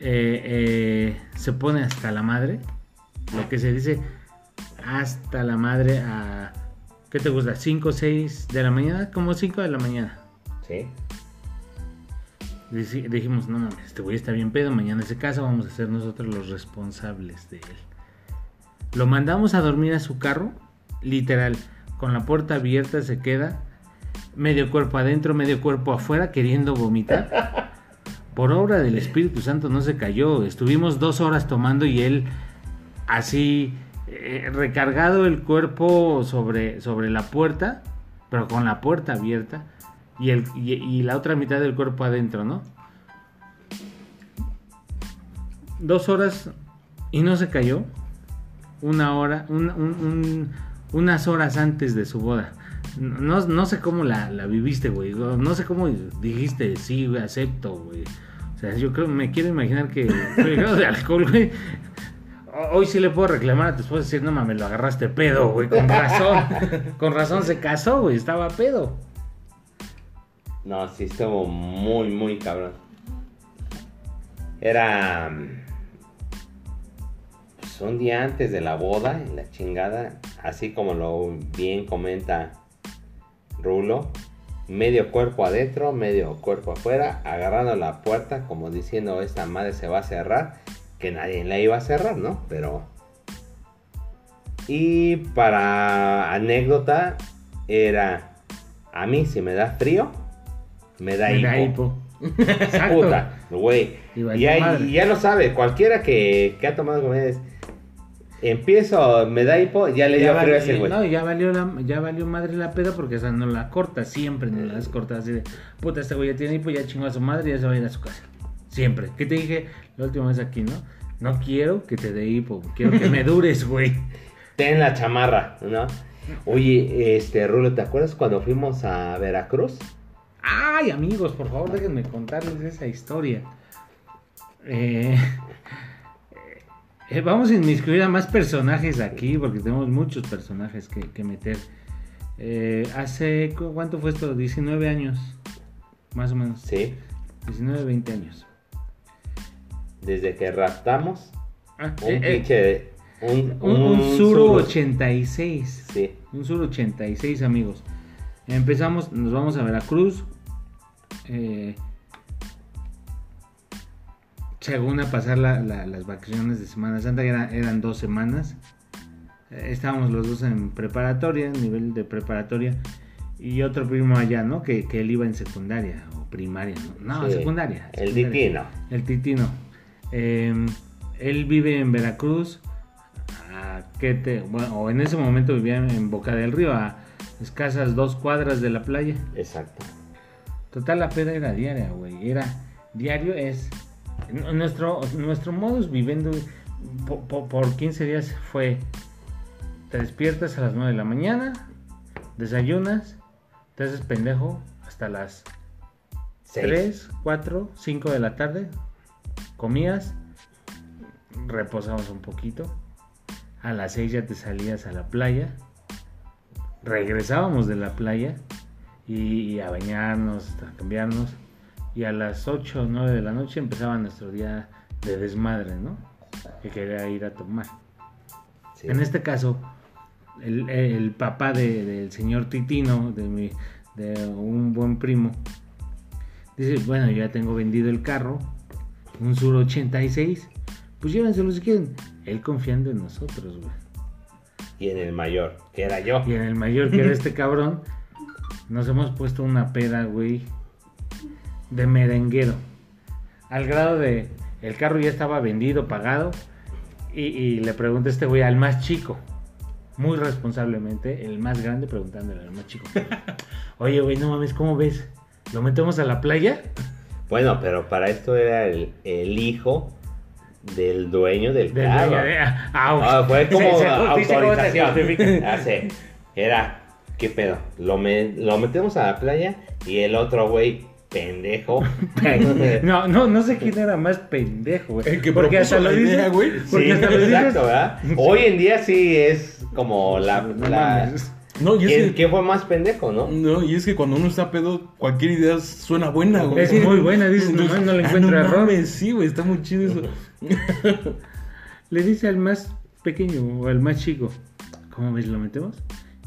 eh, eh, se pone hasta la madre, lo que se dice hasta la madre a, ¿qué te gusta? ¿5 o 6 de la mañana? Como 5 de la mañana. Sí. Dijimos, no mames, este güey está bien pedo, mañana se casa, vamos a ser nosotros los responsables de él. Lo mandamos a dormir a su carro, literal, con la puerta abierta se queda, medio cuerpo adentro, medio cuerpo afuera, queriendo vomitar. Por obra del Espíritu Santo no se cayó, estuvimos dos horas tomando y él así eh, recargado el cuerpo sobre, sobre la puerta, pero con la puerta abierta y, el, y, la otra mitad del cuerpo adentro, ¿no? Dos horas y no se cayó. Una hora, un- un- un- unas horas antes de su boda. No, no sé cómo la, viviste, güey. No sé cómo dijiste, sí, güey, acepto, güey. O sea, yo creo, me quiero imaginar que fue grado de alcohol, güey. ho- hoy sí le puedo reclamar a tu esposa y decir, no mames, lo agarraste pedo, güey, con razón. con razón se casó, güey, estaba pedo. No, sí estuvo muy, muy cabrón. Era. mm, Pues un día antes de la boda, en la chingada, así como lo bien comenta Rulo, medio cuerpo adentro, medio cuerpo afuera, agarrando la puerta, como diciendo, esta madre se va a cerrar, que nadie la iba a cerrar, ¿no? Pero. Y para anécdota, era. A mí, si me da frío, me da Me da hipo. hipo. Exacto. Puta, güey. Y ya lo sabe, cualquiera que, que ha tomado comida es, empiezo, me da hipo, ya le dio frío a ese güey. no, ya valió, la, ya valió madre la peda porque esa no la corta, siempre no la has cortado así de, puta, este güey ya tiene hipo, ya chingó a su madre y ya se va a ir a su casa. Siempre. ¿Qué te dije la última vez aquí, no? No quiero que te dé hipo, quiero que me dures, güey. Ten la chamarra, ¿no? Oye, este, Rulo, ¿te acuerdas cuando fuimos a Veracruz? Ay, amigos, por favor, déjenme contarles esa historia. Eh, eh, vamos a inmiscuir a más personajes aquí, porque tenemos muchos personajes que, que meter. Eh, hace, ¿cu- ¿cuánto fue esto? 19 años, más o menos. Sí, 19, 20 años. desde que raptamos Ah, un pinche, un, un, un Suru Suru. 86. Sí, Un Sur 86, amigos. Empezamos, nos vamos a Veracruz. Eh, según a pasar la- la- las vacaciones de Semana Santa, era- eran dos semanas. Eh, estábamos los dos en preparatoria, nivel de preparatoria. Y otro primo allá, ¿no? Que, que él iba en secundaria o primaria, ¿no? No, Sí, secundaria. el secundaria. ditino. El Titino. Eh, él vive en Veracruz. a ¿qué te- bueno, o en ese momento vivía en Boca del Río, a escasas dos cuadras de la playa. Exacto. Total, la peda era diaria, güey. Era diario, es. Nuestro, nuestro modus viviendo po- po- por, 15 días fue: te despiertas a las 9 de la mañana, desayunas, te haces pendejo hasta las Seis. 3, 4, 5 de la tarde, comías, reposabas un poquito, a las 6 ya te salías a la playa, regresábamos de la playa y, a bañarnos, a cambiarnos, y a las 8 o 9 de la noche empezaba nuestro día de desmadre, ¿no? Que quería ir a tomar. Sí. En este caso, el, el papá de- del señor Titino, de, mi, de un buen primo, dice, bueno, yo ya tengo vendido el carro, un Sur 86, pues llévenselo si quieren. Él confiando en nosotros, güey. Y en el mayor, que era yo. Y en el mayor que era este cabrón, nos hemos puesto una peda, güey, de merenguero. Al grado de, el carro ya estaba vendido, pagado, y, y le pregunta este güey al más chico, muy responsablemente, el más grande preguntándole al más chico. Oye, güey, no mames, ¿cómo ves? ¿Lo metemos a la playa? Bueno, pero para esto era el, el hijo del dueño del Del carro. dueño de- ah, Ah, fue como autorización. Ah, sí. Era, ¿qué pedo? Lo, me- lo metemos a la playa y el otro güey, pendejo. No, no, no sé quién era más pendejo, güey. El que Porque propuso hasta lo la dice, idea, güey. Porque Sí, hasta lo dices. exacto, ¿verdad? Hoy en día sí es como la... No la-. No, y es ¿Quién, que, quién fue más pendejo, no? no, y es que cuando uno está pedo, cualquier idea suena buena, güey. Es muy buena, dices, nomás no le ah, encuentro error. mames, sí, güey, está muy chido eso. Le dice al más pequeño o al más chico, ¿cómo ves? ¿Lo metemos?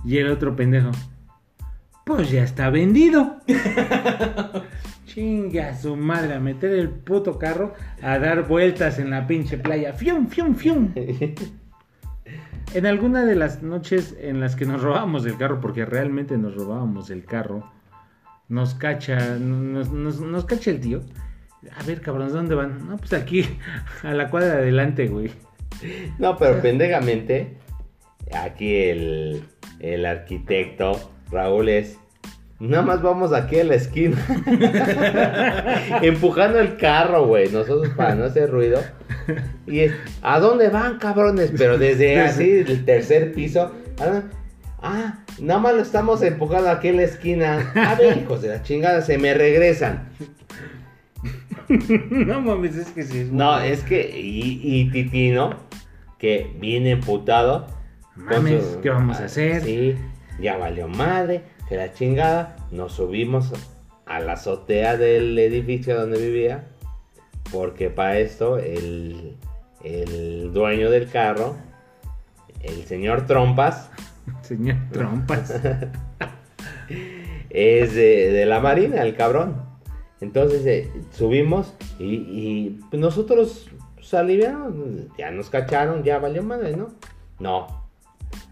Y el otro pendejo, pues ya está vendido. Chinga su madre, a meter el puto carro a dar vueltas en la pinche playa. ¡Fium, fium, fium! En alguna de las noches en las que nos robábamos el carro, porque realmente nos robábamos el carro, nos cacha, nos, nos, nos cacha el tío. A ver, cabrones, ¿dónde van? No, pues aquí, a la cuadra de adelante, güey. No, pero pendejamente, aquí el, el arquitecto Raúl es. Nada más vamos aquí a la esquina. empujando el carro, güey. Nosotros para no hacer ruido. Y es, ¿a dónde van, cabrones? Pero desde así, el tercer piso. Ah, ah, nada más lo estamos empujando aquí en la esquina. A ver, hijos de la chingada, se me regresan. no mames, es que sí. es No, es que, y, y Titino, que viene emputado. Mames, ¿qué vamos a ah, hacer? Sí, ya valió madre, que la chingada. Nos subimos a la azotea del edificio donde vivía. Porque para esto el, el dueño del carro, el señor Trompas, Señor Trompas. es de, de la marina, el cabrón. Entonces eh, subimos y, y, pues, nosotros pues, aliviamos, ya nos cacharon, ya valió madre, ¿no? No.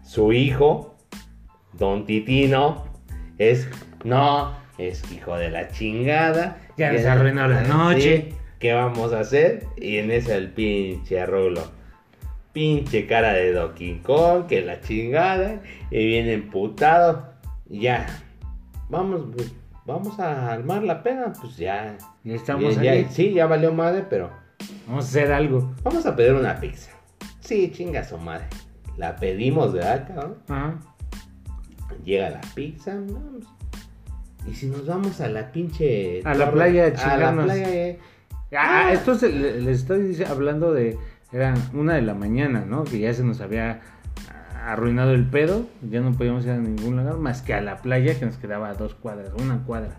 Su hijo, don Titino, es, no, es hijo de la chingada. Ya nos arruinó la noche. ¿Qué vamos a hacer? Y en ese el pinche rulo. Pinche cara de Donkey Kong, que la chingada. Y viene emputado. Ya. Vamos, pues, vamos a armar la pena. Pues ya. Ya estamos ya- ahí. sí, ya valió madre, pero Vamos a hacer algo. vamos a pedir una pizza. Sí, chinga su madre. La pedimos de acá, ¿no? Ajá. Llega la pizza, vamos. Y si nos vamos a la pinche. A la playa a A la playa, eh. Ah, Ah. esto se- le- les estoy hablando de. Era una de la mañana, ¿no? Que ya se nos había arruinado el pedo. Ya no podíamos ir a ningún lugar más que a la playa que nos quedaba a dos cuadras, una cuadra.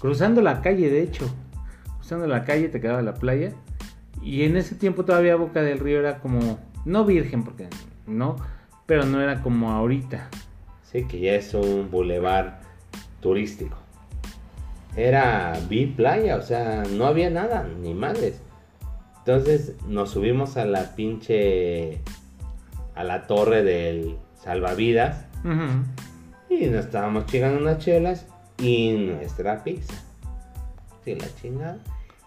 Cruzando la calle, de hecho. Cruzando la calle te quedaba la playa. Y en ese tiempo todavía Boca del Río era como. No virgen, porque no. Pero no era como ahorita. Sí, que ya es un bulevar turístico. Era vi playa, o sea, no había nada, ni madres. Entonces nos subimos a la pinche. a la torre del salvavidas. Y nos estábamos chingando unas chelas y nuestra pizza. Sí, la chingada.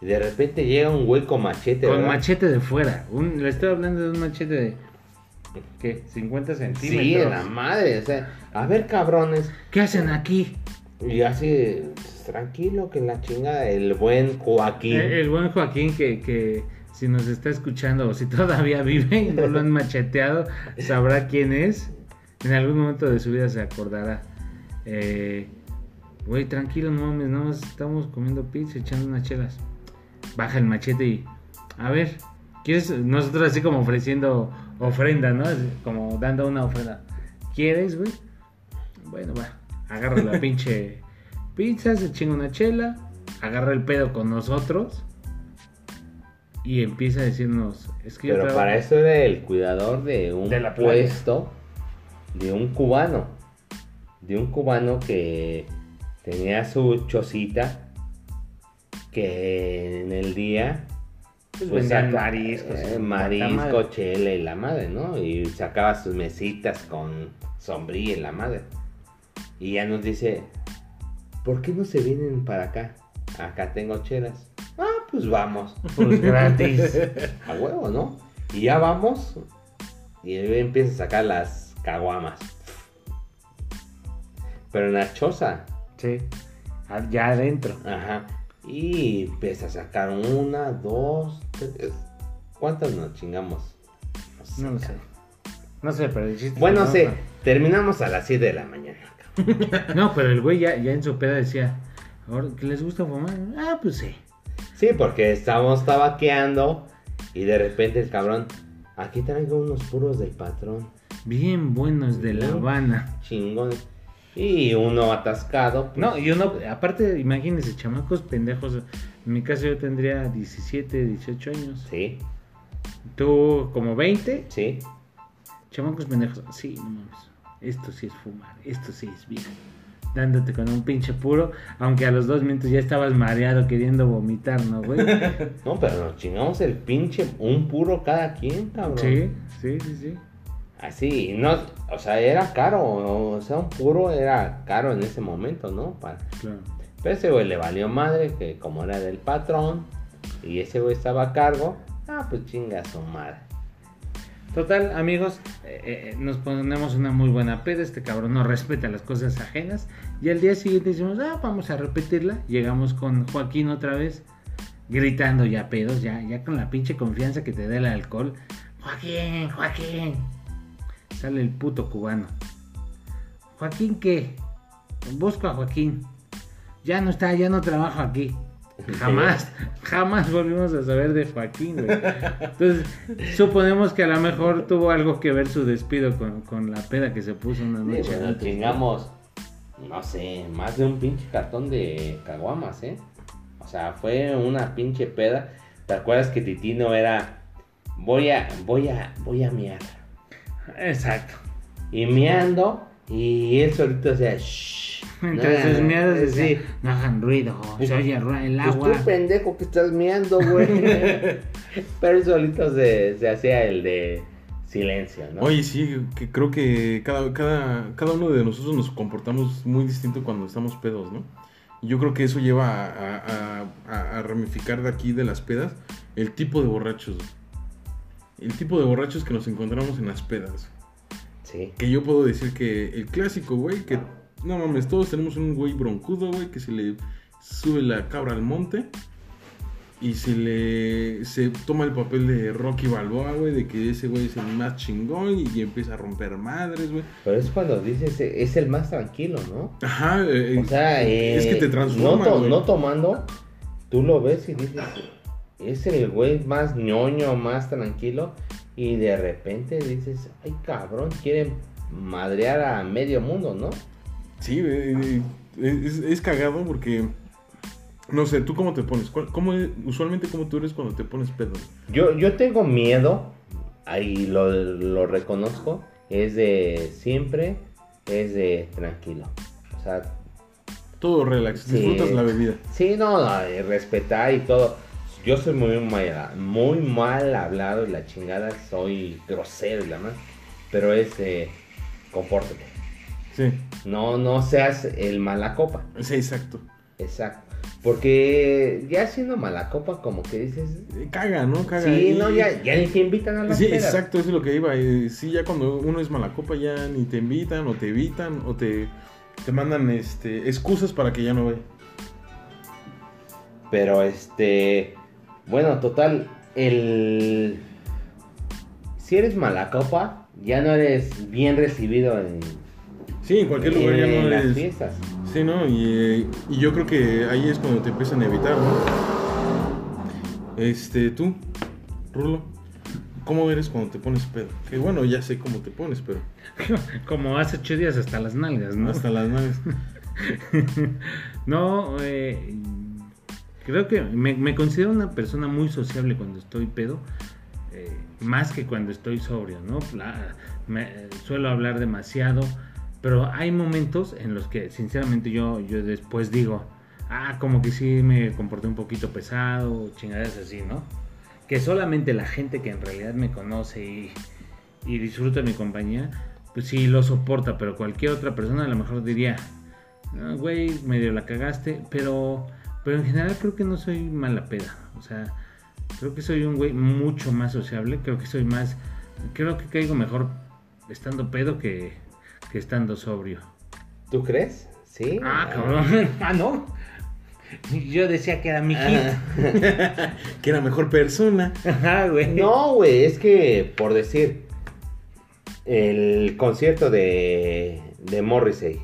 Y de repente llega un güey con machete, Con ¿verdad? machete de fuera. Un- le estoy hablando de un machete de. ¿Qué? 50 centímetros. Sí, en la madre, o sea, a ver cabrones. ¿Qué hacen aquí? Y así, pues, tranquilo, que la chingada, el buen Joaquín. El, el buen Joaquín que, que si nos está escuchando o si todavía vive y no lo han macheteado, sabrá quién es. En algún momento de su vida se acordará. Eh, Güey, tranquilo, no mames, nada más estamos comiendo pizza, echando unas chelas. Baja el machete y... A ver, ¿quieres? Nosotros así como ofreciendo ofrenda, ¿no? Como dando una ofrenda. ¿Quieres, güey? Bueno, va. Agarra la pinche pizza, se chinga una chela, agarra el pedo con nosotros y empieza a decirnos, es que Pero para eso era el cuidador de un De la playa. puesto de un cubano. De un cubano que tenía su chocita que en el día Pues vendían saca- mariscos, eh, marisco, chela y la madre, ¿no? Y sacaba sus mesitas con sombrilla y la madre. Y ya nos dice, ¿por qué no se vienen para acá? Acá tengo chelas. Ah, pues vamos. Pues gratis. A huevo, ¿no? Y ya vamos. Y él empieza a sacar las caguamas. Pero en la choza. sí, allá adentro. Ajá. Y empieza a sacar una, dos. ¿Cuántas nos chingamos? No lo sé. No sé, pero el chiste Bueno, que sé. no, Terminamos a las 7 de la mañana. No, pero el güey ya, ya en su peda decía, "Ahora, ¿que les gusta fumar? Ah, pues sí. Sí, porque estábamos tabaqueando. Y de repente el cabrón. Aquí traigo unos puros del patrón. Bien buenos de La. Habana. Chingones. Y uno atascado. pues, No, y uno, aparte, imagínense, chamacos pendejos. En mi caso yo tendría 17, 18 años. Sí, Tú como 20, sí. chamacos pendejos. Sí, no mames. Esto sí es fumar, esto sí es vida. Dándote con un pinche puro, aunque a los dos minutos ya estabas mareado queriendo vomitar, ¿no, güey? No, pero nos chingamos el pinche, un puro cada quien, cabrón. Sí, sí, sí, sí. Así, no, o sea, era caro, o sea, un puro era caro en ese momento, ¿no? Para- Claro. Pero ese güey le valió madre, que como era del patrón, y ese güey estaba a cargo, ah, pues chinga su madre. Total, amigos, eh, eh, nos ponemos una muy buena peda. Este cabrón no respeta las cosas ajenas. Y al día siguiente decimos, ah, vamos a repetirla. Llegamos con Joaquín otra vez, gritando ya pedos, ya, ya con la pinche confianza que te da el alcohol. Joaquín, Joaquín. Sale el puto cubano. ¿Joaquín qué? Busco a Joaquín. Ya no está, ya no trabajo aquí. Jamás, jamás volvimos a saber de Joaquín, güey. Entonces, suponemos que a lo mejor tuvo algo que ver su despido con, con la peda que se puso una Sí, noche bueno, antes. chingamos, no sé, más de un pinche cartón de caguamas, ¿eh? O sea, fue una pinche peda. ¿Te acuerdas que Titino era, voy a, voy a, voy a miar? Exacto. Y miando, y él solito decía, shh. Entonces, nada, miedos sí. decía, no hagan ruido, se oye el Pues agua. tú pendejo que estás miando, güey. Pero él solito se, se hacía el de silencio, ¿no? Oye, sí, que creo que cada, cada, cada uno de nosotros nos comportamos muy distinto cuando estamos pedos, ¿no? Y Yo creo que eso lleva a, a- a- a ramificar de aquí de las pedas el tipo de borrachos. güey. El tipo de borrachos que nos encontramos en las pedas. Sí. Que yo puedo decir que el clásico, güey, que no mames, todos tenemos un güey broncudo, güey, que se le sube la cabra al monte y se le se toma el papel de Rocky Balboa, güey, de que ese güey es el más chingón y, y empieza a romper madres, güey. Pero es cuando dices, eh, es el más tranquilo, ¿no? Ajá, eh, O sea, es que eh, te transforma, no, to- güey. no tomando, tú lo ves y dices, es el güey más ñoño, más tranquilo. Y de repente dices, ay cabrón, quieren madrear a medio mundo, ¿no? Sí, eh, eh, es, es cagado porque no sé, ¿tú cómo te pones? ¿Cuál- ¿Cómo, usualmente cómo tú eres cuando te pones pedo? Yo, yo tengo miedo, ahí lo, lo reconozco, es de siempre, es de tranquilo. O sea, Todo relax, Sí. disfrutas la bebida. Sí, no, no, y respetar y todo. Yo soy muy mal, muy mal hablado y la chingada, soy grosero y la más. Pero es, eh, compórtate. Sí, No, no seas el mala copa. sí, exacto. Exacto. Porque ya siendo mala copa, como que dices. Eh, Caga, ¿no? Caga. Sí, Y- no, ya, ya ni te invitan a las Sí, exacto, eso es lo que iba. Sí, ya cuando uno es mala copa ya ni te invitan o te evitan o te, te mandan este, excusas para que ya no vaya. Pero este. Bueno, total. El. Si eres mala copa, ya no eres bien recibido en, Sí, en cualquier lugar ya en no las fiestas. Sí, ¿no? Y, eh, y yo creo que ahí es cuando te empiezan a evitar, ¿no? Este, tú, Rulo, ¿cómo eres cuando te pones pedo? Que bueno, ya sé cómo te pones, pero Como hace ocho días hasta las nalgas, ¿no? hasta las naves. no, eh, creo que me, me considero una persona muy sociable cuando estoy pedo, eh, más que cuando estoy sobrio, ¿no? La- me- suelo hablar demasiado, pero hay momentos en los que sinceramente yo, yo después digo, ah, como que sí me comporté un poquito pesado, chingadas así, ¿no? Que solamente la gente que en realidad me conoce y, y disfruta mi compañía, pues sí lo soporta, pero cualquier otra persona a lo mejor diría, "Ah, güey, medio la cagaste, pero, pero en general creo que no soy mala peda, o sea, creo que soy un güey mucho más sociable, creo que soy más, creo que caigo mejor estando pedo que, que estando sobrio. ¿Tú crees? Sí. Ah, cabrón, ah, no. Yo decía que era mi hit. Ah. que era mejor persona. Ajá, güey. No, güey, es que, por decir, el concierto de, de Morrissey,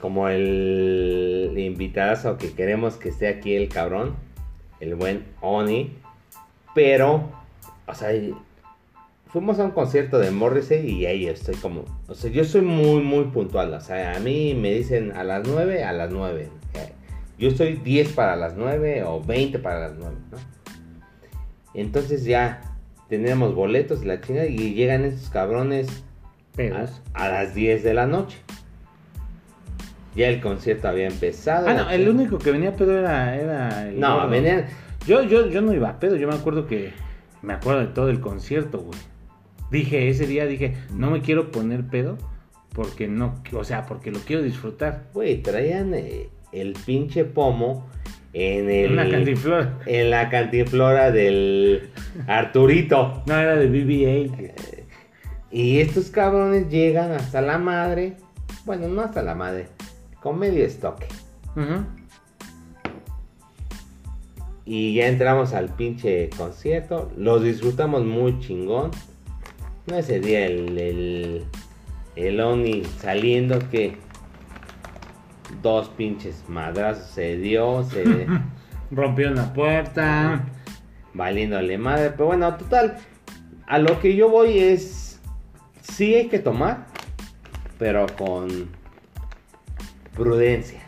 como el invitadazo que queremos que esté aquí el cabrón, el buen Oni, pero, o sea, fuimos a un concierto de Morrissey y ahí estoy como, o sea, yo soy muy, muy puntual, o sea, a mí me dicen a las 9, a las 9. eh, Yo estoy 10 para las 9 o 20 para las 9, ¿no? Entonces ya tenemos boletos y la chingada y llegan estos cabrones a, las 10 de la noche. Ya el concierto había empezado. Ah, no, el chingada. único que venía pedo era, era el No, gordo. venían. Yo, yo, yo no iba a pedo, yo me acuerdo que me acuerdo de todo el concierto, güey. Dije, ese día dije, no me quiero poner pedo porque no, o sea, porque lo quiero disfrutar. Güey, traían eh, el pinche pomo en el. Una cantinflora. En la cantinflora del Arturito. No, era de BB-8. Y estos cabrones llegan hasta la madre. Bueno, no hasta la madre. Con medio estoque. Y ya entramos al pinche concierto. Los disfrutamos muy chingón. No ese día el, el, el Oni saliendo que dos pinches madrazos se dio, se Rompió la puerta. valiéndole madre. Pero bueno, total, a lo que yo voy es, sí hay que tomar, pero con prudencia.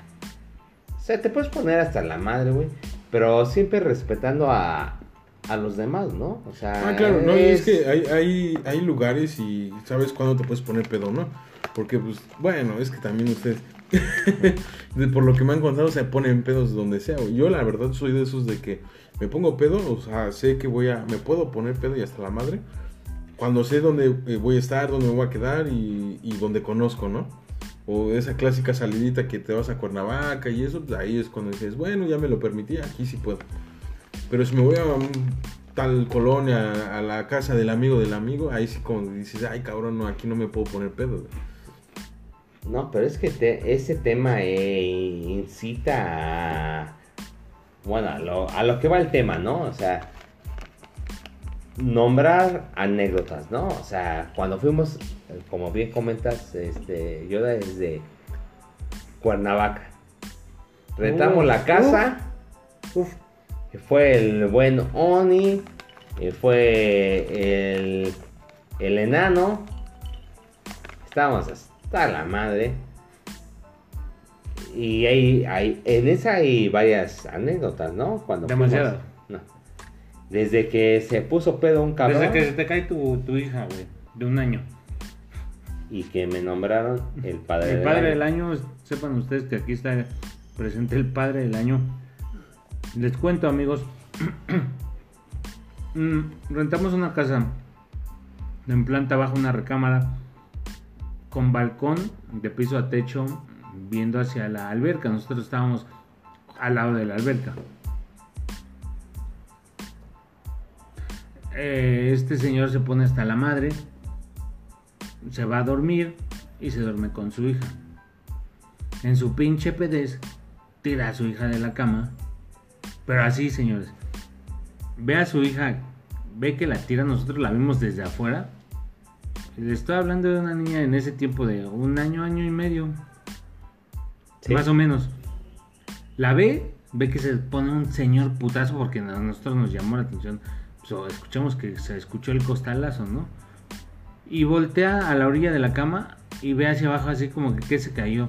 O sea, te puedes poner hasta la madre, güey, pero siempre respetando a, a los demás, ¿no? O sea, Ah, claro, no, y es que hay, hay, hay lugares y sabes cuándo te puedes poner pedo, ¿no? Porque, pues, bueno, es que también ustedes, de- por lo que me han contado, se ponen pedos donde sea. Yo, la verdad, soy de esos de que me pongo pedo, o sea, sé que voy a, me puedo poner pedo y hasta la madre, cuando sé dónde eh, voy a estar, dónde me voy a quedar y, y donde conozco, ¿no? O esa clásica salidita que te vas a Cuernavaca y eso, pues ahí es cuando dices, bueno, ya me lo permití, aquí sí puedo. Pero si me voy a un tal colonia, a la casa del amigo del amigo, ahí sí como dices, ay cabrón, no, aquí no me puedo poner pedo. güey". No, pero es que te- ese tema eh, incita a... Bueno, a lo, a lo que va el tema, ¿no? O sea, nombrar anécdotas, ¿no? O sea, cuando fuimos, como bien comentas, este, yo desde Cuernavaca. Rentamos Uh, la casa, Uf. Fue el buen Oni, fue el, el enano. Estábamos hasta la madre. Y hay, hay, en esa hay varias anécdotas, ¿no? Cuando fuimos- no. Desde que se puso pedo un cabrón Desde que se te cae tu, tu hija, güey, de un año. y que me nombraron el padre El del padre año. del año, sepan ustedes que aquí está presente el padre del año. Les cuento, amigos. Mm, Rentamos una casa en planta baja, una recámara con balcón de piso a techo, viendo hacia la alberca. Nosotros estábamos al lado de la alberca. Eh, este señor se pone hasta la madre, se va a dormir y se duerme con su hija. En su pinche pedez, tira a su hija de la cama. Pero así, señores. Ve a su hija, ve que la tira, nosotros la vimos desde afuera. Le estoy hablando de una niña en ese tiempo de un año, año y medio. Sí. Más o menos. La ve, ve que se pone un señor putazo porque a nosotros nos llamó la atención. Pues, o escuchamos que se escuchó el costalazo, ¿no? Y voltea a la orilla de la cama y ve hacia abajo así como que, que se cayó.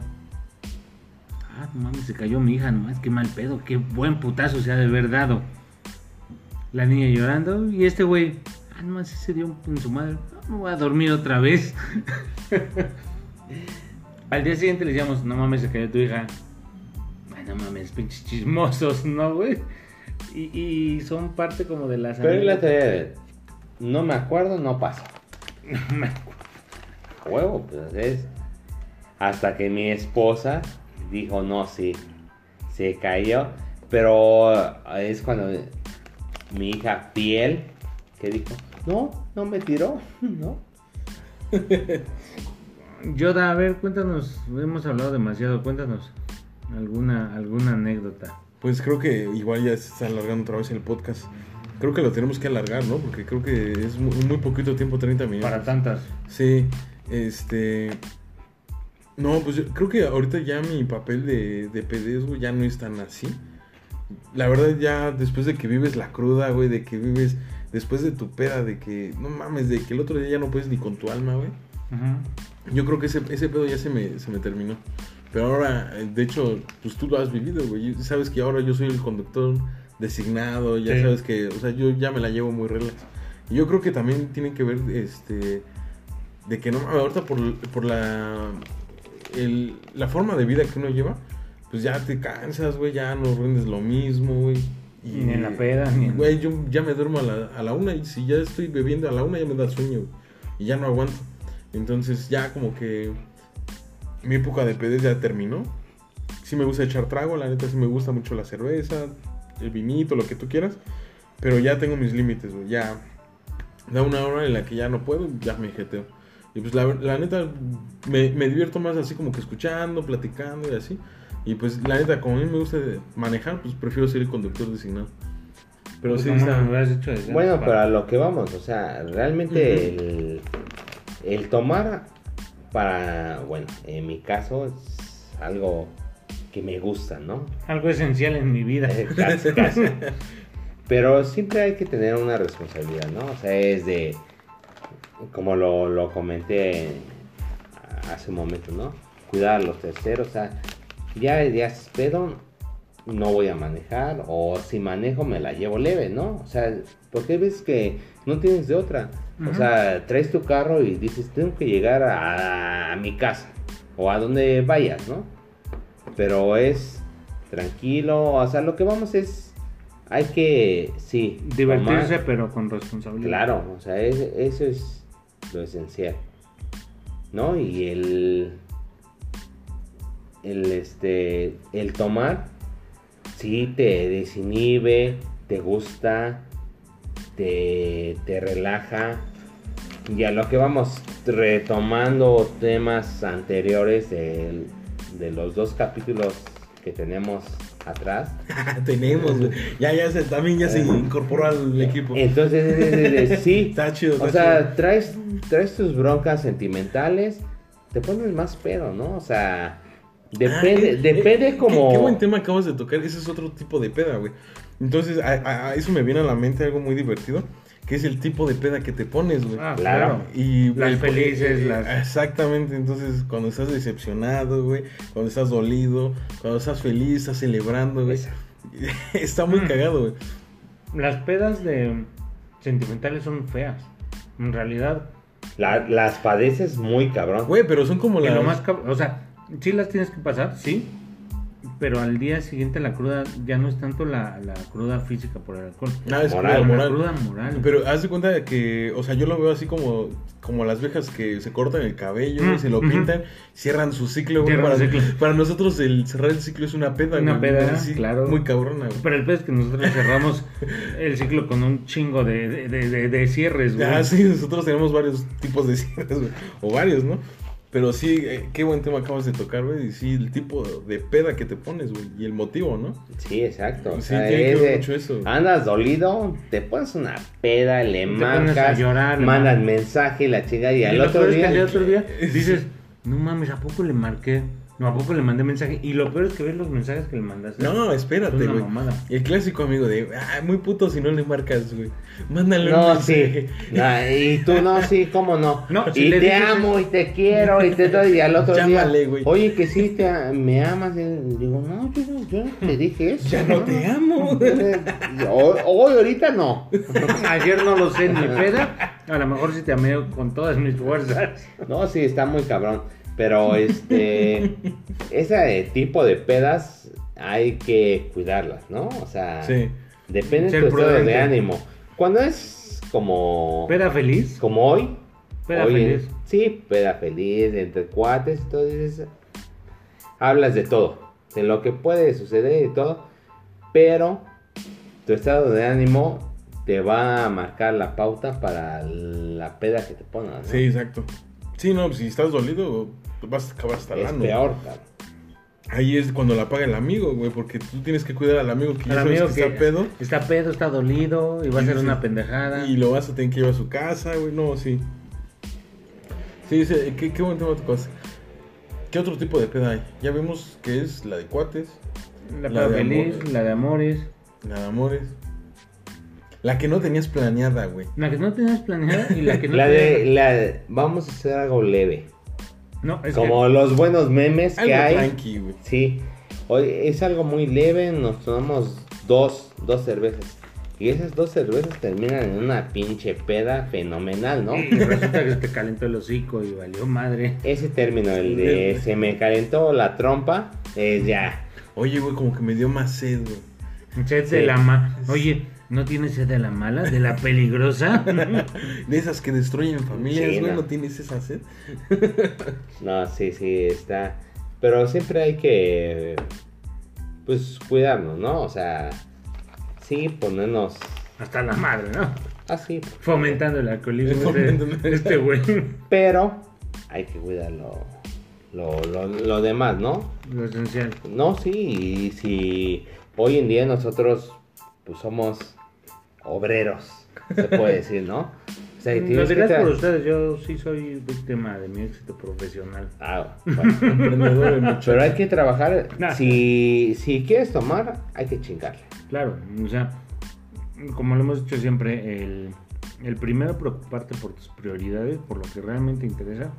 Ah, no mames, se cayó mi hija, nomás, qué mal pedo, qué buen putazo se ha de haber dado. La niña llorando y este güey, ah, nomás se dio en su madre, Ah, me voy a dormir otra vez. Al día siguiente le decíamos, no mames, se cayó tu hija. Ay, no mames, pinches chismosos, ¿no, güey? Y, y son parte como de las... Pero la teoría de, no me acuerdo, no pasó. No me A huevo, pues es. Hasta que mi esposa dijo, no, sí, se cayó. Pero es cuando mi hija fiel, que dijo, no, no me tiró, no. Yoda, a ver, cuéntanos, hemos hablado demasiado, cuéntanos alguna, alguna anécdota. Pues creo que igual ya se está alargando otra vez el podcast. Creo que lo tenemos que alargar, ¿no? Porque creo que es muy, muy poquito tiempo, 30 minutos. Para tantas. Sí, este... No, pues yo creo que ahorita ya mi papel de, de güey, ya no es tan así. La verdad ya después de que vives la cruda, güey, de que vives después de tu peda, de que, no mames, de que el otro día ya no puedes ni con tu alma, güey. Yo creo que ese, ese pedo ya se me, se me terminó. Pero ahora, eh, de hecho, pues tú lo has vivido, güey. Sabes que ahora yo soy el conductor designado, ya Sí. sabes que, o sea, yo ya me la llevo muy relax. Y yo creo que también tiene que ver, este, de que no, ahorita por, por la, el- la forma de vida que uno lleva, pues ya te cansas, güey, ya no rindes lo mismo, güey. Y, Ni en la peda, ni en- Güey, yo ya me duermo a la, a la una y si ya estoy bebiendo a la una ya me da sueño, güey, y ya no aguanto. Entonces ya como que mi época de pedez ya terminó. Sí me gusta echar trago, la neta sí me gusta mucho la cerveza, el vinito, lo que tú quieras. Pero ya tengo mis límites, güey. Ya da una hora en la que ya no puedo, ya me jeteo. Y pues la, la neta me, me divierto más así como que escuchando, platicando y así. Y pues la neta, como a mí me gusta manejar, pues prefiero ser el conductor designado. Pero sí, Pues, ¿Cómo está- me hubieras dicho desde Bueno, pero a lo que vamos, o sea, realmente el, el tomar para, bueno, en mi caso es algo que me gustan, ¿no? Algo esencial en mi vida. Eh, casi, casi. Pero siempre hay que tener una responsabilidad, ¿no? O sea, es de, como lo, lo comenté hace un momento, ¿no? Cuidar a los terceros, o sea, ya, ya es pedo, no voy a manejar, o si manejo me la llevo leve, ¿no? O sea, porque veces que no tienes de otra. O sea, traes tu carro y dices, tengo que llegar a, a mi casa, o a donde vayas, ¿no? Pero es tranquilo, o sea, lo que vamos es, hay que, sí, Divertirse, tomar- pero con responsabilidad. Claro, o sea, es- eso es lo esencial. ¿No? Y el. El este. El tomar. Sí, te desinhibe. Te gusta. Te, te relaja. Y a lo que vamos retomando temas anteriores de los dos capítulos que tenemos atrás. Tenemos, güey. Ya, ya se, también ya se incorporó al equipo. Entonces, es de- de- de- sí. Está chido, está O sea, traes, traes tus broncas sentimentales, te pones más pedo, ¿no? O sea, depende, Ah, eh, depende eh, como... Qué, qué buen tema acabas de tocar. Ese es otro tipo de peda, güey. Entonces, a, a- a eso me viene a la mente algo muy divertido. Que es el tipo de peda que te pones, güey. Ah, Claro. Y Las el- felices, eh, las- Exactamente, entonces cuando estás decepcionado, güey, cuando estás dolido, cuando estás feliz, estás celebrando, güey. Está muy Mm. cagado, güey. Las pedas de sentimentales son feas. En realidad. la- las padeces muy cabrón. Güey, pero son como Y las... lo más cab- O sea, sí las tienes que pasar, sí. Pero al día siguiente la cruda ya no es tanto la, la cruda física por el alcohol. Ah, es Moral, cruda, la moral. cruda moral. Pero haz de cuenta de que, o sea, yo lo veo así como, como las viejas que se cortan el cabello, Mm, se lo pintan, cierran su ciclo, güey. Cierran Para, su ciclo. para nosotros el cerrar el ciclo es una peda, Una güey, peda, así, claro. Muy cabrona, güey. Pero el pez es que nosotros cerramos el ciclo con un chingo de, de, de- de- de cierres, güey. Ah, sí, nosotros tenemos varios tipos de cierres, güey. O varios, ¿no? Pero sí, eh, qué buen tema acabas de tocar, güey. Y sí, el tipo de peda que te pones, güey. Y el motivo, ¿no? Sí, exacto. o Sí, sea, tiene que ver mucho eso. Andas dolido, te pones una peda, le pones a marcas, llorar, mandas mensaje, la chica, y Y al otro que día... al otro día dices, no mames, ¿a poco le marqué? No, ¿a poco le mandé mensaje? Y lo peor es que ves los mensajes que le mandaste. No, espérate, güey. El clásico amigo de, ah, muy puto si no le marcas, güey. Mándale un No, mensaje. sí. Ah, y tú no, sí, cómo no. No, si y le te dices- amo y te quiero y te doy. Y al otro Llámale, día, güey. oye, que sí te, me amas. Y digo, no, yo, no- yo no te dije eso. Ya no te amo. Hoy, hoy, ahorita no. Ayer no lo sé ni peda. A lo mejor sí te amé con todas mis fuerzas. No, sí, está muy cabrón. Pero este, ese tipo de pedas hay que cuidarlas, ¿no? O sea, Sí. depende de tu estado de ánimo. Cuando es como, ¿Peda feliz? como hoy, Peda feliz. Sí, peda feliz, entre cuates, y todo dices, hablas de todo, de lo que puede suceder y todo, pero tu estado de ánimo te va a marcar la pauta para la peda que te pongas. ¿no? Sí, exacto. Sí, no, si estás dolido, vas a acabar hasta el es peor, cabrón. Ahí es cuando la paga el amigo, güey, porque tú tienes que cuidar al amigo que ya Al sabes amigo que que está pedo. está pedo, está dolido y va a ser una pendejada. Y lo vas a tener que llevar a su casa, güey. No, sí. Sí, sí, qué, qué buen tema tocas. ¿Qué otro tipo de peda hay? Ya vimos que es la de cuates, La La de feliz, amores. la de amores. la de amores. La que no tenías planeada, güey. La que no tenías planeada y la que no La tenías- de, la de- vamos a hacer algo leve, No, es como los buenos memes que hay. tranqui, güey. Sí, hoy es algo muy leve, nos tomamos dos, dos cervezas. Y esas dos cervezas terminan en una pinche peda fenomenal, ¿no? Y resulta que se te calentó el hocico y valió madre. Ese término, el de se me calentó la trompa, es ya. Oye, güey, como que me dio más sed, güey. Sed Sí. de la ma... Oye, ¿no tienes sed de la mala? ¿De la peligrosa? De esas que destruyen familias, Sí, güey, no. no. tienes esa sed? No, sí, sí, está. Pero siempre hay que, pues, cuidarnos, ¿no? O sea, sí, ponernos Hasta la madre, ¿no? así. Fomentando el alcoholismo de este güey. Pero hay que cuidar lo, lo, lo, lo demás, ¿no? Lo esencial. No, sí, y si hoy en día nosotros pues somos obreros, se puede decir, ¿no? sea, Lo tienes que dirás por ustedes, yo sí soy víctima de mi éxito profesional. Ah, bueno. Emprendedor en mucho. Pero hay que trabajar. Nah. Si, si quieres tomar, hay que chingarle. Claro, o sea, como lo hemos dicho siempre, el, el primero preocuparte por tus prioridades, por lo que realmente interesa,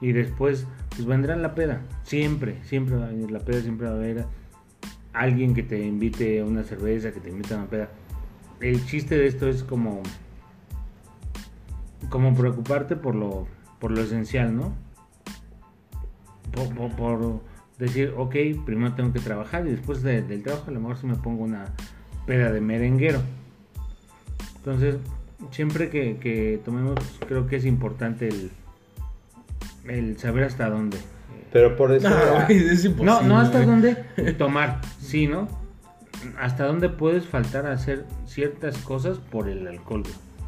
y después pues vendrá la peda. Siempre, siempre va a venir la peda, siempre va a haber alguien que te invite a una cerveza, que te invite a una peda. El chiste de esto es como como preocuparte por lo por lo esencial, ¿no? Por, por- por decir, ok, primero tengo que trabajar y después de- del trabajo a lo mejor si me pongo una peda de merenguero. Entonces, siempre que, que tomemos, creo que es importante el, el saber hasta dónde. Pero por eso. No, es imposible. No, no hasta dónde tomar, sí, ¿no? Hasta dónde puedes faltar a hacer ciertas cosas por el alcohol.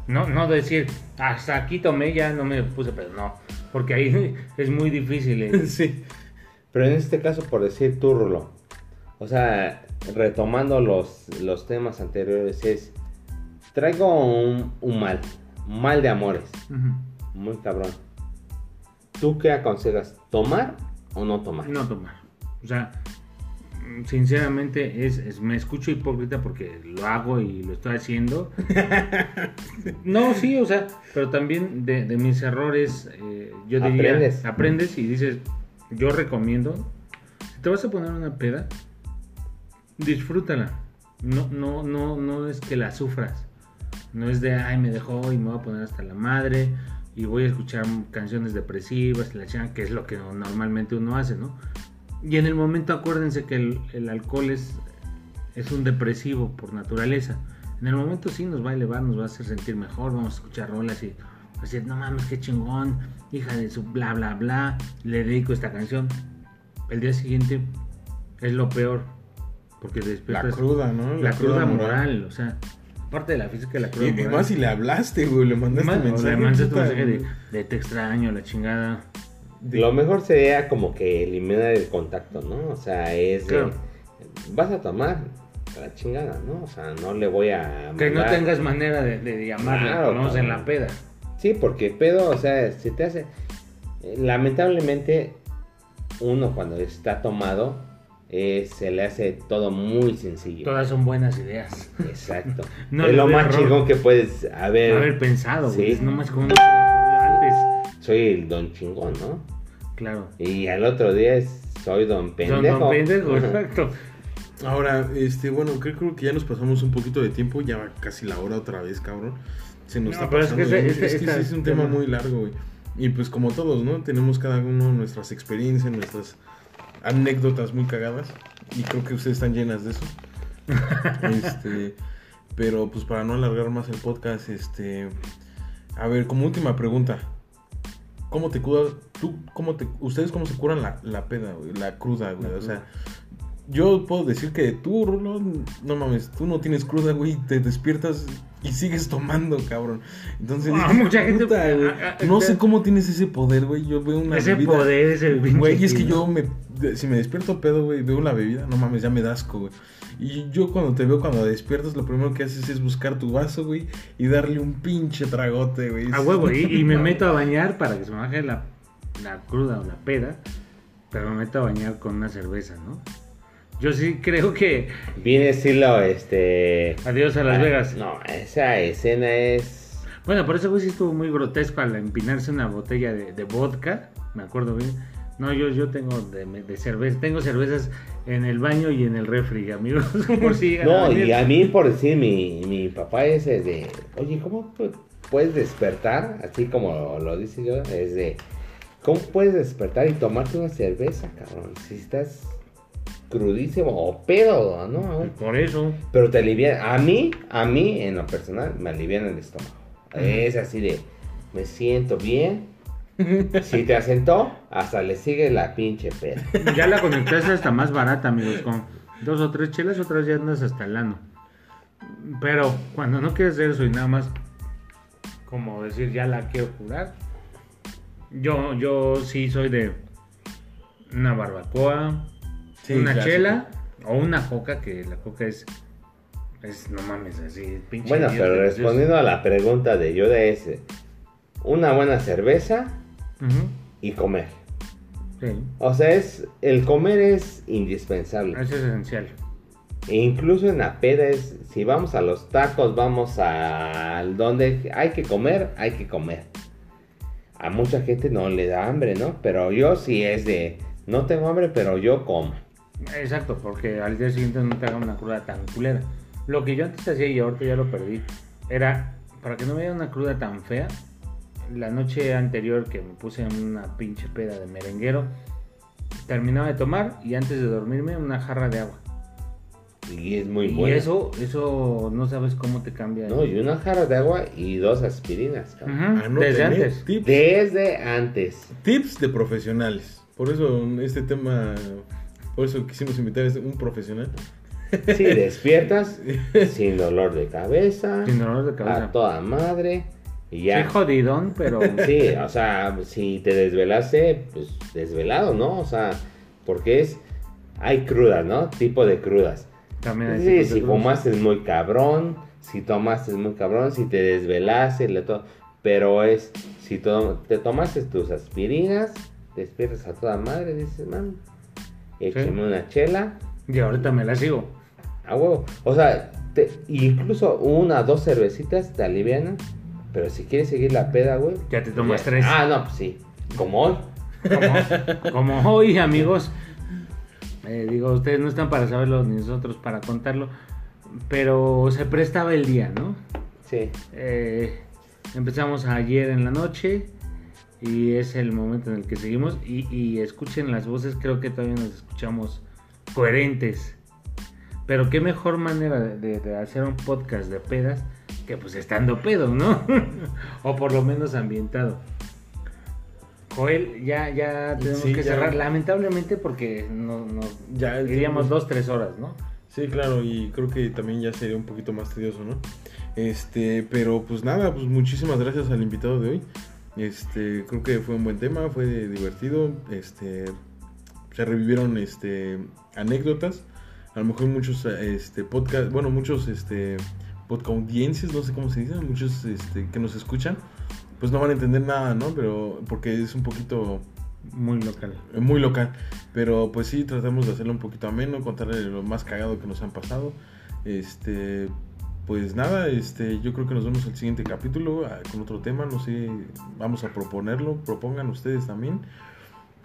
No, no decir, hasta aquí tomé, ya no me puse, pero no. Porque ahí es muy difícil. el- Sí. Pero en este caso, por decir tú, Rulo. O sea, retomando los, los temas anteriores, es. Traigo un, un mal. Un mal de amores. Muy cabrón. ¿Tú qué aconsejas? ¿Tomar o no tomar? No tomar. O sea, sinceramente es, es- me escucho hipócrita porque lo hago y lo estoy haciendo. no, sí, o sea, pero también de, de mis errores, eh, yo diría, Aprendes. aprendes y dices, yo recomiendo, si te vas a poner una peda, disfrútala. No, no, no, no es que la sufras. No es de, ay, me dejó y me voy a poner hasta la madre y voy a escuchar canciones depresivas, la que es lo que normalmente uno hace, ¿no? Y en el momento acuérdense que el, el alcohol es, es un depresivo por naturaleza. En el momento sí nos va a elevar, nos va a hacer sentir mejor, vamos a escuchar rolas y decir, no mames, qué chingón, hija de su bla bla bla, le dedico esta canción. El día siguiente es lo peor, porque La despiertas cruda, ¿no? la cruda moral, o sea, aparte de la física, la cruda Y, y moral. más si le hablaste, güey, le mandaste mensaje. le mandaste tu mensaje de, de te extraño, la chingada. Lo mejor sería como que eliminar el contacto, ¿no? O sea, es de, vas a tomar la chingada, ¿no? O sea, no le voy a Que no tengas manera de, de llamarle, Claro, menos en la peda. Sí, porque pedo, o sea, si te hace eh, lamentablemente uno cuando está tomado eh, se le hace todo muy sencillo. Todas son buenas ideas. Exacto. No es lo más error. chingón que puedes haber. Haber pensado, güey. Sí. No más como no se me ocurrió antes. Soy el don chingón, ¿no? Claro. Y al otro día es soy don pendejo. don pendejo, exacto. Ahora, este, bueno, creo, creo que ya nos pasamos un poquito de tiempo, ya va casi la hora otra vez, cabrón. Se nos No, está pero es que pasando. ese- es que es un tema tema- muy largo, güey. Y pues como todos, ¿no? Tenemos cada uno nuestras experiencias, nuestras anécdotas muy cagadas. Y creo que ustedes están llenas de eso. este, pero pues para no alargar más el podcast, este, a ver, como última pregunta. ¿Cómo te curas? ¿Tú, cómo te, ¿Ustedes cómo se curan la, la peda, güey? La cruda, güey. La O sea, yo puedo decir que tú, Rulo, no mames, tú no tienes cruda, güey. Te despiertas y sigues tomando, cabrón. Entonces, Ah, mucha gente- puta, güey, ah, ah, no sé cómo tienes ese poder, güey. Yo veo una Ese bebida- poder, ese Güey, es que yo me. Si me despierto pedo, güey, veo la bebida, no mames, ya me da asco, güey. Y yo cuando te veo, cuando despiertas, lo primero que haces es buscar tu vaso, güey, y darle un pinche tragote, güey. A huevo, y, y me meto a bañar para que se me baje la, la cruda o la peda, pero me meto a bañar con una cerveza, ¿no? Yo sí creo que Viene estilo este. adiós a Las ah, Vegas. No, esa escena es. Bueno, por eso güey sí estuvo muy grotesco al empinarse una botella de, de vodka, me acuerdo bien. No, yo, yo tengo de, de cerveza, tengo cervezas en el baño y en el refri, amigos. por si No, y a mí por decir, mi, mi papá es de. Oye, ¿cómo pu- puedes despertar? Así como lo dice yo, es de. ¿Cómo puedes despertar y tomarte una cerveza, cabrón? Si estás crudísimo o pedo, ¿no? Por eso. Pero te alivia. A mí, a mí, en lo personal, me alivian el estómago. Es así de. Me siento bien. Si te asentó, hasta le sigue la pinche peda. Ya la conectaste hasta más barata, amigos, con dos o tres chelas, otras ya andas hasta el ano. Pero cuando no quieres eso y nada más, como decir, ya la quiero curar, yo, yo sí soy de una barbacoa, Sí, una clásico. chela o una coca, que la coca es, es no mames, así, pinche Bueno, pero respondiendo a la pregunta de Yoda es, una buena cerveza Y comer. Sí, O sea, es, el comer es indispensable. es esencial. E incluso en la peda es, si vamos a los tacos, vamos al donde hay que comer, hay que comer. A mucha gente no le da hambre, ¿no? Pero yo sí es de, no tengo hambre, pero yo como. Exacto, porque al día siguiente no te haga una cruda tan culera. Lo que yo antes hacía y ahorita ya lo perdí, era para que no me diera una cruda tan fea. La noche anterior que me puse en una pinche peda de merenguero, terminaba de tomar y antes de dormirme una jarra de agua. Y es muy y bueno. eso, eso no sabes cómo te cambia. No, y una jarra de agua y dos aspirinas. cabrón. Ujú, Anoten, Desde ¿eh? antes. Tips, Desde antes. tips de profesionales. Por eso este tema, por eso quisimos invitar a un profesional. Si despiertas sin dolor de cabeza, Sin dolor de cabeza. a toda madre, y Sí, ya. jodidón, pero Sí, o sea, si te desvelaste, pues desvelado, ¿no? O sea, porque es, hay crudas, ¿no? Tipo de crudas. también hay Sí, si fumaste es muy cabrón, si tomaste es muy cabrón, si te desvelaste, le to- pero es, si to- te tomaste tus aspirinas, despiertas a toda madre, dices, man, écheme una chela, Y ahorita me la sigo. a huevo. O sea, te- incluso una, dos cervecitas te alivianan, pero si quieres seguir la peda, güey. Ya te tomas ya- tres. Ah, no, pues sí, como hoy. Como, como hoy, amigos. eh, digo, ustedes no están para saberlo ni nosotros para contarlo. Pero se prestaba el día, ¿no? Sí. Eh, empezamos ayer en la noche. Y es el momento en el que seguimos. Y, y escuchen las voces, creo que todavía nos escuchamos coherentes. Pero qué mejor manera de, de- de hacer un podcast de pedas que pues estando pedo, ¿no? o por lo menos ambientado. Joel, ya, ya tenemos Sí, que ya. cerrar, lamentablemente porque no, no Ya, dos, tres horas, ¿no? Sí, claro, y creo que también ya sería un poquito más tedioso, ¿no? Este, pero pues nada, pues muchísimas gracias al invitado de hoy. Este, creo que fue un buen tema, fue divertido, este, se revivieron este anécdotas, a lo mejor muchos este podcast, bueno, muchos este podcast audiencias, no sé cómo se dice, muchos este que nos escuchan, pues no van a entender nada, ¿no? Pero porque es un poquito Muy local. muy local. Pero pues sí, tratamos de hacerlo un poquito ameno, contarle lo más cagado que nos han pasado. Este, pues nada, este, yo creo que nos vemos el siguiente capítulo ah, con otro tema, no sé, vamos a proponerlo, propongan ustedes también.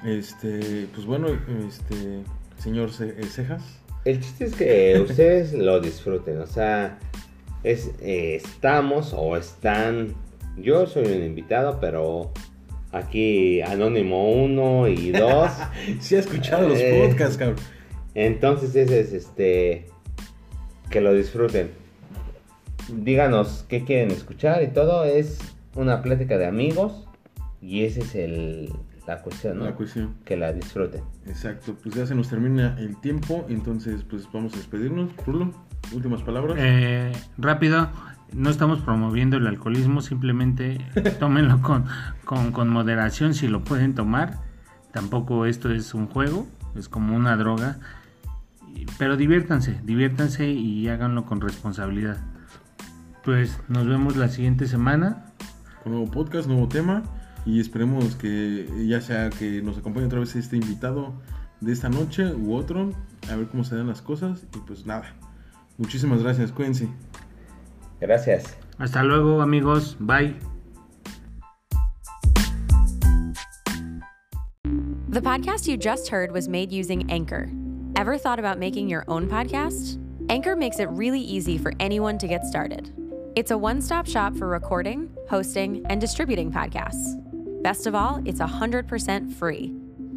Este, pues bueno, este, señor eh, Cejas. El chiste es que ustedes lo disfruten, o sea, es, eh, estamos o están, yo soy un invitado, pero aquí Anónimo 1 y 2, Sí ha escuchado los Eh. podcasts, cabrón. entonces ese es este, que lo disfruten. Díganos qué quieren escuchar y todo, es una plática de amigos y esa es el, la cuestión, ¿no? La cuestión. Que la disfruten. Exacto, pues ya se nos termina el tiempo, entonces pues vamos a despedirnos. Rulo, últimas palabras. Eh, rápido, no estamos promoviendo el alcoholismo, simplemente tómenlo con, con, con moderación si lo pueden tomar. Tampoco esto es un juego, es como una droga. Pero diviértanse, diviértanse y háganlo con responsabilidad. Pues nos vemos la siguiente semana. con nuevo podcast, nuevo tema y esperemos que ya sea que nos acompañe otra vez este invitado de esta noche u otro, a ver cómo se dan las cosas y pues nada. Muchísimas gracias, cuídense. Gracias. Hasta luego amigos, bye. The podcast you just heard was made using Anchor. Ever thought about making your own podcast? Anchor makes it really easy for anyone to get started. It's a one stop shop for recording, hosting, and distributing podcasts. Best of all, it's 100% free.